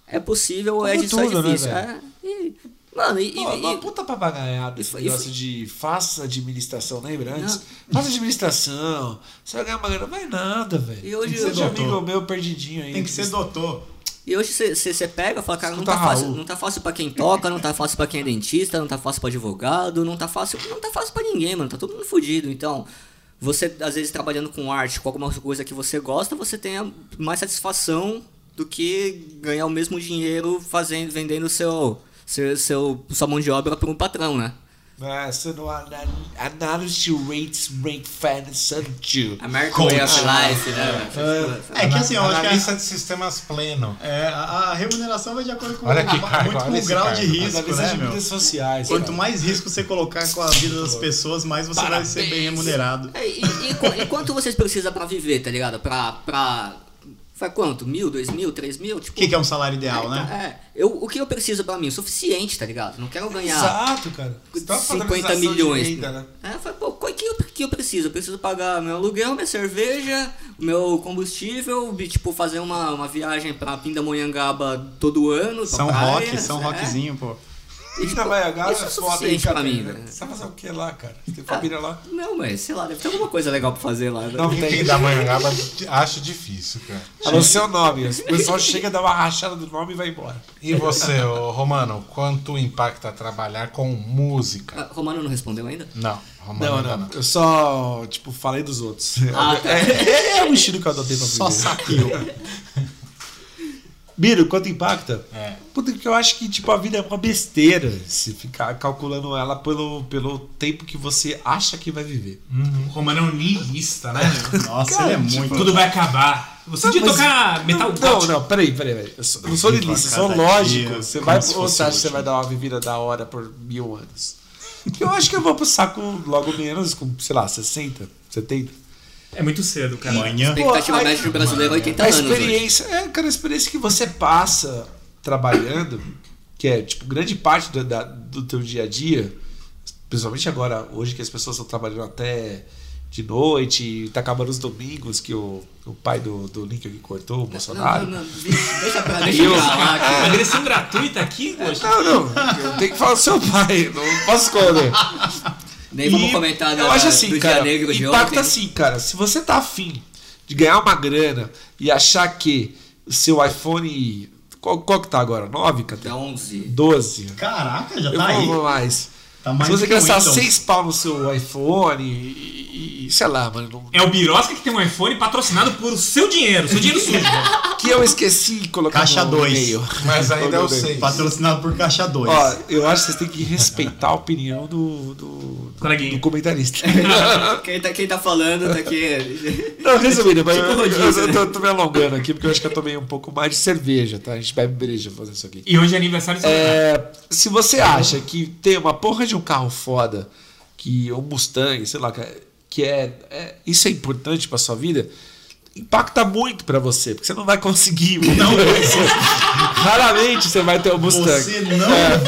É possível, é, Como de- só tudo, né, difícil. velho? é, e- mano, e, Ó, e- uma e- puta papagaiada esse negócio de faça administração, lembra antes? Faça administração, você vai ganhar uma grana, vai nada, velho. E hoje Tem que eu- ser de amigo meu perdidinho aí. Tem que ser doutor. E hoje você pega e fala, cara, não tá, fácil, não tá fácil pra quem toca, não tá fácil pra quem é dentista, não tá fácil pra advogado, não tá fácil, não tá fácil pra ninguém, mano, tá todo mundo fudido. Então, você às vezes trabalhando com arte, com alguma coisa que você gosta, você tenha mais satisfação do que ganhar o mesmo dinheiro fazendo, vendendo seu, seu, seu sua mão de obra para um patrão, né? É, você não ana- analyze rates, rate fan, sanju. American Way of Life, né? É que assim, eu acho que Analista de sistemas pleno. é, a, a remuneração vai de acordo com, Olha Caio, muito olha com o grau de risco, Analisa né, de meu? mídias sociais. Quanto cara. mais risco você colocar com a vida das pessoas, mais você vai ser bem remunerado. É, e, e, e quanto vocês precisam pra viver, tá ligado? Pra. pra Faz quanto? Mil, dois mil, três mil? Tipo, O que, que é um salário ideal, é, né? É, eu, o que eu preciso pra mim? O suficiente, tá ligado? Não quero ganhar Exato, cara. Tá fazendo 50 padronização de milhões. renda, né? É, eu falei, pô, o que eu, que eu preciso? Eu preciso pagar meu aluguel, minha cerveja, meu combustível, e, tipo, fazer uma, uma viagem pra Pindamonhangaba todo ano. pra São praia, rock, São é. rockzinho, pô. E, tipo, Ainda vai agarrar, isso é foda, hein, suficiente pra cara? mim, velho. Você vai fazer o que lá, cara? Você tem família lá? Não, mas sei lá, deve ter alguma coisa legal pra fazer lá. né? Não Quem tem. da Manhangaba acho difícil, cara. A não ser o nome. O pessoal chega, dá uma rachada do nome e vai embora. E você, ô, Romano, quanto impacta trabalhar com música? Ah, Romano não respondeu ainda? Não, Romano Não, ainda não. Eu só, tipo, falei dos outros. Ah, tá. é, é o estilo que eu adotei pra Só viver. saqueou. Biro, quanto impacta? É. Puta, que eu acho que, tipo, a vida é uma besteira se ficar calculando ela pelo, pelo tempo que você acha que vai viver. O Romano é um niilista, né? Nossa, ele é muito. Tudo vai acabar. Você Mas- tocar metal Não, gótico. não, peraí, peraí, peraí. Eu, sou- eu não sou eu sou lógico. dia Você vai, ou você acha que você vai dar uma vivida da hora por mil anos? Eu acho que eu vou pro saco logo menos, com, sei lá, 60, 70. É muito cedo, cara. Manhã. Expectativa Pô, média de brasileiro é 80 A anos. hoje. experiência, é, cara, a experiência que você passa trabalhando, que é, tipo, grande parte do, da- do teu dia a dia, principalmente agora, hoje que as pessoas estão trabalhando até de noite, e tá acabando os domingos, que o, o pai do, do Link aqui cortou, o Bolsonaro. Não, não, não, deixa pra, deixa Eu- pra lá. que- Agressão gratuita aqui, poxa. Não, não, eu tenho que falar do seu pai, não posso esconder. Nem vamos E comentar da, eu acho assim, do cara, dia negro de impacta ontem. assim, cara. Se você tá afim de ganhar uma grana e achar que o seu iPhone. Qual, qual que tá agora? 9, cara? Da 11. 12. Caraca, já Eu tá aí. vou mais. Tá mais Se você gastar Windows. 6 pau no seu iPhone e, e- sei lá, mano. não- É o Birosca que tem um iPhone patrocinado por o seu dinheiro, seu dinheiro sujo. Que eu esqueci de colocar Caixa no dois. e-mail. Mas ainda é o Coloquei. 6. Patrocinado por Caixa 2. Ó, eu acho que vocês têm que respeitar a opinião do, do, do comentarista. Quem tá, quem tá falando tá aqui. Não, resumindo, mas Tipo eu, eu, eu tô, tô me alongando aqui porque eu acho que eu tomei um pouco mais de cerveja, tá? A gente bebe breja pra fazer isso aqui. E hoje é aniversário de. É, se você acha que tem uma porra de um carro foda, que um Mustang, sei lá, que é- é, é- isso é importante pra sua vida, impacta muito pra você, porque você não vai conseguir. Não, raramente você vai ter um Mustang. Você não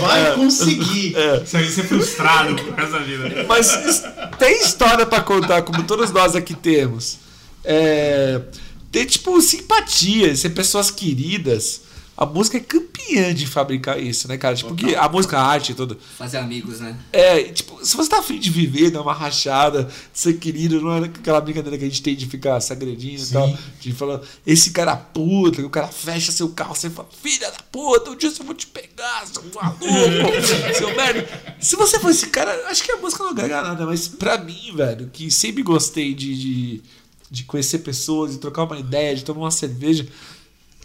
vai conseguir. Você vai ser frustrado por causa da vida. Mas tem história pra contar, como todos nós aqui temos. É, ter, tipo, simpatia, ser pessoas queridas. A música é campeã de fabricar isso, né, cara? Tipo, que a música, a arte toda. Fazer amigos, né? É, tipo, se você tá afim de viver, dar uma rachada, ser querido, não é aquela brincadeira que a gente tem de ficar se agredindo e tal. De falar, esse cara puta, que o cara fecha seu carro, você fala, filha da puta, um dia eu vou te pegar, seu maluco, seu merda. Se você for esse cara, acho que a música não agrega nada, mas pra mim, velho, que sempre gostei de, de, de conhecer pessoas, de trocar uma ideia, de tomar uma cerveja.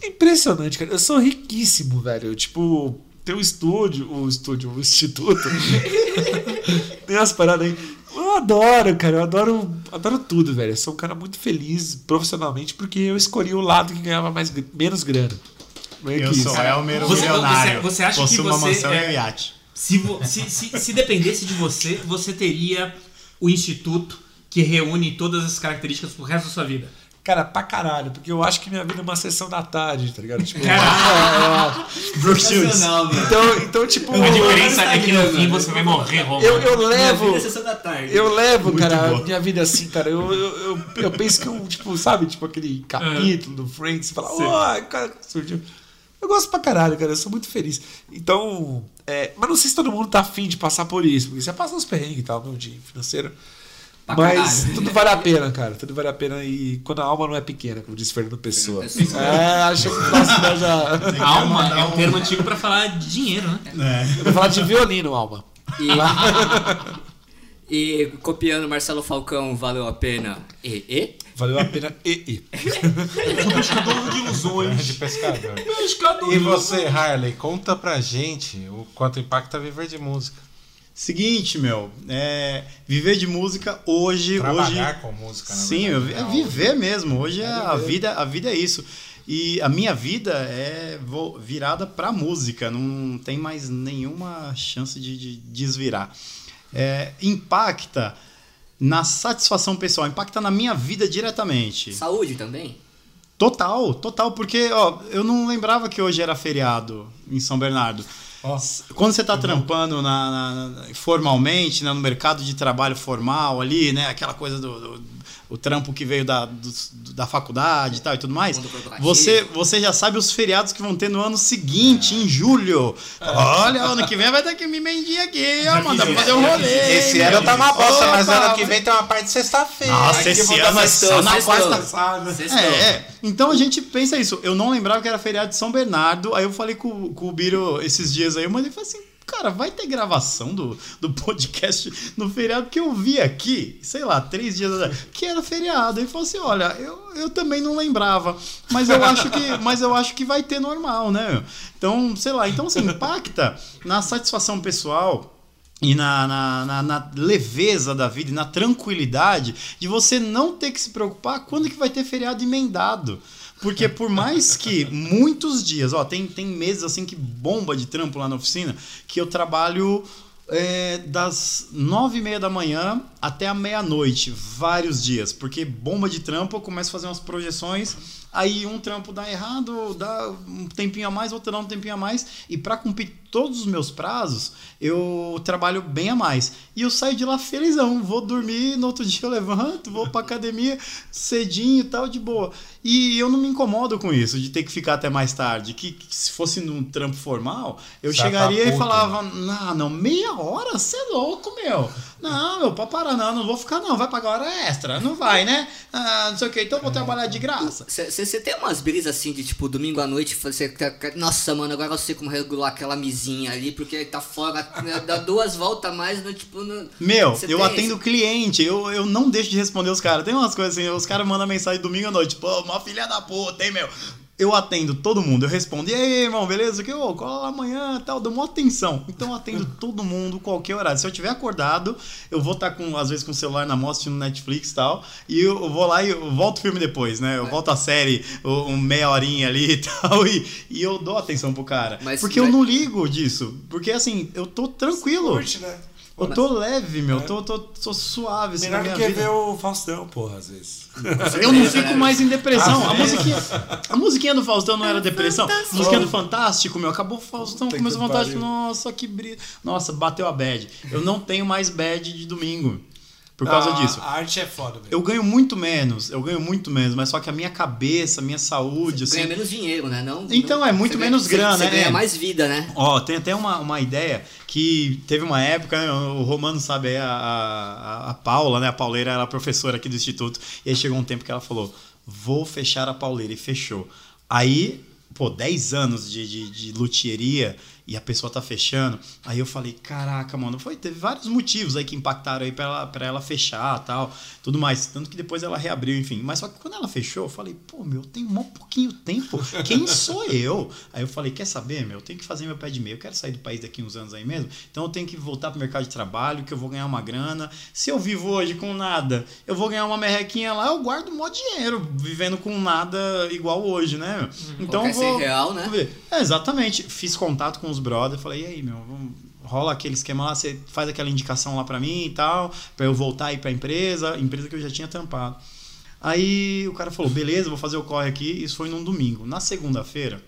É impressionante, cara. Eu sou riquíssimo, velho. Tipo, tem um estúdio, o estúdio, o instituto. tem umas paradas aí. Eu adoro, cara. Eu adoro, adoro tudo, velho. Eu sou um cara muito feliz profissionalmente porque eu escolhi o lado que ganhava mais, menos grana. Não é Eu que sou isso. Elmer, o Você- milionário. você- você acha que uma você mansão é- e um iate. Se, vo- se, se, se dependesse de você, você teria o instituto que reúne todas essas características pro resto da sua vida. Cara, pra caralho, porque eu acho que minha vida é uma sessão da tarde, tá ligado? Tipo, Caralho. Shields. mano. então, então, tipo. A diferença é que no fim você vai morrer, Romulo. Eu, eu levo. Minha vida é sessão da tarde. Eu levo, cara, bom. minha vida assim, cara. Eu, eu, eu, eu penso que eu, tipo, sabe, tipo aquele capítulo do Friends, você fala, oh, cara, surgiu. Eu gosto pra caralho, cara, eu sou muito feliz. Então, é, mas não sei se todo mundo tá afim de passar por isso, porque você passa uns perrengues e tal, meu dia financeiro. Pra mas caralho. tudo vale a pena, cara. Tudo vale a pena e quando a alma não é pequena, como disse Fernando Pessoa. Pessoa. É, acho que próximo nós já. Alma é um termo antigo pra falar de dinheiro, né? Eu vou falar de violino, alma. E, e copiando Marcelo Falcão, valeu a pena. E, e? Valeu a pena e, e. Pescador de ilusões. de pescador. Pescador E você, Harley, conta pra gente o quanto impacta viver de música. Seguinte, meu, é, viver de música hoje, Trabalhar hoje com música, na Sim, verdade, é né? viver mesmo. Hoje é a vida, a vida é isso. E a minha vida é virada pra música, não tem mais nenhuma chance de, de desvirar. É, impacta na satisfação pessoal, impacta na minha vida diretamente. Saúde também? Total, total, porque ó, eu não lembrava que hoje era feriado em São Bernardo. Quando você tá trampando na, na- formalmente, né, no mercado de trabalho formal ali, né, aquela coisa do, do- o trampo que veio da, do- da faculdade e tal e tudo mais, você, você já sabe os feriados que vão ter no ano seguinte, em julho. Olha, ano que vem vai ter que me mendir aqui, ó, mano, dá pra fazer um rolê. Esse ano tá uma bosta, mas ano que vem tem uma parte de sexta-feira. Nossa, esse ano é só na quarta é, é. Então a gente pensa isso. Eu não lembrava que era feriado de São Bernardo. Aí eu falei com, com o Biro esses dias aí, mas ele falou assim. Cara, vai ter gravação do, do podcast no feriado que eu vi aqui, sei lá, três dias atrás, que era feriado. Ele falou assim: olha, eu, eu também não lembrava, mas eu acho que, mas eu acho que vai ter normal, né? Então, sei lá, então assim, impacta na satisfação pessoal e na, na, na- na leveza da vida e na tranquilidade de você não ter que se preocupar quando que vai ter feriado emendado. Porque por mais que muitos dias, ó, tem, tem meses assim que bomba de trampo lá na oficina, que eu trabalho é, das nove e meia da manhã até a meia-noite, vários dias. Porque bomba de trampo, eu começo a fazer umas projeções, aí um trampo dá errado, dá um tempinho a mais, outro dá um tempinho a mais, e para cumprir todos os meus prazos, eu trabalho bem a mais. E eu saio de lá felizão, vou dormir, no outro dia eu levanto, vou pra academia cedinho e tal, de boa. E eu não me incomodo com isso, de ter que ficar até mais tarde. Que, que se fosse num trampo formal, eu tá chegaria e falava, não, não, meia hora? Você é louco, meu. Não, meu, pode parar, não, não vou ficar não, vai pagar hora extra. Não vai, né? Ah, não sei o que, então eu vou trabalhar de graça. Você tem umas brisas assim de tipo, domingo à noite, você. Nossa, mano, agora eu sei como regular aquela misinha ali, porque tá fora, né, dá duas voltas a mais no tipo. No... Meu, eu atendo cliente, eu, eu não deixo de responder os caras. Tem umas coisas assim, os caras mandam mensagem domingo à noite, pô, uma filha da puta, hein, meu? Eu atendo todo mundo, eu respondo, e aí, irmão, beleza? Que, ô, cola lá amanhã e tal, dou uma atenção. Então eu atendo todo mundo, qualquer horário. Se eu tiver acordado, eu vou estar com, às vezes, com o celular na mão, assistindo Netflix e tal, e eu vou lá e eu volto o filme depois, né? Eu volto a série, um meia horinha ali e tal, e, e eu dou atenção pro cara. Mas- porque eu mas- não ligo disso. Porque assim, eu tô tranquilo. Curte, né? Eu tô leve, meu. Tô, tô, tô suave assim, Melhor do que vida. ver o Faustão, porra, às vezes. Eu não fico mais em depressão. A musiquinha, a musiquinha do Faustão não era depressão. A musiquinha do Fantástico, meu. Acabou o Faustão, Puta começou o Fantástico. pariu. Nossa, que brilho. Nossa, bateu a bad. Eu não tenho mais bad de domingo. Por causa a, disso. A arte é foda, velho. Eu ganho muito menos, eu ganho muito menos, mas só que a minha cabeça, a minha saúde, assim. Ganha menos dinheiro, né? Não, Então, não- é muito você ganha- menos você- grana, Você né? ganha mais vida, né? Ó, tem até uma, uma ideia que teve uma época, né, o Romano sabe, aí, a, a, a Paula, né? A Pauleira era professora aqui do Instituto, e aí chegou um tempo que ela falou: vou fechar a Pauleira, e fechou. Aí, pô, 10 anos de, de, de luthieria e a pessoa tá fechando. Aí eu falei, caraca, mano, foi, teve vários motivos aí que impactaram aí pra ela, pra ela fechar tal, tudo mais. Tanto que depois ela reabriu, enfim. Mas só que quando ela fechou, eu falei, pô, meu, tem um pouquinho tempo. Quem sou eu? Aí eu falei, quer saber, meu, eu tenho que fazer meu pé de meio. Eu quero sair do país daqui uns anos aí mesmo. Então eu tenho que voltar pro mercado de trabalho, que eu vou ganhar uma grana. Se eu vivo hoje com nada, eu vou ganhar uma merrequinha lá, eu guardo um mó dinheiro, vivendo com nada igual hoje, né? meu? Então eu Qualquer vou. 100 real, né? É, exatamente. Fiz contato com os brothers, falei, e aí, meu, vamos- rola aquele esquema lá, você faz aquela indicação lá pra mim e tal, pra eu voltar aí pra empresa, empresa que eu já tinha tampado. Aí o cara falou, beleza, vou fazer o corre aqui. Isso foi num domingo. Na segunda-feira,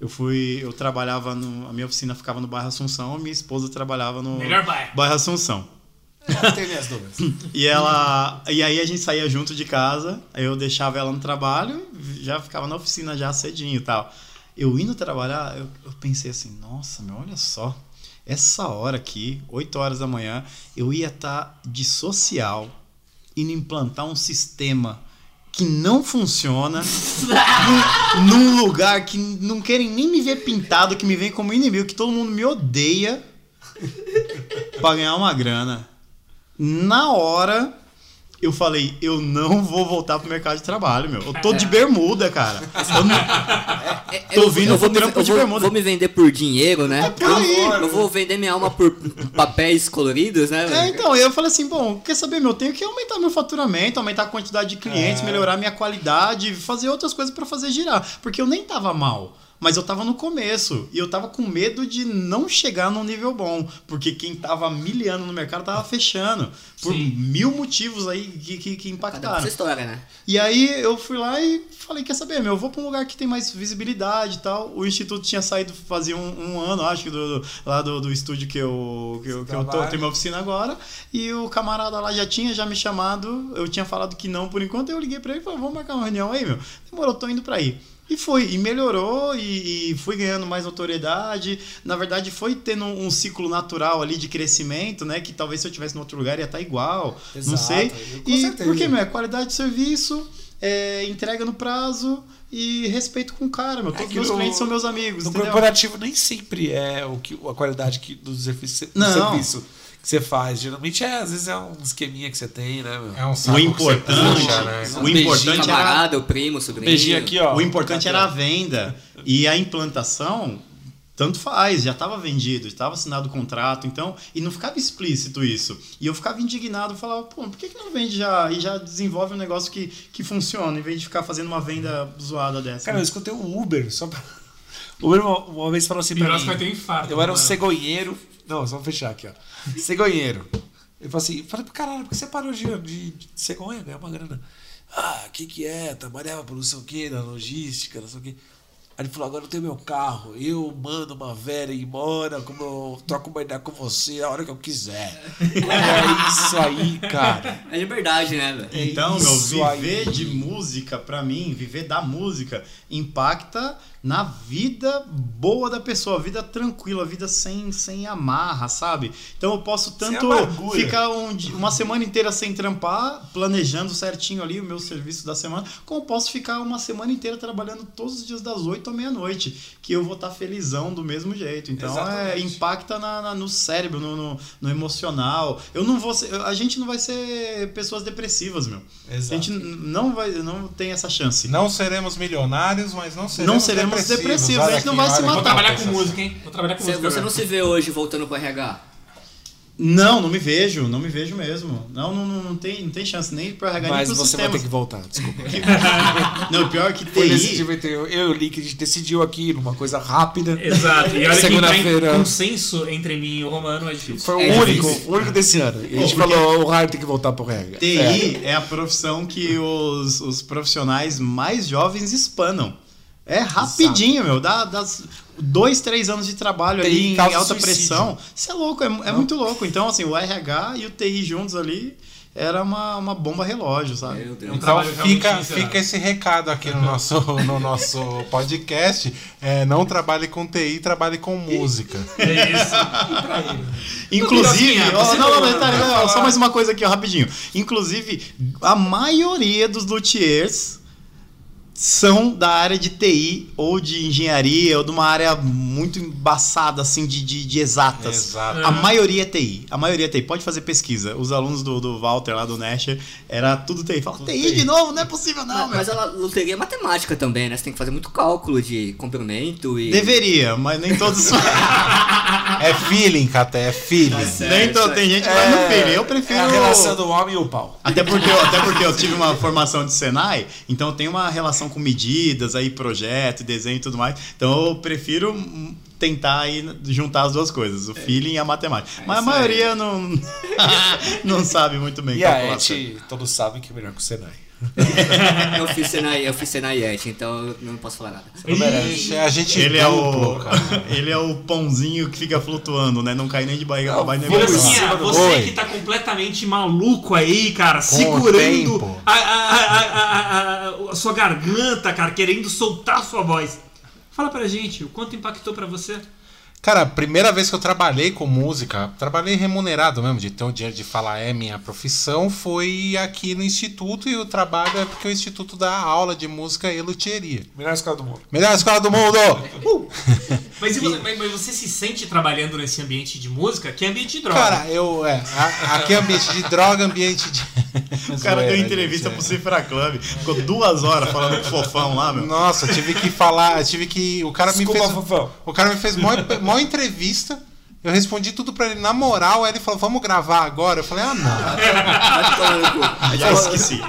eu fui, eu trabalhava no, a minha oficina ficava no bairro Assunção, minha esposa trabalhava no Melhor bairro. bairro Assunção. Tem minhas dúvidas. E ela. E aí a gente saía junto de casa, aí eu deixava ela no trabalho, já ficava na oficina já cedinho e tal. Eu indo trabalhar, eu, eu pensei assim, nossa, meu, olha só. Essa hora aqui, 8 horas da manhã, eu ia estar de social, indo implantar um sistema que não funciona num, num lugar que não querem nem me ver pintado, que me vem como inimigo, que todo mundo me odeia pra ganhar uma grana. Na hora, eu falei, eu não vou voltar pro mercado de trabalho, meu. Eu tô de bermuda, cara. Eu não- É, Tô eu- vindo eu vou, trampo eu de vou, bermuda. vou me vender por dinheiro, né? É por aí. Eu vou vender minha alma por papéis coloridos, né? É, então, eu falei assim, bom, quer saber, meu, eu tenho que aumentar meu faturamento, aumentar a quantidade de clientes, melhorar minha qualidade, fazer outras coisas pra fazer girar. Porque eu nem tava mal, mas eu tava no começo e eu tava com medo de não chegar num nível bom, porque quem tava miliano no mercado tava fechando, por Sim. mil motivos aí que, que, que impactaram. sua história, né? E aí eu fui lá e falei, quer saber, meu, eu vou pra um lugar que tem mais visibilidade e tal. O instituto tinha saído fazia um, um ano, acho que, do, do- lá do, do estúdio que eu, que eu, que eu tô, tenho minha oficina agora. E o camarada lá já tinha já me chamado, eu tinha falado que não por enquanto, eu liguei pra ele e falei, vamos marcar uma reunião aí, meu. Demorou, tô indo pra aí. E foi, e melhorou, e, e fui ganhando mais notoriedade. Na verdade, foi tendo um ciclo natural ali de crescimento, né? Que talvez se eu tivesse em outro lugar ia estar igual. não Exato, sei. com E certeza. porque, meu, é qualidade de serviço, é, entrega no prazo e respeito com o cara, meu. Todos que meus clientes são meus amigos, No entendeu? corporativo nem sempre é o que, a qualidade que, do, serviço, do Não. serviço que você faz. Geralmente é, às vezes é um esqueminha que você tem, né, meu? É um saco O que você importante, puxa, né? o importante era Camarada, o primo, o sobrinho. Beijinho aqui, ó. O importante era a venda. E a implantação, tanto faz, já estava vendido, estava assinado o contrato, então, e não ficava explícito isso. E eu ficava indignado, falava, pô, por que, que não vende já e já desenvolve um negócio que, que funciona, em vez de ficar fazendo uma venda zoada dessa? Cara, né? eu escutei um Uber, só pra... O Uber uma, uma vez falou assim pra mim... vai ter um infarto. Eu era um mano. cegonheiro... Não, só vou fechar aqui, ó. Cegonheiro. Ele falou assim, falei pro caralho, por que você parou de, de, de cegonha, ganhar uma grana? Ah, o que que é? Trabalhava por não sei o que, na logística, não sei o que. Aí ele falou, agora eu tenho meu carro, eu mando uma velha ir embora, como eu troco uma ideia com você a hora que eu quiser. É isso aí, cara. É liberdade, né, velho? Então, meu, isso viver aí. de música, pra mim, viver da música, impacta na vida boa da pessoa, vida tranquila, vida sem, sem amarra, sabe? Então eu posso tanto ficar um uma semana inteira sem trampar, planejando certinho ali o meu serviço da semana, como posso ficar uma semana inteira trabalhando todos os dias das 8 à meia-noite, que eu vou estar felizão do mesmo jeito. Então é, impacta na, na- no cérebro, no, no, no emocional. Eu não vou ser, a gente não vai ser pessoas depressivas, meu. Exato. A gente não vai, não tem essa chance. Não seremos milionários, mas não seremos, Não seremos depressivos, Olha a gente não vai se olha Vou matar. trabalhar com música, hein? Vou trabalhar com Você, música. você não se vê hoje voltando pro RH? Não, não me vejo, não me vejo mesmo. Não, não, não, não tem, não tem chance nem pro RH nem Mas pro você sistema. vai ter que voltar, desculpa. Não, pior é que TI. eu, e o Link, a gente decidiu aqui numa coisa rápida. Exato. E olha Segunda-feira. consenso entre mim e o Romano é difícil. Foi o É único, difícil. o único desse ano. E a gente Pô, falou, o Raio tem que voltar pro regra. TI é. a profissão que os, os profissionais mais jovens espanam. É rapidinho, meu. Dá, dá dois, três anos de trabalho TI ali em alta suicídio. pressão. Isso é louco, é, é muito louco. Então, assim, o RH e o TI juntos ali. era uma, uma bomba relógio, sabe? Meu Deus. Então fica, fica esse recado aqui no nosso, no nosso podcast. É, não trabalhe com TI, trabalhe com música. É isso. Inclusive, ó, você não, tá, só mais uma coisa aqui, ó, rapidinho. Inclusive, a maioria dos luthiers são da área de TI ou de engenharia ou de uma área muito embaçada assim de, de, de exatas. Exato. A maioria é TI. A maioria é TI. Pode fazer pesquisa. Os alunos do, do Walter lá do Nasher era tudo TI. Fala, TI de novo? Não é possível não, Mas, mas ela loteria é matemática também, né? Você tem que fazer muito cálculo de comprimento e. Deveria, mas nem todos. É feeling, Caté, é feeling. nem todo, tem gente que vai no feeling. Eu prefiro. É a relação do homem e o pau. Até porque, eu, até porque eu tive uma formação de Senai, então eu tenho uma relação com medidas, aí projeto, desenho e tudo mais. Então eu prefiro tentar aí juntar as duas coisas, o feeling e a matemática. Mas a maioria não, não sabe muito bem E a. Et, todos sabem que é melhor que o Senai. Eu fiz Senai, eu fiz Senai Et, então eu não posso falar nada. Ixi, a gente Ele é, o, cara. ele é o pãozinho que fica flutuando, né? Não cai nem de barriga pra baixo você Oi. que tá completamente maluco aí, cara, o segurando a, a- a- a- a- a sua garganta, cara, querendo soltar a sua voz. Fala pra gente, o quanto impactou pra você? Cara, a primeira vez que eu trabalhei com música, trabalhei remunerado mesmo, de ter o dinheiro de falar é minha profissão, foi aqui no Instituto e o trabalho é porque o Instituto dá aula de música e luthieria. Melhor escola do mundo. Melhor escola do mundo! Mas, e você, mas- mas você se sente trabalhando nesse ambiente de música? Que é ambiente de droga. Cara, eu. É, a- aqui é ambiente de droga, ambiente de. O cara deu entrevista gente, pro Cifra Club, ficou duas horas falando com o fofão lá, é. meu. Nossa, eu tive que falar, eu tive que. O cara Desculpa, me fez. fofão. O cara me fez mó, mó entrevista. Eu respondi tudo pra ele na moral, aí ele falou, vamos gravar agora? Eu falei, ah não. Já esqueci.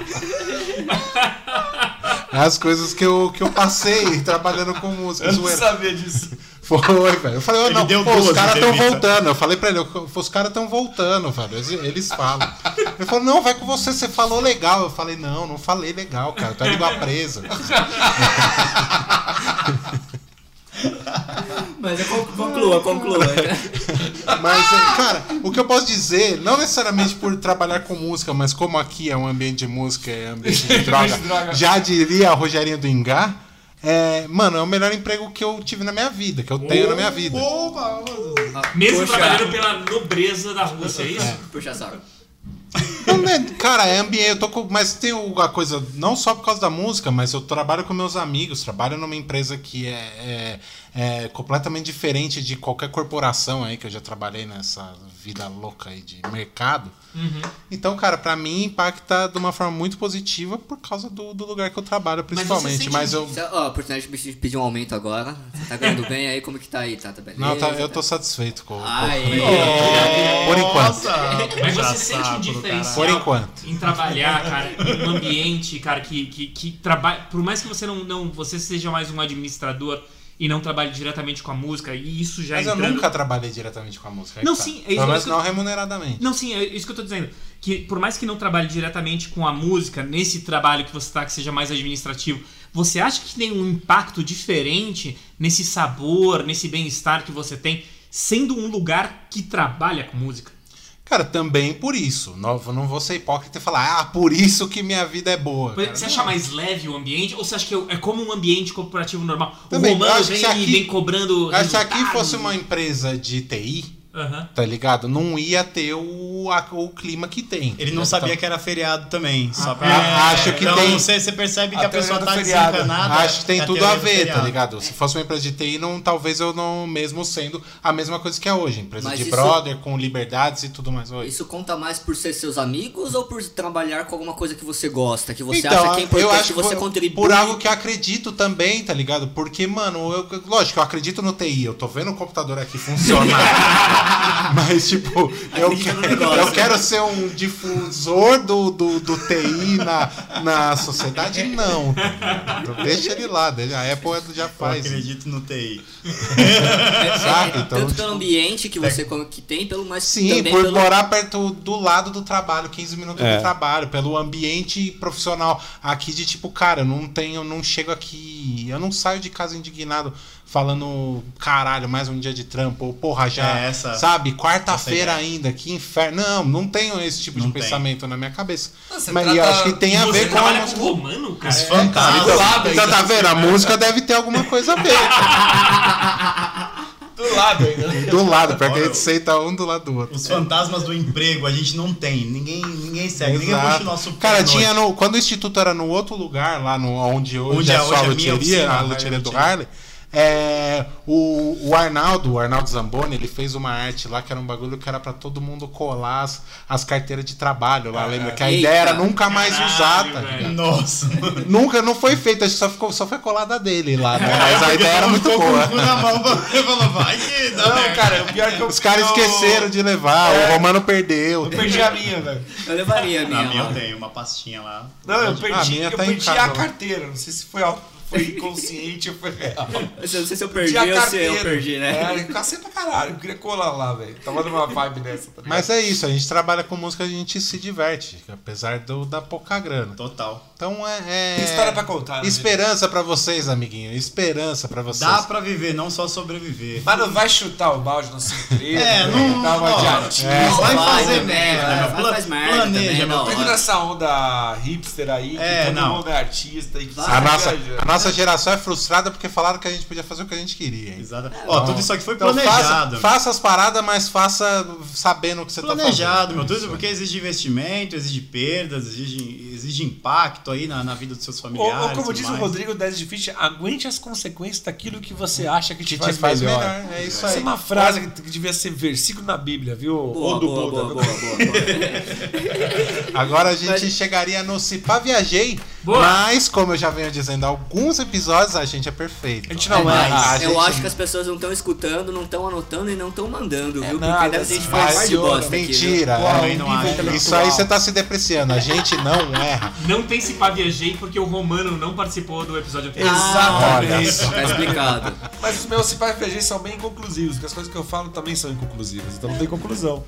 É as coisas que eu, que eu passei trabalhando com música. Eu não zoeira. sabia disso. Foi, velho. Eu falei, oh, não, pô, os caras estão voltando. Eu falei pra ele, os caras estão voltando, velho. Eles, eles falam. Ele falou, não, vai com você, você falou legal. Eu falei, não, não falei legal, cara. Tá igual presa. Mas conclua, conclua. Mas, é, cara, o que eu posso dizer, não necessariamente por trabalhar com música, mas como aqui é um ambiente de música, é um ambiente de droga, já diria a Rogerinha do Ingá, é, mano, é o melhor emprego que eu tive na minha vida, que eu tenho na minha vida. Mesmo Poxa. trabalhando pela nobreza da Rússia, é isso? Puxa saco. Né, Cara, é ambiente, eu tô com, mas tem a coisa, não só por causa da música, mas eu trabalho com meus amigos, trabalho numa empresa que é, é, é completamente diferente de qualquer corporação aí que eu já trabalhei nessa vida louca aí de mercado. Então, cara, pra mim impacta de uma forma muito positiva por causa do, do lugar que eu trabalho, você principalmente. sente Mas, eu. Você- Ó, a oportunidade de pedir um aumento agora. Você tá ganhando bem aí, como que tá aí? Tá, tá beleza? Não, tá, eu tô satisfeito com, Ai, por enquanto. Mas você sente um diferencial Por enquanto. em trabalhar, cara, em um ambiente, cara, que, que, que trabalha. Por mais que você não, não. Você seja mais um administrador e não trabalhe diretamente com a música, e isso já Mas eu entrando- nunca trabalhei diretamente com a música. Não, tá. sim, é isso- Pelo é menos que não eu- remuneradamente. Não, sim, é isso que eu tô dizendo. Que por mais que não trabalhe diretamente com a música, nesse trabalho que você tá, que seja mais administrativo, você acha que tem um impacto diferente nesse sabor, nesse bem-estar que você tem, sendo um lugar que trabalha com música? Cara, também por isso. Não, não vou ser hipócrita e falar, ah, por isso que minha vida é boa. cara. Você acha mais leve o ambiente ou você acha que é como um ambiente corporativo normal? Também, o Romano vem aqui- vem cobrando. Se aqui fosse uma empresa de TI, Aham. tá ligado? Não ia ter o, a- o clima que tem. Ele não sabia que era feriado também. Só pra... Ah, acho que então, tem- Você, você percebe A que a pessoa tá feriado. desencanada. Acho que tem é a tudo a ver, tá ligado? Se fosse uma empresa de TI, não, talvez eu não, mesmo sendo a mesma coisa que é hoje. Empresa Mas de isso- brother, com liberdades e tudo mais. Oi. Isso conta mais por ser seus amigos ou por trabalhar com alguma coisa que você gosta, que você Então, acha que é importante eu acho você por, contribui? por algo que eu acredito também, tá ligado? Porque, mano, eu, lógico, eu acredito no TI, eu tô vendo o computador aqui funcionar. mas, tipo, eu quero, eu quero ser um difusor do, do, do TI na, na sociedade, não. Deixa ele lá, a Apple já Eu faz. acredito no TI. Saca? Então, Tanto tipo, pelo ambiente que você que tem, pelo mais Sim, também por pelo... morar perto do lado do trabalho, 15 minutos É. do trabalho, pelo ambiente profissional aqui de tipo, cara, eu não tenho, eu não chego aqui, eu não saio de casa indignado falando, caralho, mais um dia de trampo, ou porra, já, É, essa- sabe, quarta-feira ainda, que inferno. Não, não tenho esse tipo Não de tem. pensamento na minha cabeça. Você Mas trata- eu acho que tem a Você ver com a música. com romano, cara? Os fantasmas. do lado Então tá vendo? A música deve ter alguma coisa a ver. Do lado ainda. Do lado, porque a gente senta um do lado do outro. Os fantasmas do emprego a gente não tem. Ninguém, ninguém segue. Ninguém Exato. puxa o nosso pé Cara, tinha no, quando o instituto era no outro lugar, lá no, onde hoje Onde é é- a hoje é minha loteria, oficina, a a loteria do. Harley, é, o, o Arnaldo, o Arnaldo Zamboni, ele fez uma arte lá que era um bagulho que era pra todo mundo colar as, as carteiras de trabalho lá, lembra? Que a Eita. ideia era nunca mais Caralho, usar, tá ligado? Nossa. Nunca, não foi que só, ficou, só foi colada dele lá, né? Mas a ideia era muito boa. o cu na mão falou, vai que dá Não, merda. cara, o pior é que eu Os caras esqueceram de levar, o Romano perdeu. Eu perdi a minha, velho. Eu levaria a minha. Na minha eu tenho uma pastinha lá. Não, eu A perdi, minha eu tá perdi a carteira. Não sei se foi, au- foi inconsciente ou foi real. Eu não sei se eu perdi ou se eu carteira. perdi, né? É, cacei pra caralho. Eu queria colar lá, velho. Tava numa vibe dessa. Tá? Mas é isso, a gente trabalha com música, a gente se diverte, apesar do, da pouca grana. Total. Então é. é- Tem história pra contar, né? Esperança pra vocês, amiguinho. Esperança pra vocês. Dá pra viver, não só sobreviver. Mas não vai chutar o balde no 53. É, não- Dá uma de artista. é. Vai fazer merda, faz merda Planeja, não. Fica nessa onda hipster aí, que É, todo não. mundo é artista e que. A nossa, a nossa geração é frustrada porque falaram que a gente podia fazer o que a gente queria. hein? Exato. Ó, tudo isso aqui foi Então faça, planejado. faça as paradas, mas faça sabendo o que você planejado, tá meu. fazendo. Tudo isso porque exige investimento, exige perdas, exige, exige impacto aí na, na vida dos seus Ou, familiares. ou como tudo diz o mais. Rodrigo Dez de Fish, aguente as consequências daquilo que você acha que te, Que faz, te faz melhor. melhor. É isso Essa é aí. uma frase que devia ser versículo na Bíblia, viu? Boa, Ou do boa, Buda. boa, boa, boa, boa. Agora a gente Mas- chegaria no Cipá Viajei, Boa. mas como eu já venho dizendo alguns episódios, a gente é perfeito. A gente não É, é. mas a eu acho que as pessoas não estão escutando, não estão anotando e não estão mandando, viu? Porque nada, gente assim, mais de bosta aqui. viu? Mentira. É. não. Isso aí você tá se depreciando. A gente não erra. Não tem se pá viajei porque o Romano não participou do episódio anterior. Exatamente. Só. Tá explicado. Mas os meus cipais VG são bem inconclusivos, porque as coisas que eu falo também são inconclusivas, então não tem conclusão.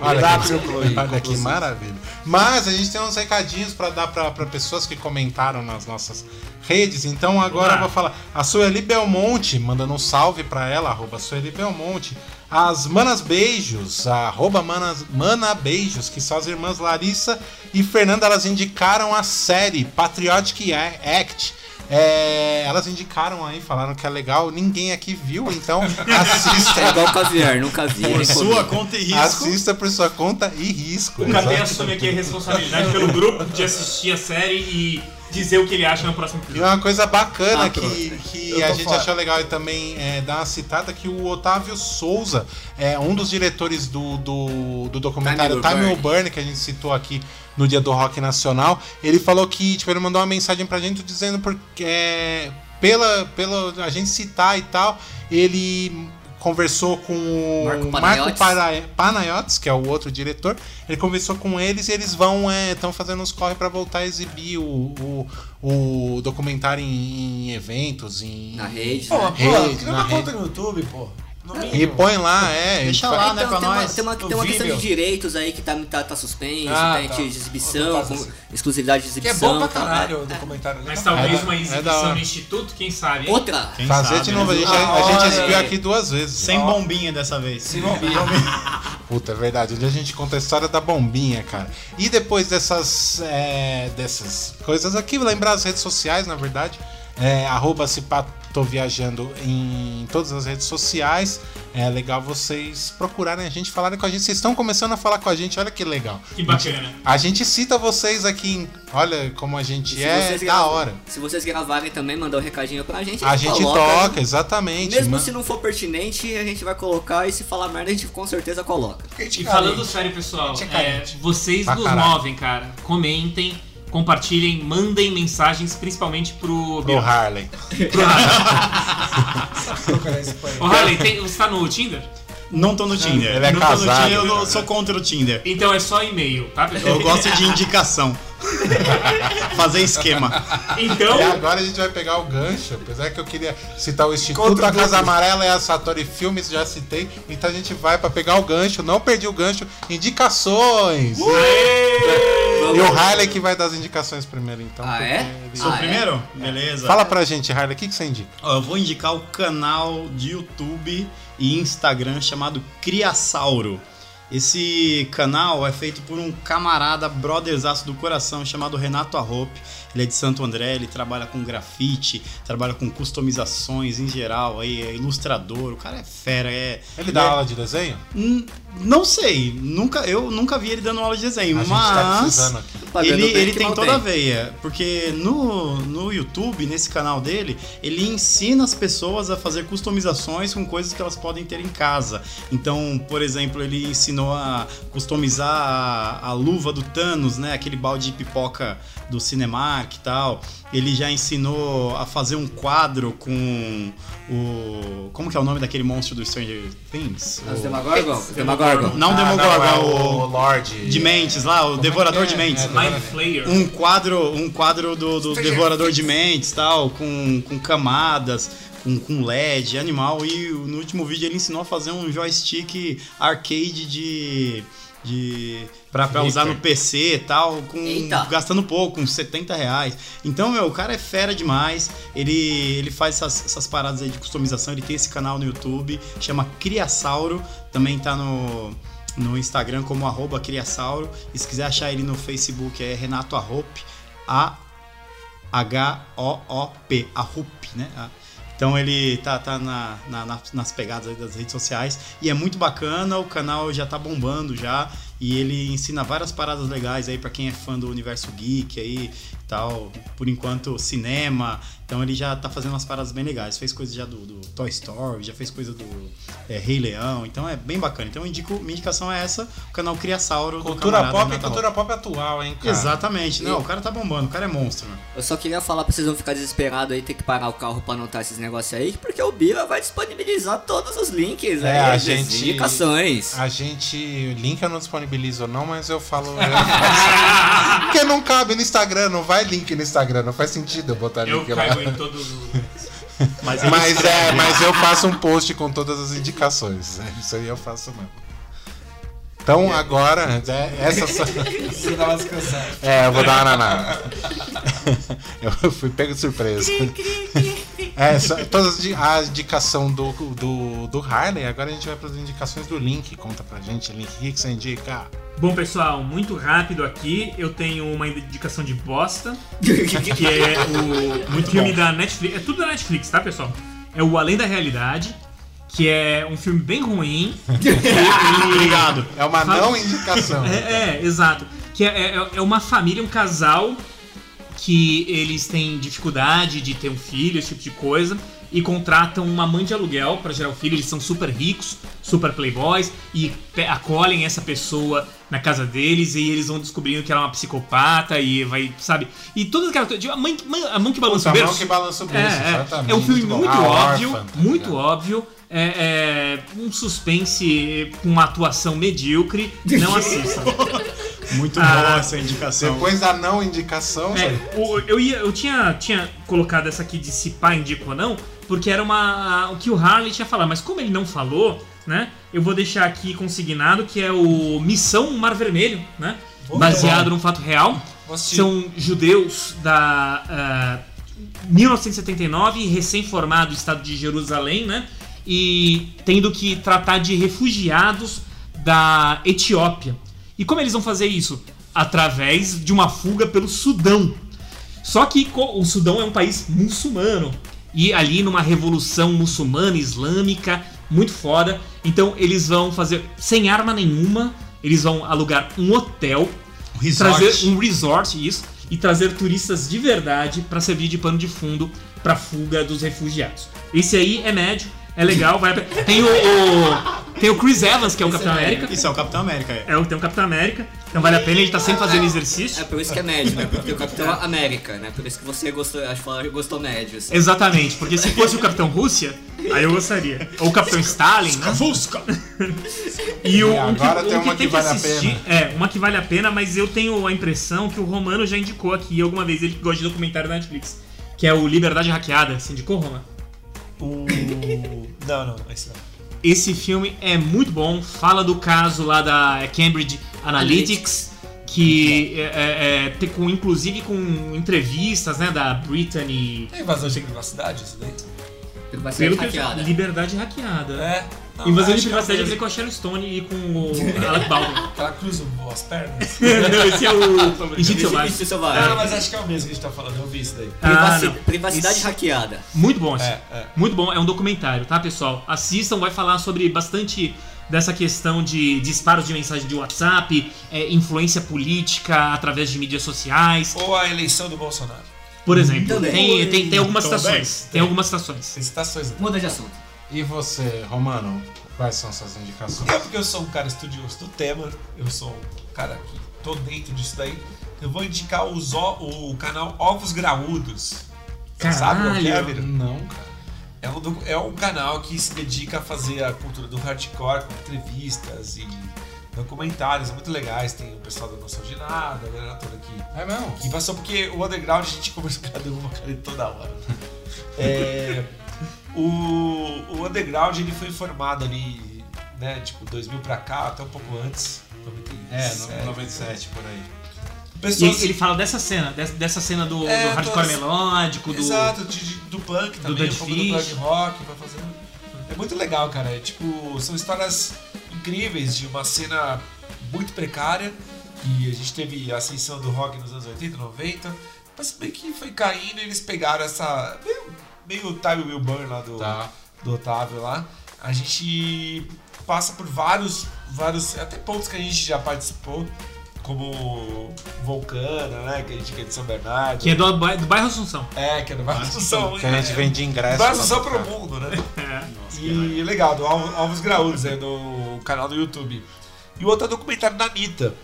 Olha Verdade, que, olha que maravilha. Mas a gente tem uns recadinhos pra dar pra, pra pessoas que comentaram nas nossas redes. Então agora eu vou falar. A Sueli Belmonte, mandando um salve pra ela, arroba Sueli Belmonte. As Manas Beijos, arroba Manas, Mana Beijos, que são as irmãs Larissa e Fernanda, elas indicaram a série Patriotic Act. É, elas indicaram aí, falaram que é legal. Ninguém aqui viu, então assista. É igual o caviar, nunca vi. Por sua conta e risco. Assista por sua conta e risco. O Cadê assume aqui a responsabilidade pelo grupo de assistir a série e dizer o que ele acha no próximo E episódio. uma coisa bacana Ah, que, que a gente fora. achou legal e também é, dar uma citada que o Otávio Souza, é um dos diretores do, do, do documentário Time Will. Burn, que a gente citou aqui no dia do Rock Nacional, ele falou que, tipo, ele mandou uma mensagem pra gente dizendo porque é, pela, pela a gente citar e tal, ele conversou com o Marco Marco Panayotis. Para- que é o outro diretor, ele conversou com eles e eles vão estão fazendo uns corre pra voltar a exibir o, o, o documentário em, em eventos, em Na rede, Pô, né? pô, Rede, cria na rede. conta no YouTube, pô. E põe lá, é. Deixa lá, né, pra tem, uma, nós. tem, uma, tem uma questão de direitos aí que tá, tá, tá suspenso, Ah, tem tá. de exibição, Tá com exclusividade de Que é exibição. bom pra tá? caralho o documentário. Mas né? talvez É uma é exibição no instituto, quem sabe, hein? Outra. Quem Fazer sabe, de novo, a né? gente, Ah, a gente exibiu aqui duas vezes. Sem bombinha dessa vez. Vamos ver. Puta, é verdade. Onde a gente conta a história da bombinha, cara. E depois dessas, é, dessas coisas aqui, lembrar as redes sociais, na verdade. É, arroba Cipato Viajando em todas as redes sociais. É legal vocês procurarem a gente, falarem com a gente. Vocês estão começando a falar com a gente, olha que legal. Que bacana. A gente cita vocês aqui, em- olha como a gente é da gravam- hora. Se vocês gravarem também, mandar um recadinho pra gente, A gente coloca. toca, exatamente. Mesmo Man- se não for pertinente, a gente vai colocar e se falar merda, a gente com certeza coloca. E falando sério, pessoal, é é, vocês Pra nos caralho. movem, cara. Comentem, compartilhem, mandem mensagens, principalmente pro. Pro Harley. pro Ô, Harley, tem- você tá no Tinder? Não tô no Tinder. Ele é não tô no casado, Tinder, eu não- cara. sou contra o Tinder. Então é só e-mail, tá, pessoal? Eu gosto de indicação. Fazer esquema. Então, E agora a gente vai pegar o gancho, apesar que eu queria citar o Instituto da Casa. Amarela e a Satori Filmes, já citei. Então a gente vai pra pegar o gancho, não perdi o gancho, indicações. E o Harley que vai dar as indicações primeiro, então. Ah, é? ele- Sou o Ah, é? primeiro? Beleza. Fala pra gente, Harley, o que, que você indica? Eu vou indicar o canal de YouTube e Instagram chamado Criasauro. Esse canal é feito por um camarada brotherzaço do coração chamado Renato Arrope. Ele é de Santo André, ele trabalha com grafite, trabalha com customizações em geral, aí é ilustrador, o cara é fera, é. Ele dá é- aula de desenho? Hum, Não sei, nunca, eu nunca vi ele dando aula de desenho, A tá mas. Pagando ele, ele tem toda a tem. veia, porque no, no YouTube, nesse canal dele, ele ensina as pessoas a fazer customizações com coisas que elas podem ter em casa. Então, por exemplo, ele ensinou a customizar a, a luva do Thanos, né? Aquele balde de pipoca do Cinemark e tal. Ele já ensinou a fazer um quadro com o. Como que é o nome daquele monstro do Stranger Things? Os O- Demagorgon? Não o Ah, Demogorgon, é é o o. Lorde. De mentes lá, o Devorador é? de Mentes. É, Mind Flayer. um quadro, um quadro do, do Devorador de Mentes, tal, com, com camadas, com, com LED, animal. E no último vídeo ele ensinou a fazer um joystick arcade de. De pra, pra usar no PC e tal, com, Eita. gastando pouco, uns 70 reais. Então, meu, o cara é fera demais. Ele, ele faz essas, essas paradas aí de customização. Ele tem esse canal no YouTube, chama Criasauro. Também tá no, no Instagram como arroba Criasauro. E se quiser achar ele no Facebook é Renato Arrope. A H-O-O-P. Arrup, né? A- Então ele tá, tá na, na- na- nas pegadas das redes sociais. E é muito bacana, o canal já tá bombando já. E ele ensina várias paradas legais aí pra quem é fã do universo geek aí e tal. Por enquanto, cinema. Então ele já tá fazendo umas paradas bem legais. Fez coisa já do, do Toy Story, já fez coisa do é, Rei Leão. Então é bem bacana. Então eu indico, minha indicação é essa, o canal Criasauro Cultura pop e Renato cultura pop atual, hein, cara? Exatamente. Não, o cara tá bombando, o cara é monstro, mano. Eu só queria falar pra vocês não ficarem desesperados aí, ter que parar o carro pra anotar esses negócios aí, porque o Bira vai disponibilizar todos os links É, aí, a gente- indicações. A gente. Link eu não disponibilizo, não, mas eu falo. eu. Porque não cabe no Instagram, não vai link no Instagram, não faz sentido eu botar Eu link lá. caigo em todos os. Mas, Mas é, mas eu faço um post com todas as indicações. É, Isso aí eu faço mesmo. Então agora, é, essa só- Você dá umas cansadas. É, eu vou dar uma naná. Eu fui pego de surpresa. É, só, todas a indicação do, do, do Harley, agora a gente vai para as indicações do Link. Conta pra gente, Link, o que que você indica? Bom, pessoal, muito rápido aqui. Eu tenho uma indicação de bosta, que é o Muito filme bom. da Netflix. É tudo da Netflix, tá, pessoal? É o Além da Realidade, que é um filme bem ruim. Obrigado. É uma não indicação. É, é, exato. Que é, é, é uma família, um casal que eles têm dificuldade de ter um filho, esse tipo de coisa, e contratam uma mãe de aluguel pra gerar o filho. Eles são super ricos, super playboys, e acolhem essa pessoa na casa deles, e eles vão descobrindo que ela é uma psicopata, e vai, sabe? E todas aquelas coisas. A mãe, mãe- a mão que balança A o berço. mão que balança o É, berço, é. exatamente. É um filme bom. muito, A óbvio, tá muito óbvio. É, é um suspense com uma atuação medíocre. Não assistam. Muito Ah, boa essa indicação. Depois da não indicação, É, o- eu ia, eu tinha, tinha colocado essa aqui de se pá indico ou não, porque era uma o que o Harley tinha falado, mas como ele não falou, né? Eu vou deixar aqui consignado que é o Missão Mar Vermelho, né? Baseado num fato real. São judeus da ah, 1979, recém-formado Estado de Jerusalém, né? E tendo que tratar de refugiados da Etiópia. E como eles vão fazer isso? Através de uma fuga pelo Sudão. Só que o Sudão é um país muçulmano. E ali numa revolução muçulmana, islâmica, muito foda. Então eles vão fazer sem arma nenhuma. Eles vão alugar um hotel Um resort. trazer um resort, isso, e trazer turistas de verdade para servir de pano de fundo para fuga dos refugiados. Esse aí é médio, É legal, vai. Tem o, o- tem o Chris Evans, que é o Capitão América. Isso é o Capitão América, é. É, o- tem o Capitão América. Então vale a pena, ele tá sempre fazendo É exercício. por isso que é médio, né? Porque o Capitão América, né? Por isso que você gostou, acho que falaram que gostou médio. assim. Exatamente, porque se fosse o Capitão Rússia, aí eu gostaria. Ou o Capitão Stalin, né? Fusca! E o, É, o agora o tem uma que vale a assistir- É, uma que vale a pena, mas eu tenho a impressão que o Romano já indicou aqui alguma vez, ele que gosta de documentário da Netflix, que é o Liberdade Hackeada. Você indicou, Roma? O... Não, não, esse não. Esse filme é muito bom, fala do caso lá da Cambridge Analytics, que é, é, é, tem com, inclusive com entrevistas né, da Brittany. É invasão de privacidade isso daí? Vai ser Pelo que eu- hackeada. Liberdade Hackeada. É. Não, Invasão de privacidade aquele com a Sharon Stone e com o Alec Baldwin. Ela cruza as pernas. Não, esse é o Instinto Selvagem. Isso, isso Ah, mas acho que é o mesmo que a gente tá falando, eu vi isso daí. Ah, privacidade Isso- hackeada. Muito bom. É, é. Muito bom, é um documentário, tá, pessoal? Assistam, vai falar sobre bastante dessa questão de disparos de mensagem de WhatsApp, é, influência política através de mídias sociais. Ou a eleição do Bolsonaro. Por exemplo, Também. tem, tem, tem algumas Também. citações. Tem algumas citações. Tem citações. né? Muda de assunto. E você, Romano, quais são suas indicações? Eu, porque eu sou um cara estudioso do tema, eu sou um cara que tô dentro disso daí, eu vou indicar os o, o canal Ovos Graúdos. Você sabe qual que é, Caralho. Vira? Não, cara. É um, é um canal que se dedica a fazer a cultura do hardcore com entrevistas e documentários muito legais. Tem o pessoal da Noção de Nada, a galera toda aqui. É mesmo? Que passou porque o underground a gente conversou com cada uma cara toda hora. É, o, o underground ele foi formado ali, né, tipo 2000 pra cá, até um pouco antes. 97. É, no 97 por aí. E Pessoas, ele, ele fala dessa cena, des- dessa cena do, É, do hardcore todas- melódico, do. Exato, de- de- do punk também, Dead um pouco do punk rock, vai fazendo. É muito legal, cara. É, tipo, são histórias incríveis de uma cena muito precária. E a gente teve a ascensão do rock nos anos 80, 90. Mas meio que foi caindo e eles pegaram essa. meio, meio Time Will Burn lá do, Tá. do Otávio lá. A gente passa por vários, vários. Até pontos que a gente já participou. Como Vulcana, né? Que a gente que é de São Bernardo. Que é do, do bairro Assunção. É, que é do Bairro Assunção. Que a gente vende ingresso. Bairro lá Assunção pro mundo, né? É. E legal, do Alvos Graúdos, é do canal do YouTube. E o outro é documentário da Anitta,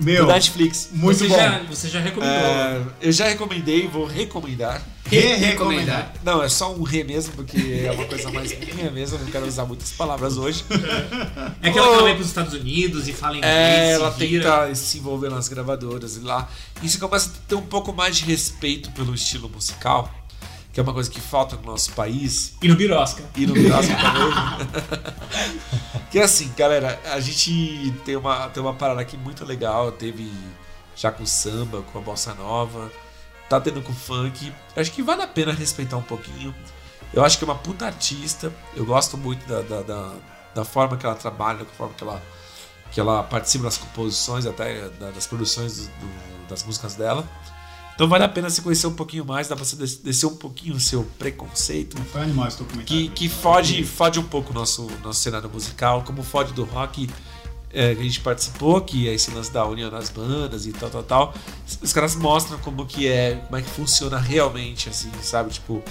Meu, do Netflix. muito você bom. Já, você já recomendou. É, eu já recomendei, vou recomendar. Re-recomendar. Não, é só um re mesmo, porque é uma coisa mais minha mesmo, eu não quero usar muitas palavras hoje. É aquela que ela vai pros Estados Unidos e fala inglês, É, ela vira. tenta se envolver nas gravadoras e lá. E você começa a ter um pouco mais de respeito pelo estilo musical, que é uma coisa que falta no nosso país. E no Birosca. E no Birosca também. que é assim, galera, a gente tem uma, tem uma parada aqui muito legal. Teve já com samba, com a bossa nova. Tá tendo com funk. Acho que vale a pena respeitar um pouquinho. Eu acho que é uma puta artista. Eu gosto muito da, da, da, da forma que ela trabalha, da forma que ela, que ela participa das composições, até da- das produções do- do- das músicas dela. Então vale a pena você conhecer um pouquinho mais, dá pra você des- descer um pouquinho o seu preconceito Foi animal esse documentário. que, que fode, fode um pouco o nosso, nosso cenário musical, como fode do rock é, que a gente participou, que é esse lance da união das bandas e tal, tal, tal. Os caras mostram como que é, como é que funciona realmente, assim, sabe? Tipo,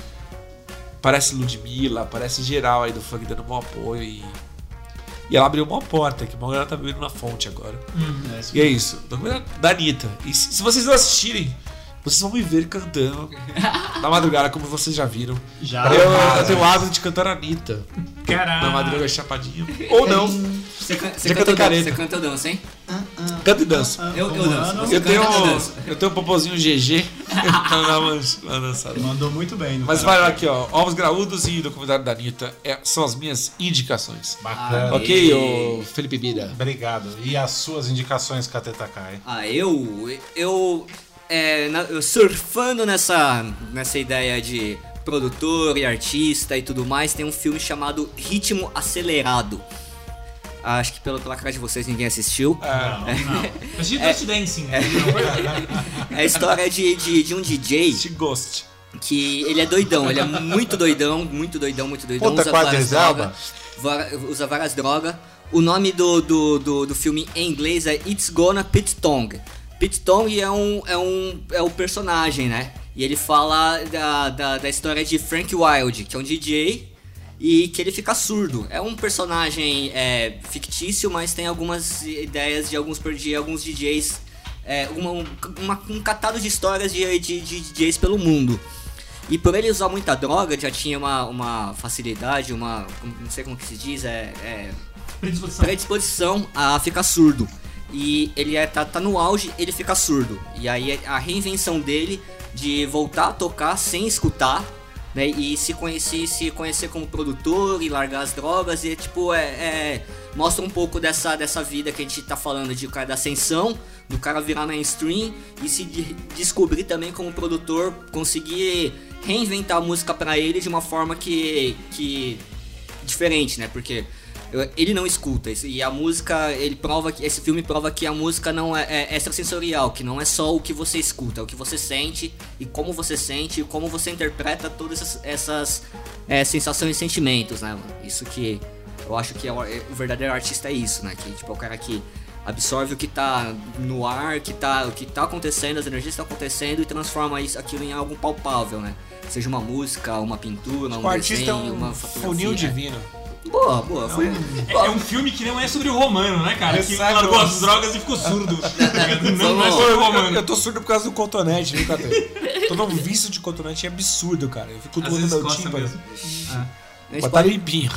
parece Ludmilla, parece geral aí do funk dando um apoio e. E ela abriu uma porta, que uma galera tá bebendo na fonte agora. É, isso E é isso, documentário da Anitta. E se, se vocês não assistirem, vocês vão me ver cantando na madrugada, como vocês já viram. Já. Eu, eu tenho o hábito de cantar a Anitta Caralho. na madrugada chapadinho. Ou não, Você, can- você canta dança? careta. Você canta ou dança, hein? canto e danço. Eu, eu danço. Você Eu canta tenho, dança? eu tenho um popozinho GG uma, uma dançada. Mandou muito bem. no Mas vai lá aqui, ó. Ovos Graúdos e documentário da Anitta é- são as minhas indicações. Bacana. Ok, ô Felipe Bira? Obrigado. E as suas indicações, Cateta Kai? Ah, eu. Eu. É, na- surfando nessa, nessa ideia de produtor e artista e tudo mais, tem um filme chamado Ritmo Acelerado. Acho que pelo, pela cara de vocês ninguém assistiu. Mas de Dust Dancing. É a história de, de, de um DJ Este Ghost. que ele é doidão, ele é muito doidão, muito doidão, muito doidão. Puta, usa várias va- usa várias drogas. O nome do, do, do, do filme em inglês é It's Gonna Pit Tong. Pit Tong é um, é um é o personagem, né? E ele fala da, da, da história de Frank Wilde, que é um DJ e que ele fica surdo. É um personagem é, fictício, mas tem algumas ideias de alguns, de alguns DJs, é, uma, uma, um catado de histórias de, de, de DJs pelo mundo. E por ele usar muita droga, já tinha uma, uma facilidade, uma. não sei como que se diz, é, é Predisposição. predisposição a ficar surdo. E ele é, tá, tá no auge, ele fica surdo. E aí a reinvenção dele de voltar a tocar sem escutar, né? E se conhecer, se conhecer como produtor e largar as drogas, e tipo, é, é- mostra um pouco dessa, dessa vida que a gente tá falando de cara da ascensão, do cara virar mainstream e se de- descobrir também como produtor, conseguir reinventar a música pra ele de uma forma que, que diferente, né? Porque ele não escuta isso, e a música, ele prova que esse filme prova que a música não é, é extrasensorial, que não é só o que você escuta, é o que você sente e como você sente e como você interpreta todas essas, essas é, sensações e sentimentos, né? mano? Isso que eu acho que é o, é- o verdadeiro artista é isso, né? Que tipo é o cara que absorve o que tá no ar, que tá, o que tá acontecendo, as energias que estão acontecendo e transforma isso, aquilo em algo palpável, né? Seja uma música, uma pintura, um O artista é desenho, uma um fotografia. funil é. divino. Boa, boa. Foi... É, é um filme que não é sobre o Romano, né, cara? Que Exato. largou as drogas e ficou surdo. não, não é sobre o Eu, Romano. eu tô surdo por causa do cotonete, viu, Cate? Todo um vício de cotonete é absurdo, cara. Eu fico vezes meu tímpano. mesmo. A gente Botar pode- limpinho.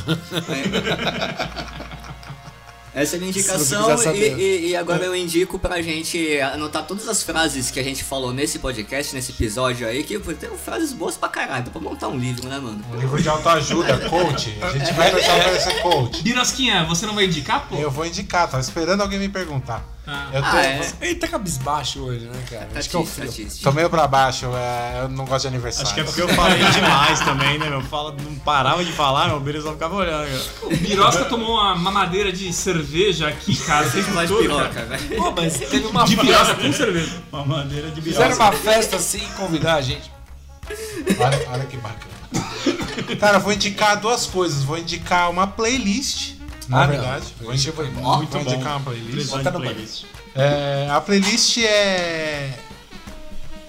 Essa é a indicação e, e- e agora eu indico pra gente anotar todas as frases que a gente falou nesse podcast, nesse episódio aí, que tem frases boas pra caralho, dá pra montar um livro, né, mano? Um livro de autoajuda, coach. A gente vai deixar pra ser coach. Birosquinha, você não vai indicar, pô? Eu vou indicar, tava esperando alguém me perguntar. Ah. Eu tô, Ah, é. Ele tá cabisbaixo hoje, né, cara? Tá Acho que é o tá frio. tô meio pra baixo, é, eu não gosto de aniversário. Acho que é porque eu falei demais também, né, meu? Fala, não parava de falar, meu, o Bira só ficava olhando, cara. O Birosca tomou uma mamadeira de cerveja aqui, cara. Sempre Faz todo, piroca, cara. velho. Pô, mas teve uma De. Birosca com cerveja. Uma madeira de Fizeram birosa. uma festa sem convidar a gente. Olha, olha que bacana. Cara, eu vou indicar duas coisas. Vou indicar uma playlist, na Ah, não. verdade. Vou Playlist indicar, foi vou muito bom. indicar uma playlist. Bota no playlist. É, a playlist é.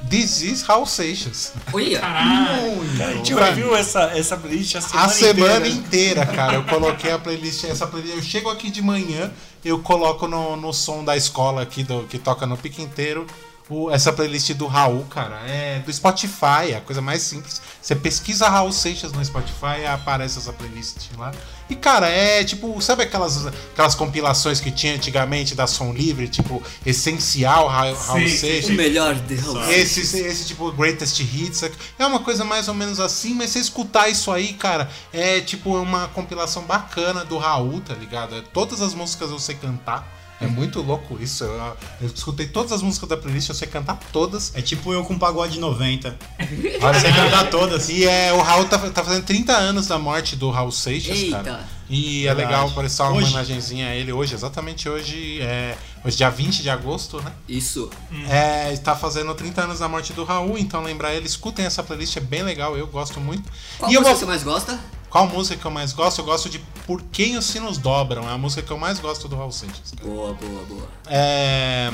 This is Raul Seixas. Olha. Cara, a gente ouviu essa, essa playlist a semana, A semana inteira. inteira, cara. Eu coloquei a playlist. Essa playlist. Eu chego aqui de manhã, eu coloco no, no som da escola aqui, do, que toca no pique inteiro. O- essa playlist do Raul, cara, é do Spotify, é a coisa mais simples. Você pesquisa Raul Seixas no Spotify e aparece essa playlist lá. E, cara, é tipo, sabe aquelas, aquelas compilações que tinha antigamente da Som Livre, tipo, essencial Ra- Raul Sei, sei, o Seixas? melhor Deus. Esse, esse tipo Greatest Hits é uma coisa mais ou menos assim, mas você escutar isso aí, cara, é tipo uma compilação bacana do Raul, tá ligado? É, Todas as músicas eu sei cantar. É muito louco isso. Eu, eu escutei todas as músicas da playlist, eu sei cantar todas. É tipo eu com pagode 90. Olha, Você cantar todas. E é, o Raul tá, tá fazendo 30 anos da morte do Raul Seixas, Eita. cara. E é legal prestar uma Hoje? homenagenzinha a ele hoje, exatamente hoje, é, hoje dia 20 de agosto, né? Isso. É, está fazendo 30 anos da morte do Raul, então lembrar ele, escutem essa playlist, é bem legal, eu gosto muito. Qual e eu música vou... você mais gosta? Qual música que eu mais gosto? Eu gosto de Por Quem os Sinos Dobram, é a música que eu mais gosto do Raul Seixas. cara. Boa, boa, boa. É...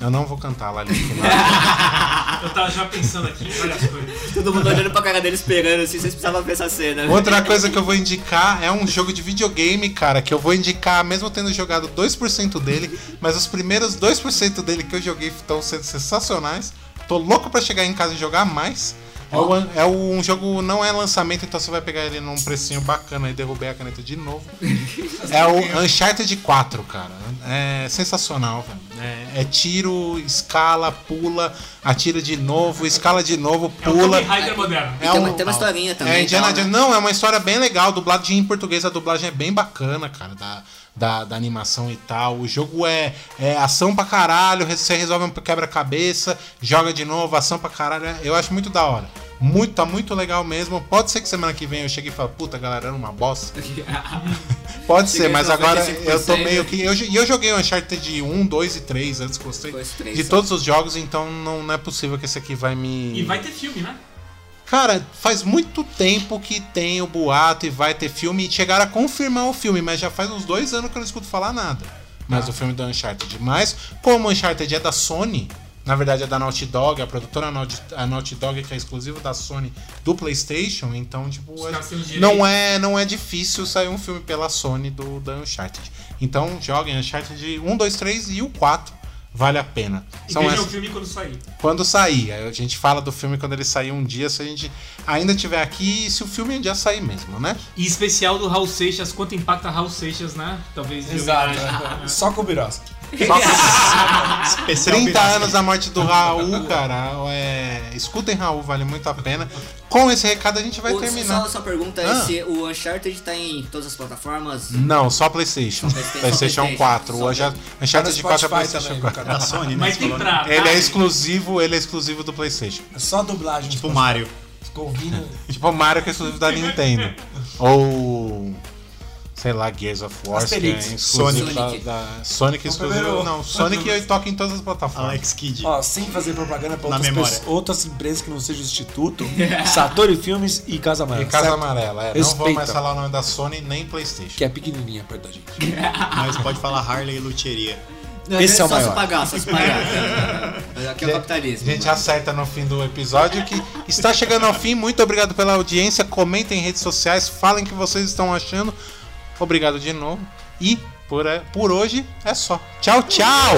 Eu não vou cantar lá, Link. Eu tava já pensando aqui, olha as coisas. Todo mundo olhando pra cara dele esperando, assim, vocês precisavam ver essa cena. Outra coisa que eu vou indicar é um jogo de videogame, cara, que eu vou indicar, mesmo tendo jogado 2% dele, mas os primeiros 2% dele que eu joguei estão sendo sensacionais. Tô louco pra chegar em casa e jogar mais. É, o- é um jogo, não é lançamento, então você vai pegar ele num precinho bacana e derrubei a caneta de novo. É o Uncharted 4, cara. É sensacional, velho. É, é tiro, escala, pula, atira de novo, escala de novo, É o pula. Tomb Raider moderno. E tem uma- historinha também, É, Indiana né? Jones. Não, é uma história bem legal. Dubladinho em português, a dublagem é bem bacana, cara, da, da, da animação e tal. O jogo é, é ação pra caralho, você resolve um quebra-cabeça, joga de novo, ação pra caralho. É- Eu acho muito da hora. Muito, tá muito legal mesmo. Pode ser que semana que vem eu chegue e fale, puta, galera, era uma bosta. Pode ser, mas agora 95%. eu tô meio que. Eu, e eu joguei o Uncharted 1, 2 e 3, antes gostei de só. todos os jogos, então não, não é possível que esse aqui vai me. E vai ter filme, né? Cara, faz muito tempo que tem o boato e vai ter filme e chegaram a confirmar o filme, mas já faz uns dois anos que eu não escuto falar nada. Mas o filme do Uncharted. Mas, como o Uncharted é da Sony, Na verdade é da Naughty Dog, a produtora Naughty, a Naughty Dog que é exclusiva da Sony do PlayStation, então tipo é- não é não é difícil sair um filme pela Sony do da Uncharted. Então joguem Uncharted 1, 2, 3 e o 4 vale a pena. E São essas- o filme quando sair. quando sair. A gente fala do filme quando ele sair um dia, se a gente ainda tiver aqui e se o filme um dia sair mesmo, né? E especial do Raul Seixas, quanto impacta Raul Seixas, né? Talvez de Exato. homenagem. Só com o Birosca. Especial 30 pirata. anos da morte do Raul, cara. É... Escutem Raul, vale muito a pena. Com esse recado a gente vai O- terminar. Só, só pergunta Ah. é se o Uncharted tá em todas as plataformas. Não, só PlayStation. PlayStation. PlayStation Só 4. PlayStation. O no Uncharted 4 é PlayStation também, 4. Da Sony, né? Mas você tem pra. né? Ele é exclusivo, ele é exclusivo do PlayStation. É só a dublagem. Tipo Mario. Ficou ouvindo. Tipo o Mario que é exclusivo da Nintendo. Ou. Sei lá, Gears of War, que é Asterix. exclusivo da, Sonic. da- Sonic é exclusivo. Não, Sonic toca em todas as plataformas. Alex Kidd. Ó, sem fazer propaganda pra Na outras, outras empresas que não sejam Instituto, Satori Filmes e Casa Amarela. E Casa certo? Amarela, é. Não Respeita. vou mais falar o nome da Sony nem PlayStation. Que é pequenininha perto da gente. Mas pode falar Harley e Luteria. Não, Esse é o só maior. se pagar, só se pagar. Aqui é o capitalismo. A gente acerta no fim do episódio que está chegando ao fim. Muito obrigado pela audiência. Comentem em redes sociais, falem o que vocês estão achando. Obrigado de novo. E por, por hoje é só. Tchau, tchau!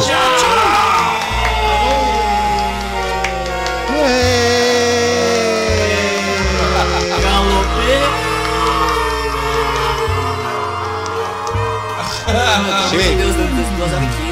Pelo amor de Deus,